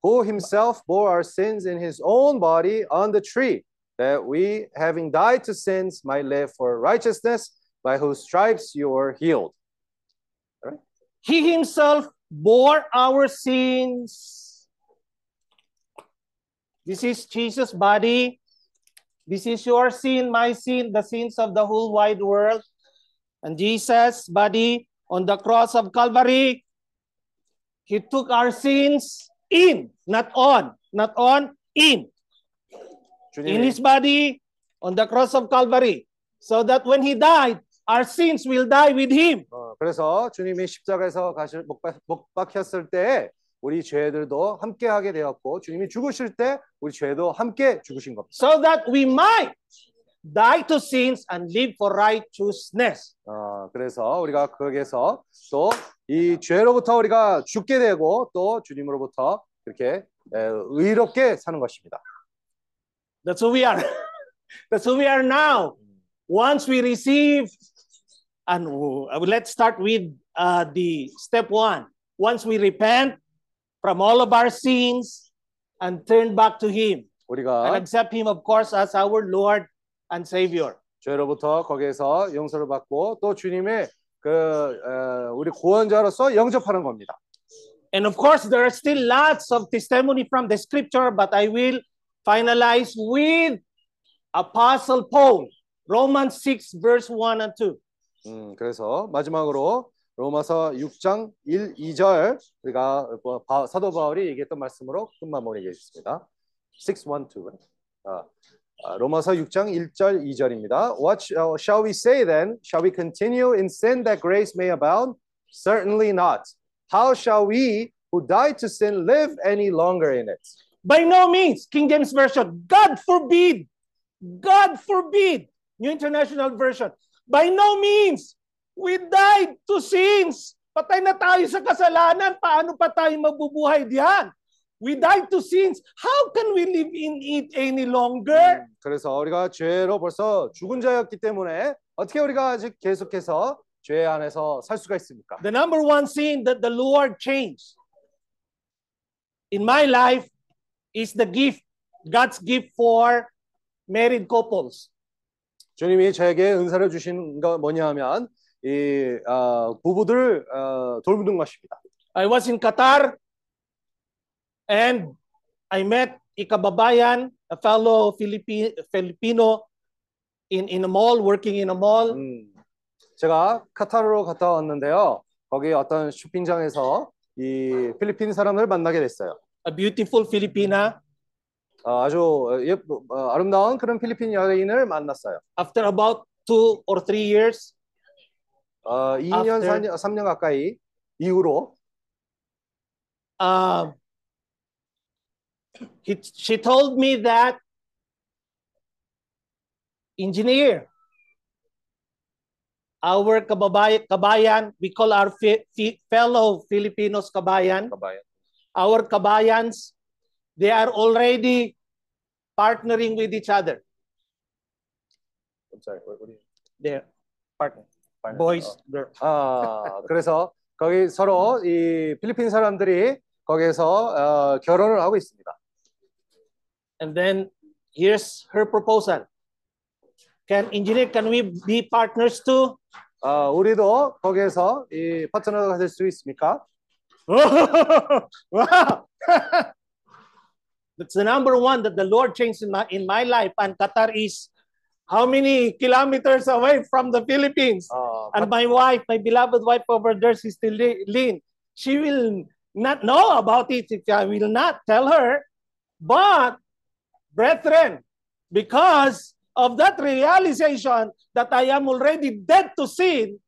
Speaker 4: Who himself bore our sins in his own body on the tree, that we, having died to sins, might live for righteousness, by whose stripes you were healed.
Speaker 21: He himself bore our sins. This is Jesus' body. This is your sin, my sin, the sins of the whole wide world. And Jesus' body on the cross of Calvary, he took our sins in, not on, not on, in. In his body on the cross of Calvary. So that when he died, our sins will die with him.
Speaker 4: 어, 그래서 주님이 십자가에서 가실 못, 박- 못 박혔을 때 우리 죄들도 함께 하게 되었고 주님이 죽으실 때 우리 죄도 함께 죽으신 겁니다.
Speaker 21: So that we might die to sins and live for righteousness.
Speaker 4: 어, 그래서 우리가 거기에서 또 이 죄로부터 우리가 죽게 되고 또 주님으로부터 이렇게 에, 의롭게 사는 것입니다.
Speaker 21: That's who we are. That's who we are now. Once we receive, and uh, let's start with uh, the step one. Once we repent from all of our sins and turn back to Him and
Speaker 4: 우리가
Speaker 21: accept Him, of course, as our Lord and Savior.
Speaker 4: 죄로부터 거기에서 용서를 받고 또 주님의 그 어, 우리 구원자로서 영접하는 겁니다.
Speaker 21: And of course, there are still lots of testimony from the scripture, but I will finalize with Apostle Paul, Romans 6, verse 1 and 2.
Speaker 4: 음, 그래서 마지막으로 로마서 6장 1, 2절 우리가 뭐 바- 사도 바울이 얘기했던 말씀으로 끝마무리하겠습니다. 6, 1, 2. 아, 아, 로마서 6장 1절 2절입니다. What sh- uh, shall we say then? Shall we continue in sin that grace may abound? Certainly not. How shall we who died to sin live any longer in it?
Speaker 21: By no means, King James Version, God forbid, God forbid, New International Version, by no means, we died to sins. Patay na tayo sa kasalanan, paano pa tayo mabubuhay diyan? We died to sins. How can we live in it any longer?
Speaker 4: 그래서 우리가 죄로 벌써 죽은 자였기 때문에 어떻게 우리가 아직 계속해서 죄 안에서 살 수가 있습니까?
Speaker 21: The number one sin that the Lord changed in my life is the gift, God's gift for married couples.
Speaker 4: 주님이 저에게 은사를 주신 거 뭐냐 하면 이 어, 부부들 어, 돌보는 것입니다.
Speaker 21: I was in Qatar and I met a kababayan, a fellow Philippi- Filipino in, in a mall, working in a mall.
Speaker 4: 제가 카타르로 갔다 왔는데요. 거기 어떤 쇼핑장에서 이 필리핀 사람을 만나게 됐어요.
Speaker 21: A beautiful Filipina.
Speaker 4: 어, 아주 예, 어, 아름다운 그런 필리핀 여인을 만났어요.
Speaker 21: After about two or three years,
Speaker 4: 어, 2년,
Speaker 21: After-
Speaker 4: 4년, 3년 가까이 이후로
Speaker 21: uh, he, she told me that engineer, our kababay, kabayan, we call our fi- fi- fellow Filipinos kabayan, Our kabayans, they are already partnering with each other.
Speaker 4: I'm sorry, what, what do you...
Speaker 21: They're partner,
Speaker 4: partner?
Speaker 21: boys,
Speaker 4: 어.
Speaker 21: girls.
Speaker 4: 아, 그래서 거기 서로 이 필리핀 사람들이 거기에서 어, 결혼을 하고 있습니다.
Speaker 21: And then here's her proposal. Can engineer, can we be partners too?
Speaker 4: 어, 우리도 거기에서 이 파트너가 될 수 있습니까?
Speaker 21: wow. That's the number one that the Lord changed in my in my life. And Qatar is how many kilometers away from the Philippines?
Speaker 4: 어,
Speaker 21: And my wife, my beloved wife over there, Sister Lynn, she will not know about it if I will not tell her. But, brethren, because of that realization that I am already dead to sin,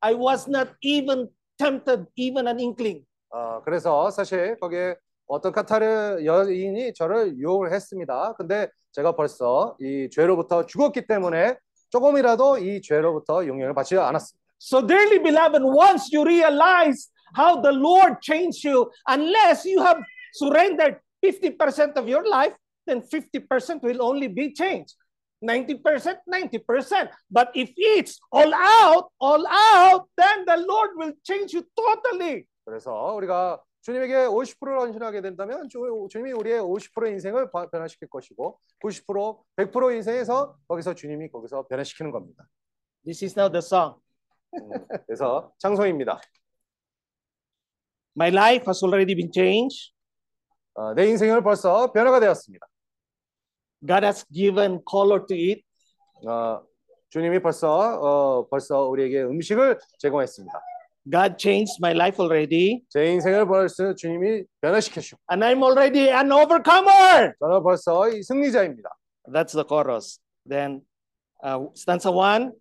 Speaker 21: I was not even tempted, even an inkling.
Speaker 4: 어, 그래서 사실 거기에 어떤 카타르 여인이 저를 유혹을 했습니다. 근데 제가 벌써 이 죄로부터 죽었기 때문에 조금이라도 이 죄로부터 용량을 받지 않았습니다.
Speaker 21: So, dearly beloved, once you realize how the Lord changed you, unless you have surrendered 50% of your life, then 50% will only be changed. 90%, 90%. But if it's all out, all out, then the Lord will change you totally.
Speaker 4: 그래서 우리가 주님에게 50%를 헌신하게 된다면 주, 주님이 우리의 50% 인생을 바- 변화시킬 것이고 90% 100% 인생에서 거기서 주님이 거기서 변화시키는 겁니다.
Speaker 21: This is now the song.
Speaker 4: 그래서 창송입니다.
Speaker 21: My life has already been changed.
Speaker 4: 어, 내 인생을 벌써 변화가 되었습니다.
Speaker 21: God has given color to it.
Speaker 4: 어, 주님이 벌써 어, 벌써 우리에게 음식을 제공했습니다.
Speaker 21: God changed my life already.
Speaker 4: 제 인생을 벌써 주님이 변화시켜 주셨고
Speaker 21: And I'm already an overcomer.
Speaker 4: 저는 벌써 이 승리자입니다.
Speaker 21: That's the chorus. Then uh, stanza one.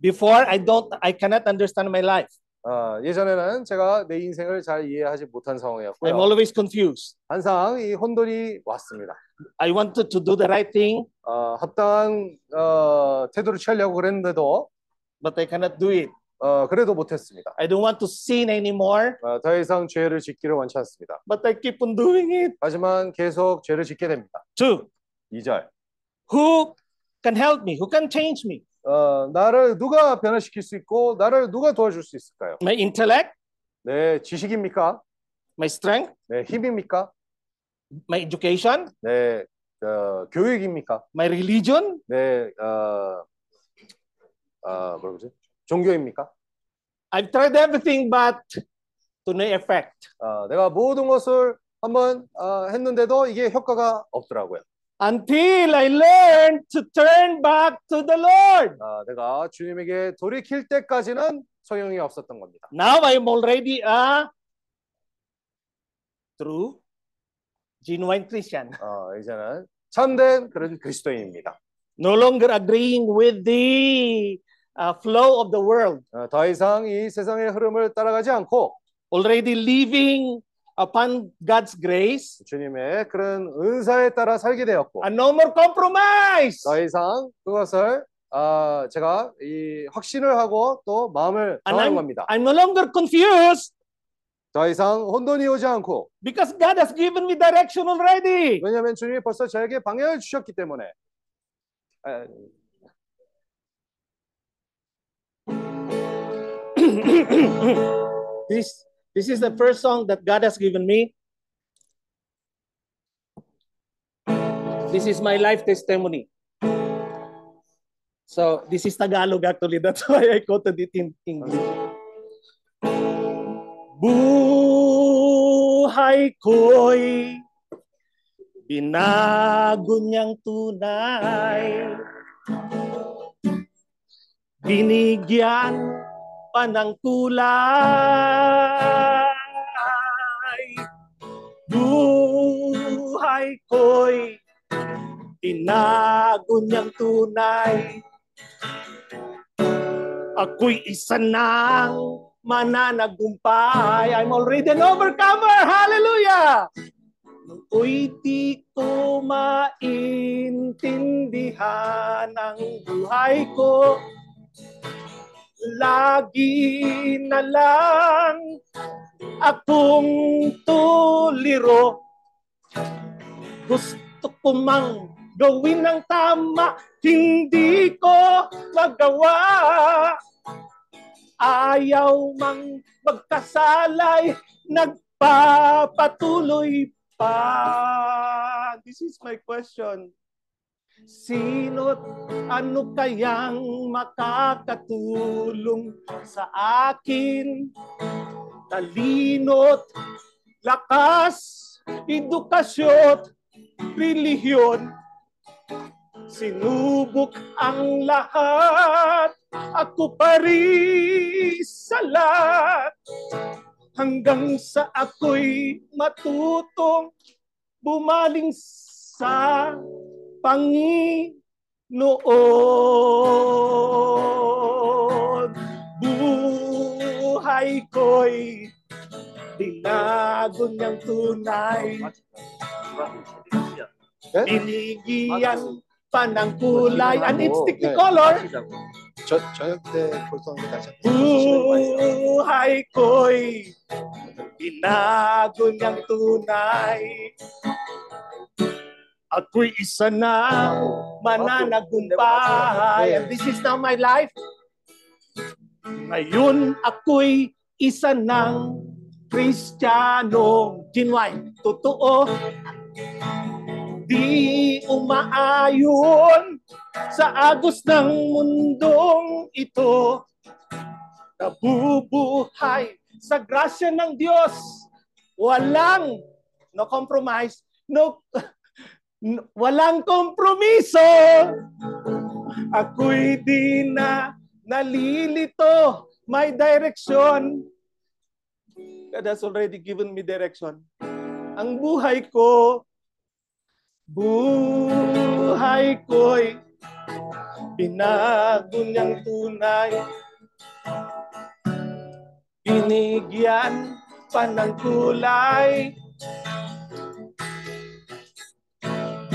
Speaker 21: Before I don't, I cannot understand my life.
Speaker 4: 어, 예전에는 제가 내 인생을 잘 이해하지 못한 상황이었고요.
Speaker 21: I'm always confused.
Speaker 4: 항상 이 혼돈이 왔습니다.
Speaker 21: I wanted to do the right thing,
Speaker 4: 어, 합당한 어, 태도를 취하려고 그랬는데도
Speaker 21: but I cannot do it.
Speaker 4: 어, 그래도 못했습니다.
Speaker 21: I don't want to sin anymore,
Speaker 4: 어, 더 이상 죄를 짓기를 원치 않습니다.
Speaker 21: but I keep on doing it.
Speaker 4: 하지만 계속 죄를 짓게 됩니다.
Speaker 21: Two.
Speaker 4: 2절.
Speaker 21: Who can help me? Who can change me?
Speaker 4: 어, 나를 누가 변화시킬 수 있고 나를 누가 도와줄 수 있을까요?
Speaker 21: My intellect,
Speaker 4: 네, 지식입니까?
Speaker 21: my strength,
Speaker 4: 네, 힘입니까?
Speaker 21: my education,
Speaker 4: 네, 어, 교육입니까?
Speaker 21: my religion.
Speaker 4: 네, 어, 어, 뭐라 그러지? 종교입니까?
Speaker 21: I've tried everything, but to no effect.
Speaker 4: 어, 내가 모든 것을 한번 어, 했는데도 이게 효과가 없더라고요.
Speaker 21: Until I learned to turn back to the Lord.
Speaker 4: 어, 내가 주님에게 돌이킬 때까지는 소용이 없었던 겁니다.
Speaker 21: Now I'm already a true, genuine Christian.
Speaker 4: 어, 이제는 참된 그런 그리스도인입니다.
Speaker 21: No longer agreeing with the uh, flow of the world.
Speaker 4: 어, 더 이상 이 세상의 흐름을 따라가지 않고
Speaker 21: Already living upon God's grace.
Speaker 4: 주님의 그런 은사에 따라 살게 되었고
Speaker 21: And no more compromise.
Speaker 4: 더 이상 그것을 아, 제가 이 확신을 하고 또 마음을
Speaker 21: I'm,
Speaker 4: 겁니다.
Speaker 21: I'm no longer confused
Speaker 4: 더 이상 혼돈이 오지 않고
Speaker 21: because God has given me direction already.
Speaker 4: 왜냐하면 주님이 벌써 저에게 방향을 주셨기 때문에
Speaker 21: this, this is the first song that God has given me. This is my life testimony. So this is Tagalog actually. That's why I quoted it in English. Buhay ko'y binago niyang tunay. Binigyan pa ng kulay. Buhay ko'y Binago niyang tunay. Ako'y isa ng mananagumpay. I'm already an overcomer. Hallelujah! Ako'y di ko maintindihan ang buhay ko. Lagi na lang akong tuliro. Gusto ko mang gawin ng tama, hindi ko magawa. Ayaw mang magkasalay, nagpapatuloy pa. This is my question. Sino't ano kayang makakatulong sa akin? Talino't lakas, edukasyon, relihiyon. Sinubok ang lahat, ako pa rin. Hanggang sa ako'y matutong bumaling sa Panginoon. Buhay ko'y dinago niyang tunay. Eh? Binigyan pa ng kulay and it's
Speaker 4: the color.
Speaker 21: Buhay ko'y binago niyang tunay. Ako'y isa na mananagumpay. And this is now my life. Ngayon ako'y isa ng Kristiyano. Genuine. Totoo. Di umaayon sa agos ng mundong ito. Nabubuhay sa grasya ng Diyos. Walang no compromise, no walang kompromiso. Ako'y di na nalilito. May direction. God has already given me direction. Ang buhay ko, buhay ko'y binago niyang tunay. Binigyan pa ng kulay.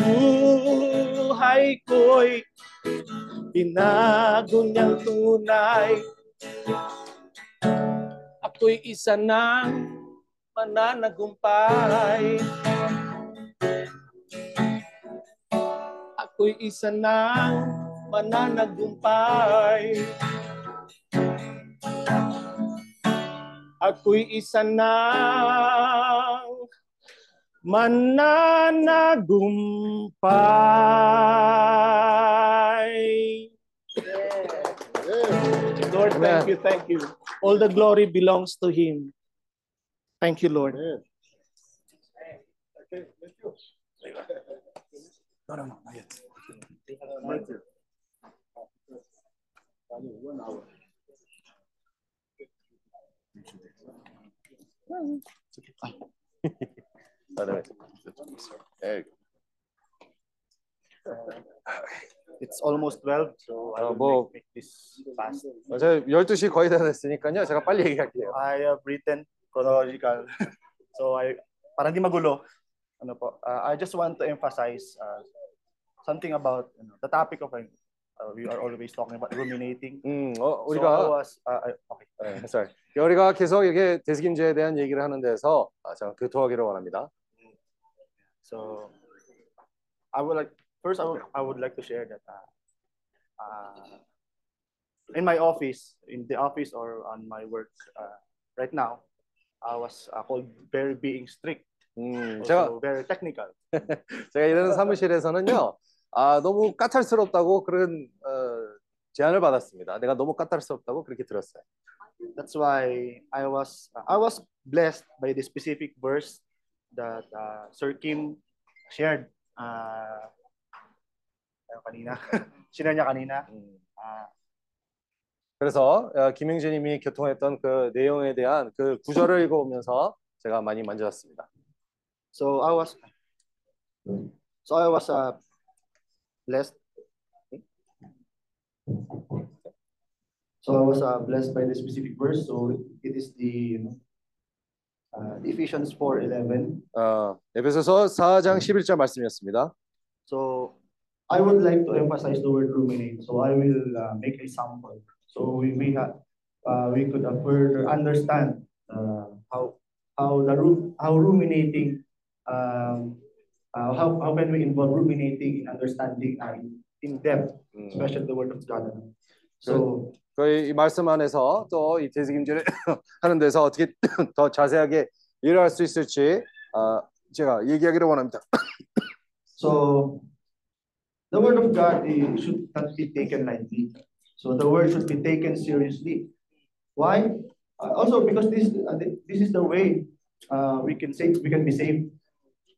Speaker 21: Buhay ko'y binago niyang tunay. Ako'y isa ng mananagumpay. Ako'y isa ng mananagumpay. Ako'y isa ng mananagumpay. Lord, thank you, thank you. All the glory belongs to Him. Thank you, Lord. No, no, no, not yet.
Speaker 22: It's almost 12, so I
Speaker 4: 어,
Speaker 22: will
Speaker 4: 뭐
Speaker 22: make, make this fast.
Speaker 4: 저 12시 거의 다 됐으니까요. 제가 빨리 얘기할게요.
Speaker 22: I have written chronological. so I para hindi magulo. Ano po? uh, I just want to emphasize uh, something about you know, the topic of uh, we are always talking about ruminating.
Speaker 4: 음, 어,
Speaker 22: So I
Speaker 4: 우리가
Speaker 22: was uh, okay.
Speaker 4: 네, sorry. 우리가 계속 이게 대스김제에 대한 얘기를 하는 데서 아, 제가 교토하기를 원합니다.
Speaker 22: So I would like first I would, I would like to share that uh, uh, in my office, in the office or on my work uh, right now, I was uh, called very being strict.
Speaker 4: 음,
Speaker 22: also
Speaker 4: 제가
Speaker 22: very technical.
Speaker 4: 제가 일하는 사무실에서는요. 아, 너무 까탈스럽다고 그런 어, 제안을 받았습니다. 내가 너무 까탈스럽다고 그렇게 들었어요.
Speaker 22: That's why I was I was blessed by the specific verse that uh, Sir Kim shared uh, kanina. Niya kanina. Uh,
Speaker 4: 그래서 어, 김영진님이 교통했던 그 내용에 대한 그 구절을 읽어오면서 제가 많이 만져봤습니다.
Speaker 22: So I was so I was uh, blessed. So I was uh, blessed by the specific verse. So it is the you know, uh, Ephesians 4:11.
Speaker 4: 어, 에베소서 4장 11절 말씀이었습니다.
Speaker 22: So I would like to emphasize the word ruminate. So I will uh, make a sample. So we we have uh, we could uh, further understand uh, how how the ru- how ruminating um, uh, how how can we involve ruminating in understanding uh, in, in depth, especially the word of God. So
Speaker 4: 저희 이 말씀 안에서 또 이 대지김질을 하는 데서 어떻게 더 자세하게 이해할 수 있을지 어, 제가 얘기하기를 원합니다.
Speaker 22: So the word of God eh, should not be taken lightly. So the word should be taken seriously. Why? Uh, also because this uh, thi- this is the way uh, we can save we can be saved.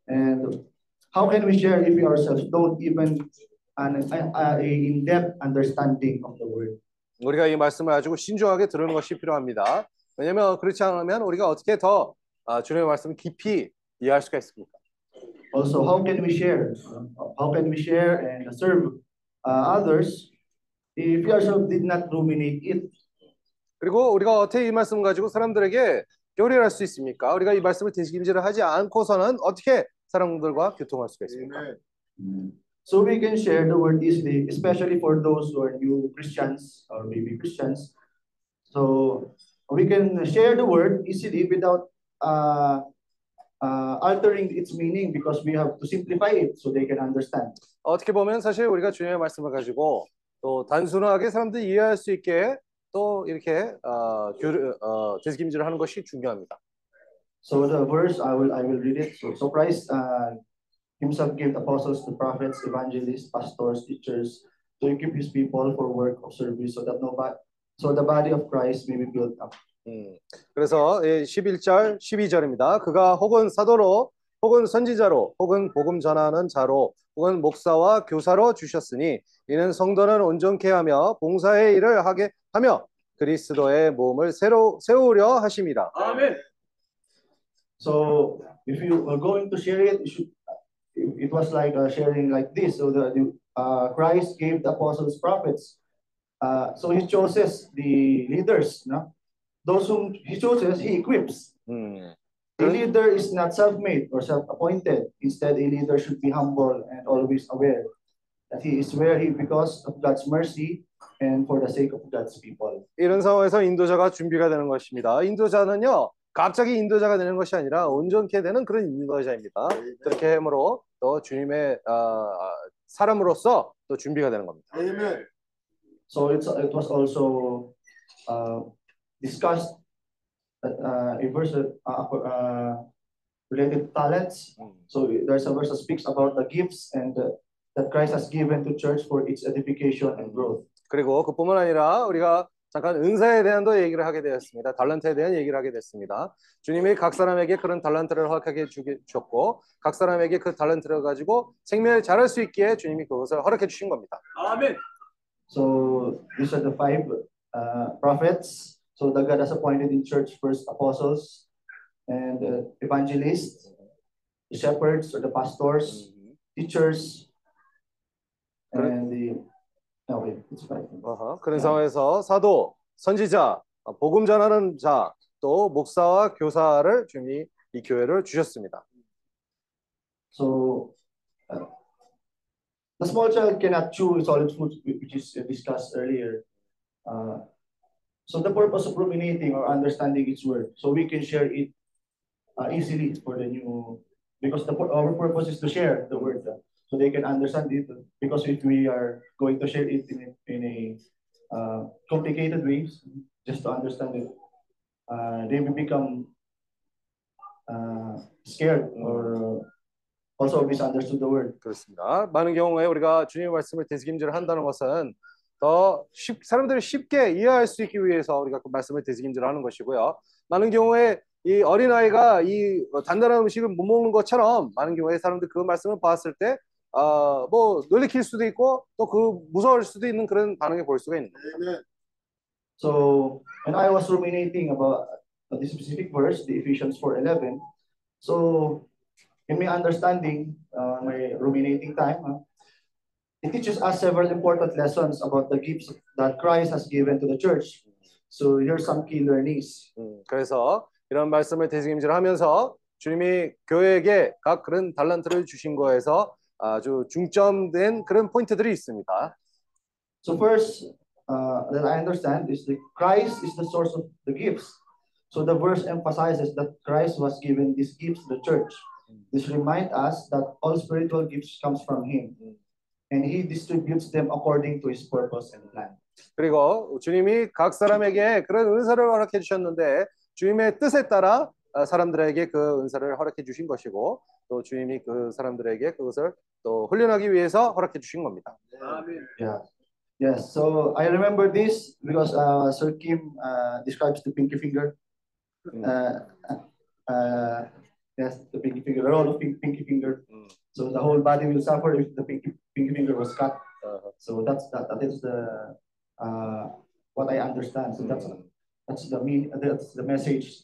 Speaker 22: And how can we share if we ourselves don't even an uh, a in-depth understanding of the word?
Speaker 4: 우리가 이 말씀을 가지고 신중하게 들으는 것이 필요합니다. 왜냐하면 그렇지 않으면 우리가 어떻게 더 아, 주님의 말씀을 깊이 이해할 수가 있습니까?
Speaker 22: Also, how can we share? Uh, How can we share and serve uh, others if we ourselves did not ruminate it?
Speaker 4: 그리고 우리가 어떻게 이 말씀 가지고 사람들에게 교리할 수 있습니까? 우리가 이 말씀을 대신질을 하지 않고서는 어떻게 사람들과 교통할 수가 있습니까?
Speaker 22: So we can share the word easily, especially for those who are new Christians or maybe Christians. So we can share the word easily without uh, uh, altering its meaning because we have to simplify it so they can understand.
Speaker 4: 어떻게 보면 사실 우리가 주님의 말씀을 가지고 또 단순하게 사람들이 이해할 수 있게 또 이렇게 어, 교류, 어, 대신질을 하는 것이 중요합니다.
Speaker 22: So the verse I will I will read it. So, so Christ uh, himself gave apostles, the prophets, evangelists, pastors, teachers to equip his people for work of service so that nobody so the body of Christ may be built up.
Speaker 4: 음, 그래서 예, 11절, 12절입니다. 그가 혹은 사도로, 혹은 선지자로, 혹은 복음 전하는 자로, 혹은 목사와 교사로 주셨으니 이는 성도는 온전케 하며 봉사의 일을 하게 하며 그리스도의 몸을 새로 세우려 하심이라.
Speaker 23: 아멘.
Speaker 22: So if you are going to share it, you should, it was like uh, sharing like this. So the, the uh, Christ gave the apostles, prophets. Uh, so he chooses the leaders. No, those whom he chooses, he equips.
Speaker 4: 음,
Speaker 22: A leader is not self-made or self-appointed. Instead, a leader should be humble and always aware that he is where he because of God's mercy and for the sake of God's people.
Speaker 4: 이런 상황에서 인도자가 준비가 되는 것입니다. 인도자는요, 갑자기 인도자가 되는 것이 아니라 온전케 되는 그런 인도자입니다. 그렇게 함으로 또 주님의 아, 사람으로서 또 준비가 되는 겁니다.
Speaker 8: Amen.
Speaker 22: So it's it was also uh, discussed that uh, a verse uh, uh, related to talents. So there's a verse that speaks about the gifts and uh, that Christ has given to church for its edification and growth.
Speaker 4: 그리고 그뿐만 아니라 우리가 잠깐 은사에 대한도 얘기를 하게 되었습니다. 달란트에 대한 얘기를 하게 됐습니다. 주님이 각 사람에게 그런 달란트를 허락하게 주셨고 각 사람에게 그 달란트를 가지고 생명을 잘할 수 있기에 주님이 그것을 허락해 주신 겁니다.
Speaker 23: 아멘.
Speaker 22: So these are the five uh, prophets. So that God has appointed in church first apostles and uh, evangelists, the shepherds or the pastors, teachers, and the no wait, it's five.
Speaker 4: 어허, 그런 상황에서 사도, 선지자, 어, 복음 전하는 자, 또 목사와 교사를 주님이 이 교회를 주셨습니다.
Speaker 22: So uh, the small child cannot chew solid food, which is discussed earlier. Uh, so the purpose of ruminating or understanding its word, so we can share it uh, easily for the new, because the pur- our purpose is to share the word, uh, so they can understand it. Because if we are going to share it in a, in a uh, complicated ways, just to understand it, uh, they will become uh, scared or also misunderstood the word.
Speaker 4: 그렇습니다. 많은 경우에 우리가 주님의 말씀을 되새김질을 한다는 것은 더 쉽, 사람들이 쉽게 이해할 수 있기 위해서 우리가 그 말씀을 되새김질을 하는 것이고요. 많은 경우에 이 어린아이가 이 단단한 음식을 못 먹는 것처럼 많은 경우에 사람들 그 말씀을 봤을 때, 아, 뭐, 놀래킬 수도 있고 또 그 무서울 수도 있는 그런 반응을 볼 수가 있는 겁니다.
Speaker 22: So when I was ruminating about this specific verse, the Ephesians 4:11, so in my understanding, uh, my ruminating time, uh, it teaches us several important lessons about the gifts that Christ has given to the church. So here's some key learnings.
Speaker 4: 음, 그래서 이런 말씀을 대승임질 하면서 주님이 교회에게 각 그런 달란트를 주신 거에서 아주 중점된 그런 포인트들이 있습니다.
Speaker 22: So first, uh, that I understand is that Christ is the source of the gifts. So the verse emphasizes that Christ was given these gifts to the church. This reminds us that all spiritual gifts comes from Him, and He distributes them according to His purpose and plan.
Speaker 4: 그리고 주님이 각 사람에게 그런 은사를 허락해 주셨는데 주님의 뜻에 따라 아, 사람들에게 그 은사를 허락해 주신 것이고 또 주님이 그 사람들에게 그것을 또 훈련하기 위해서 허락해 주신 겁니다.
Speaker 22: Yeah. Yes. So I remember this because uh, Sir Kim uh, describes the pinky finger. Uh, uh, yes, the pinky finger, the role of pink, pinky finger. So the whole body will suffer if the pinky, pinky finger was cut. So that's that, that is the uh, what I understand. So that's that's the mean that's the message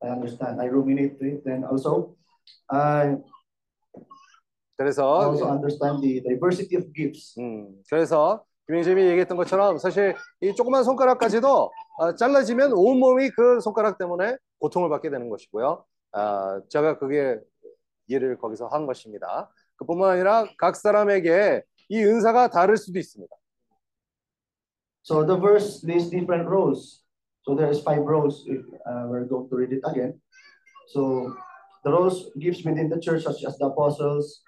Speaker 22: I understand. I ruminate to it. Then also, I
Speaker 4: 그래서
Speaker 22: also understand the diversity of gifts.
Speaker 4: 음, 그래서 김영재님이 얘기했던 것처럼 사실 이 조그만 손가락까지도 아, 잘라지면 온 몸이 그 손가락 때문에 고통을 받게 되는 것이고요. 아, 제가 그게 이해를 거기서 한 것입니다. 그뿐만 아니라 각 사람에게 이 은사가 다를 수도 있습니다.
Speaker 22: So the verse lists different roles. So there is five roles. If uh, we're going to read it again. So the roles gives within the church, such as the apostles,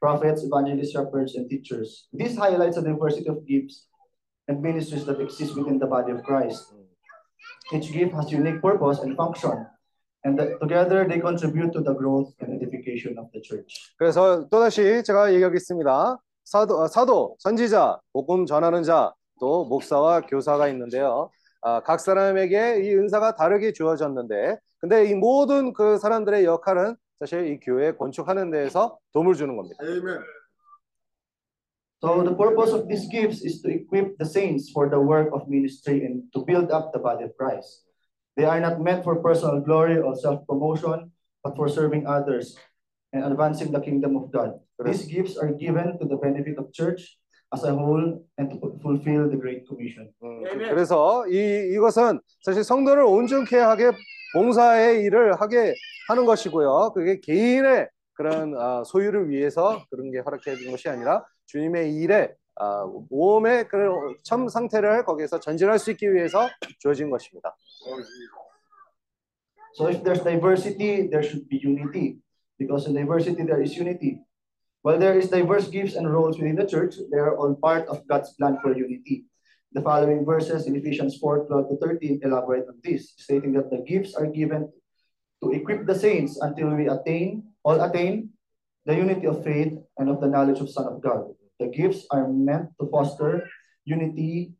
Speaker 22: prophets, evangelists, shepherds, and teachers. This highlights the diversity of gifts and ministries that exist within the body of Christ. Each gift has unique purpose and function, and that together they contribute to the growth and edification of the church.
Speaker 4: 그래서 또다시 제가 얘기하겠습니다. 사도, 아, 사도, 선지자, 복음 전하는 자, 또 목사와 교사가 있는데요. 아, 각 사람에게 이 은사가 다르게 주어졌는데, 근데 이 모든 그 사람들의 역할은 사실 이 교회 건축하는 데에서 도움을 주는 겁니다.
Speaker 22: So the purpose of these gifts is to equip the saints for the work of ministry and to build up the body of Christ. They are not meant for personal glory or self-promotion, but for serving others and advancing the kingdom of God. These gifts are given to the benefit of church as a whole and to fulfill the Great Commission.
Speaker 4: 그래서 이 이것은 사실 성도를 온전케 하게 봉사의 일을 하게 하는 것이고요. 그게 개인의 그런 아, 소유를 위해서 그런 게 허락해 준 것이 아니라 주님의 일에 아, 몸의 그런 참 상태를 거기에서 전진할 수 있기 위해서 주어진 것입니다.
Speaker 22: So if there's diversity, there should be unity. Because in diversity, there is unity. While there is diverse gifts and roles within the church, they are all part of God's plan for unity. The following verses in Ephesians 4, 12 to 13 elaborate on this, stating that the gifts are given to equip the saints until we attain, all attain, the unity of faith and of the knowledge of Son of God. The gifts are meant to foster unity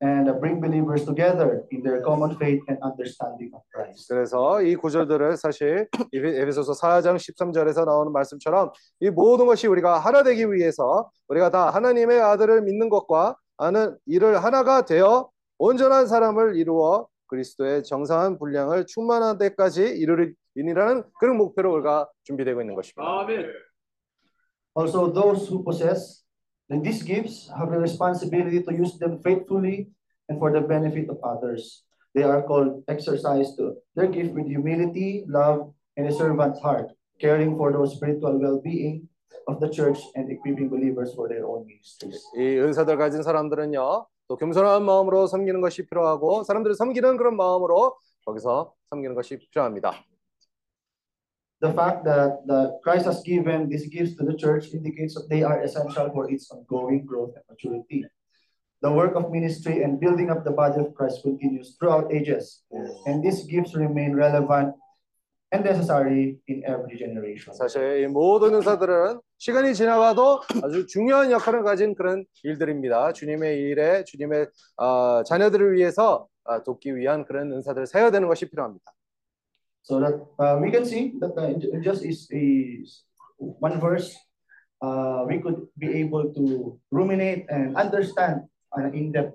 Speaker 22: and bring believers together in their common faith and understanding of Christ.
Speaker 4: 그래서 이 구절들을 사실 에베- 에베소서 4장 13절에서 나오는 말씀처럼 이 모든 것이 우리가 하나 되기 위해서 우리가 다 하나님의 아들을 믿는 것과 아는 이를 하나가 되어 온전한 사람을 이루어 그리스도의 정상한 분량을 충만한 데까지 이르리라는 그런 목표로 우리가 준비되고 있는 것입니다.
Speaker 22: Also, those who possess these gifts have a responsibility to use them faithfully and for the benefit of others. They are called exercise to their gift with humility, love, and a servant's heart, caring for the spiritual well-being of the church and equipping believers for their own ministries.
Speaker 4: 이 은사들 가진 사람들은요, 또 겸손한 마음으로 섬기는 것이 필요하고 사람들을 섬기는 그런 마음으로 거기서 섬기는 것이 필요합니다.
Speaker 22: The fact that the Christ has given these gifts to the church indicates that they are essential for its ongoing growth and maturity. The work of ministry and building up the body of Christ continues throughout ages, and these gifts remain relevant and necessary in every generation.
Speaker 4: 사실 이 모든 은사들은 시간이 지나가도 아주 중요한 역할을 가진 그런 일들입니다. 주님의 일에 주님의 어, 자녀들을 위해서 어, 돕기 위한 그런 은사들을 세워야 되는 것이 필요합니다.
Speaker 22: So that uh, we can see that uh, just is, is one verse, uh, we could be able to ruminate and understand an in-depth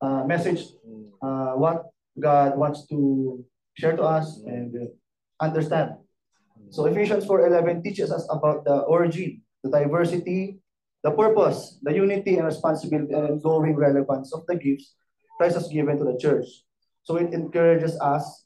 Speaker 22: uh, message, uh, what God wants to share to us and uh, understand. So Ephesians 4:11 teaches us about the origin, the diversity, the purpose, the unity and responsibility and ongoing relevance of the gifts Christ has given to the church. So it encourages us,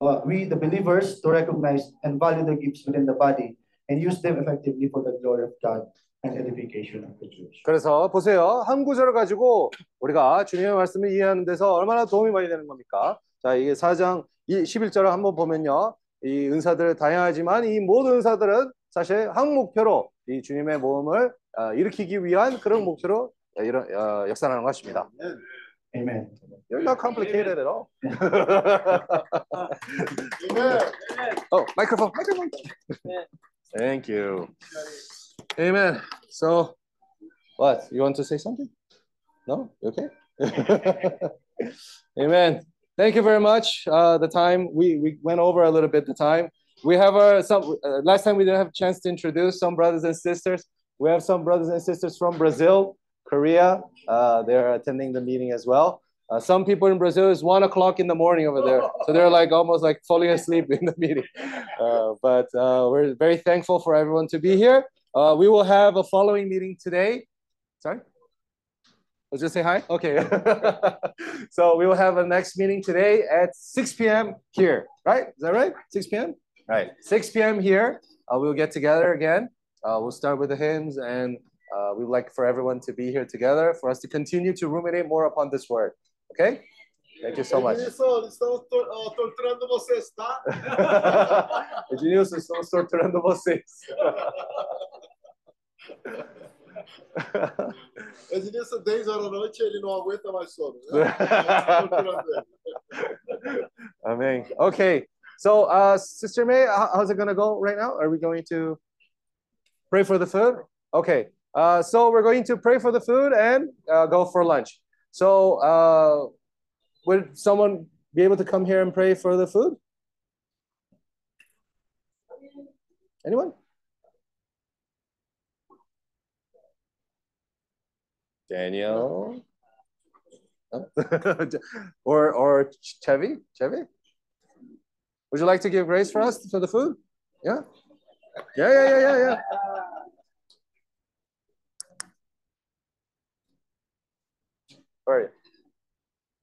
Speaker 22: uh, we the believers, to recognize and value the gifts within the body and use them effectively for the glory of God and edification of the church.
Speaker 4: 그래서 보세요. 한 구절을 가지고 우리가 주님의 말씀을 이해하는 데서 얼마나 도움이 많이 되는 겁니까? 자, 이게 4장 11절을 한번 보면요. 이 은사들 다양하지만 이 모든 은사들은 사실 한 목표로 이 주님의 모험을 어, 일으키기 위한 그런 목표로 이런 어, 역사하는 것입니다.
Speaker 22: Amen.
Speaker 4: You're not complicated at all. Amen. oh, microphone, microphone. Thank you. Amen. So, what? You want to say something? No? You okay? Amen. Thank you very much. Uh, the time we, we went over a little bit the time. We have our some uh, last time we didn't have a chance to introduce some brothers and sisters. We have some brothers and sisters from Brazil, Korea. Uh, they're attending the meeting as well. Uh, some people in Brazil is one o'clock in the morning over there, so they're like almost like falling asleep in the meeting. Uh, but uh, we're very thankful for everyone to be here. Uh, we will have a following meeting today. Sorry. Let's just say hi. Okay. so we will have a next meeting today at 6 p.m. here, right? Is that right? 6 p.m. Right. 6 p.m. here. Uh, we'll get together again. Uh, we'll start with the hymns, and uh, we'd like for everyone to be here together for us to continue to ruminate more upon this word. Okay? Thank you so much.
Speaker 8: Edilson, estamos tor- uh, torturando vocês, tá?
Speaker 4: Ednilson, estamos torturando vocês.
Speaker 8: Edilson, 10 horas da noite, ele não aguenta mais sono. Né? Estamos torturando ele.
Speaker 4: Amen. Okay. So, uh, Sister May, how's it going to go right now? Are we going to pray for the food? Okay. Uh, so, we're going to pray for the food and uh, go for lunch. So, uh, would someone be able to come here and pray for the food? Anyone? Daniel? No? or or Chevy? Chevy? Would you like to give grace for us for the food? Yeah? Yeah, yeah, yeah, yeah, yeah. Right.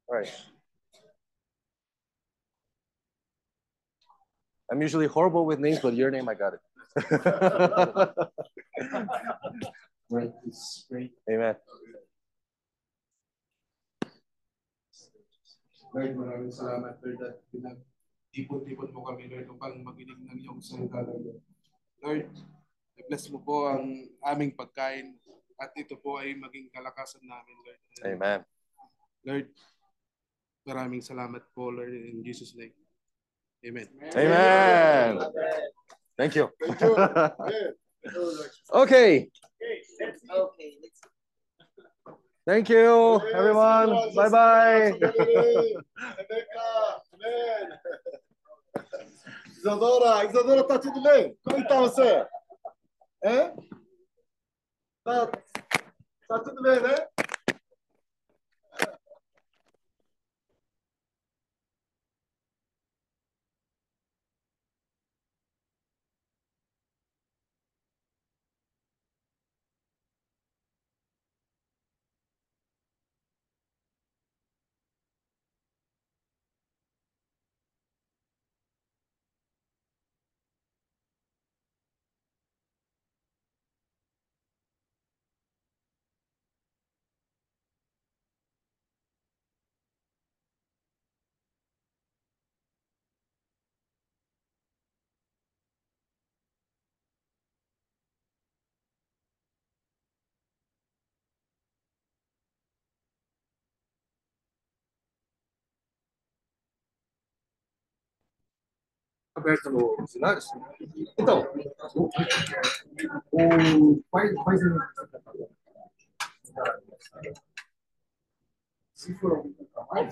Speaker 4: Right. I'm usually horrible with names, but your name, I got it.
Speaker 22: Right. Great.
Speaker 4: Amen.
Speaker 24: Lord, maraming salamat, Lord, at pinag-ipon-ipon mo kami, Lord, upang maginig ng iyong salita, Lord. Lord, bless mo po ang aming pagkain at ito po ay maging kalakasan namin, Lord.
Speaker 4: Amen.
Speaker 24: Lord, maraming salamat po, Lord, in Jesus' name. Amen.
Speaker 4: Amen. Thank you.
Speaker 8: Thank you.
Speaker 4: okay.
Speaker 16: Okay,
Speaker 4: Thank you, everyone. Bye bye.
Speaker 8: Amen. Isadora, Isadora, tá tudo bem? Como está você? É? Tá, tá tudo bem, né?
Speaker 24: Aberto no cenário? Então, o, o quais, se for algum para mais,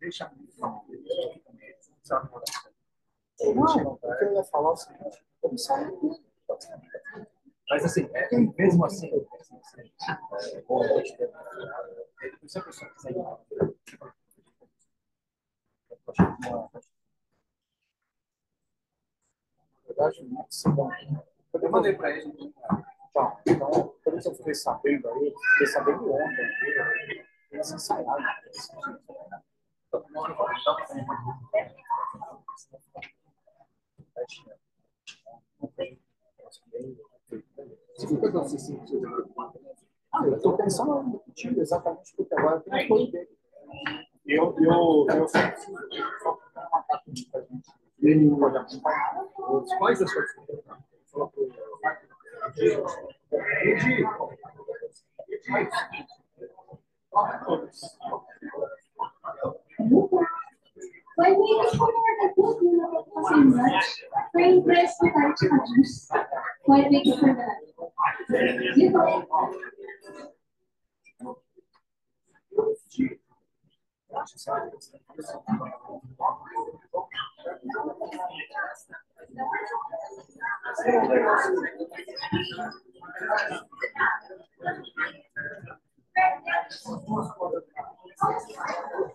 Speaker 24: deixa
Speaker 22: Não, eu ia falar é o seguinte, vamos sair.
Speaker 5: Mas assim, é, mesmo assim, é, bom, a gente tem- se a pessoa quiser ir lá, verdade, não sei bom. Eu mandei para ele. Tá, então, por isso eu fiquei sabendo aí, fiquei sabendo ontem, eles ensaiaram. Desculpa ah, eu estou pensando no repetir exatamente porque agora tem uma coisa dele. Eu, eu, eu só uma carta para a gente. Eu. não pode Eu Quais eu suas eu Fala eu o.
Speaker 25: When we discovered that this unit was in Dutch, train press the Dutch countries. While waiting for the you know, Thank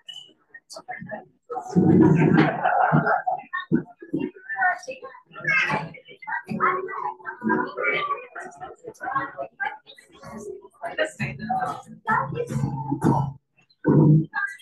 Speaker 25: 私たちはこのように私たちのお話を聞いています。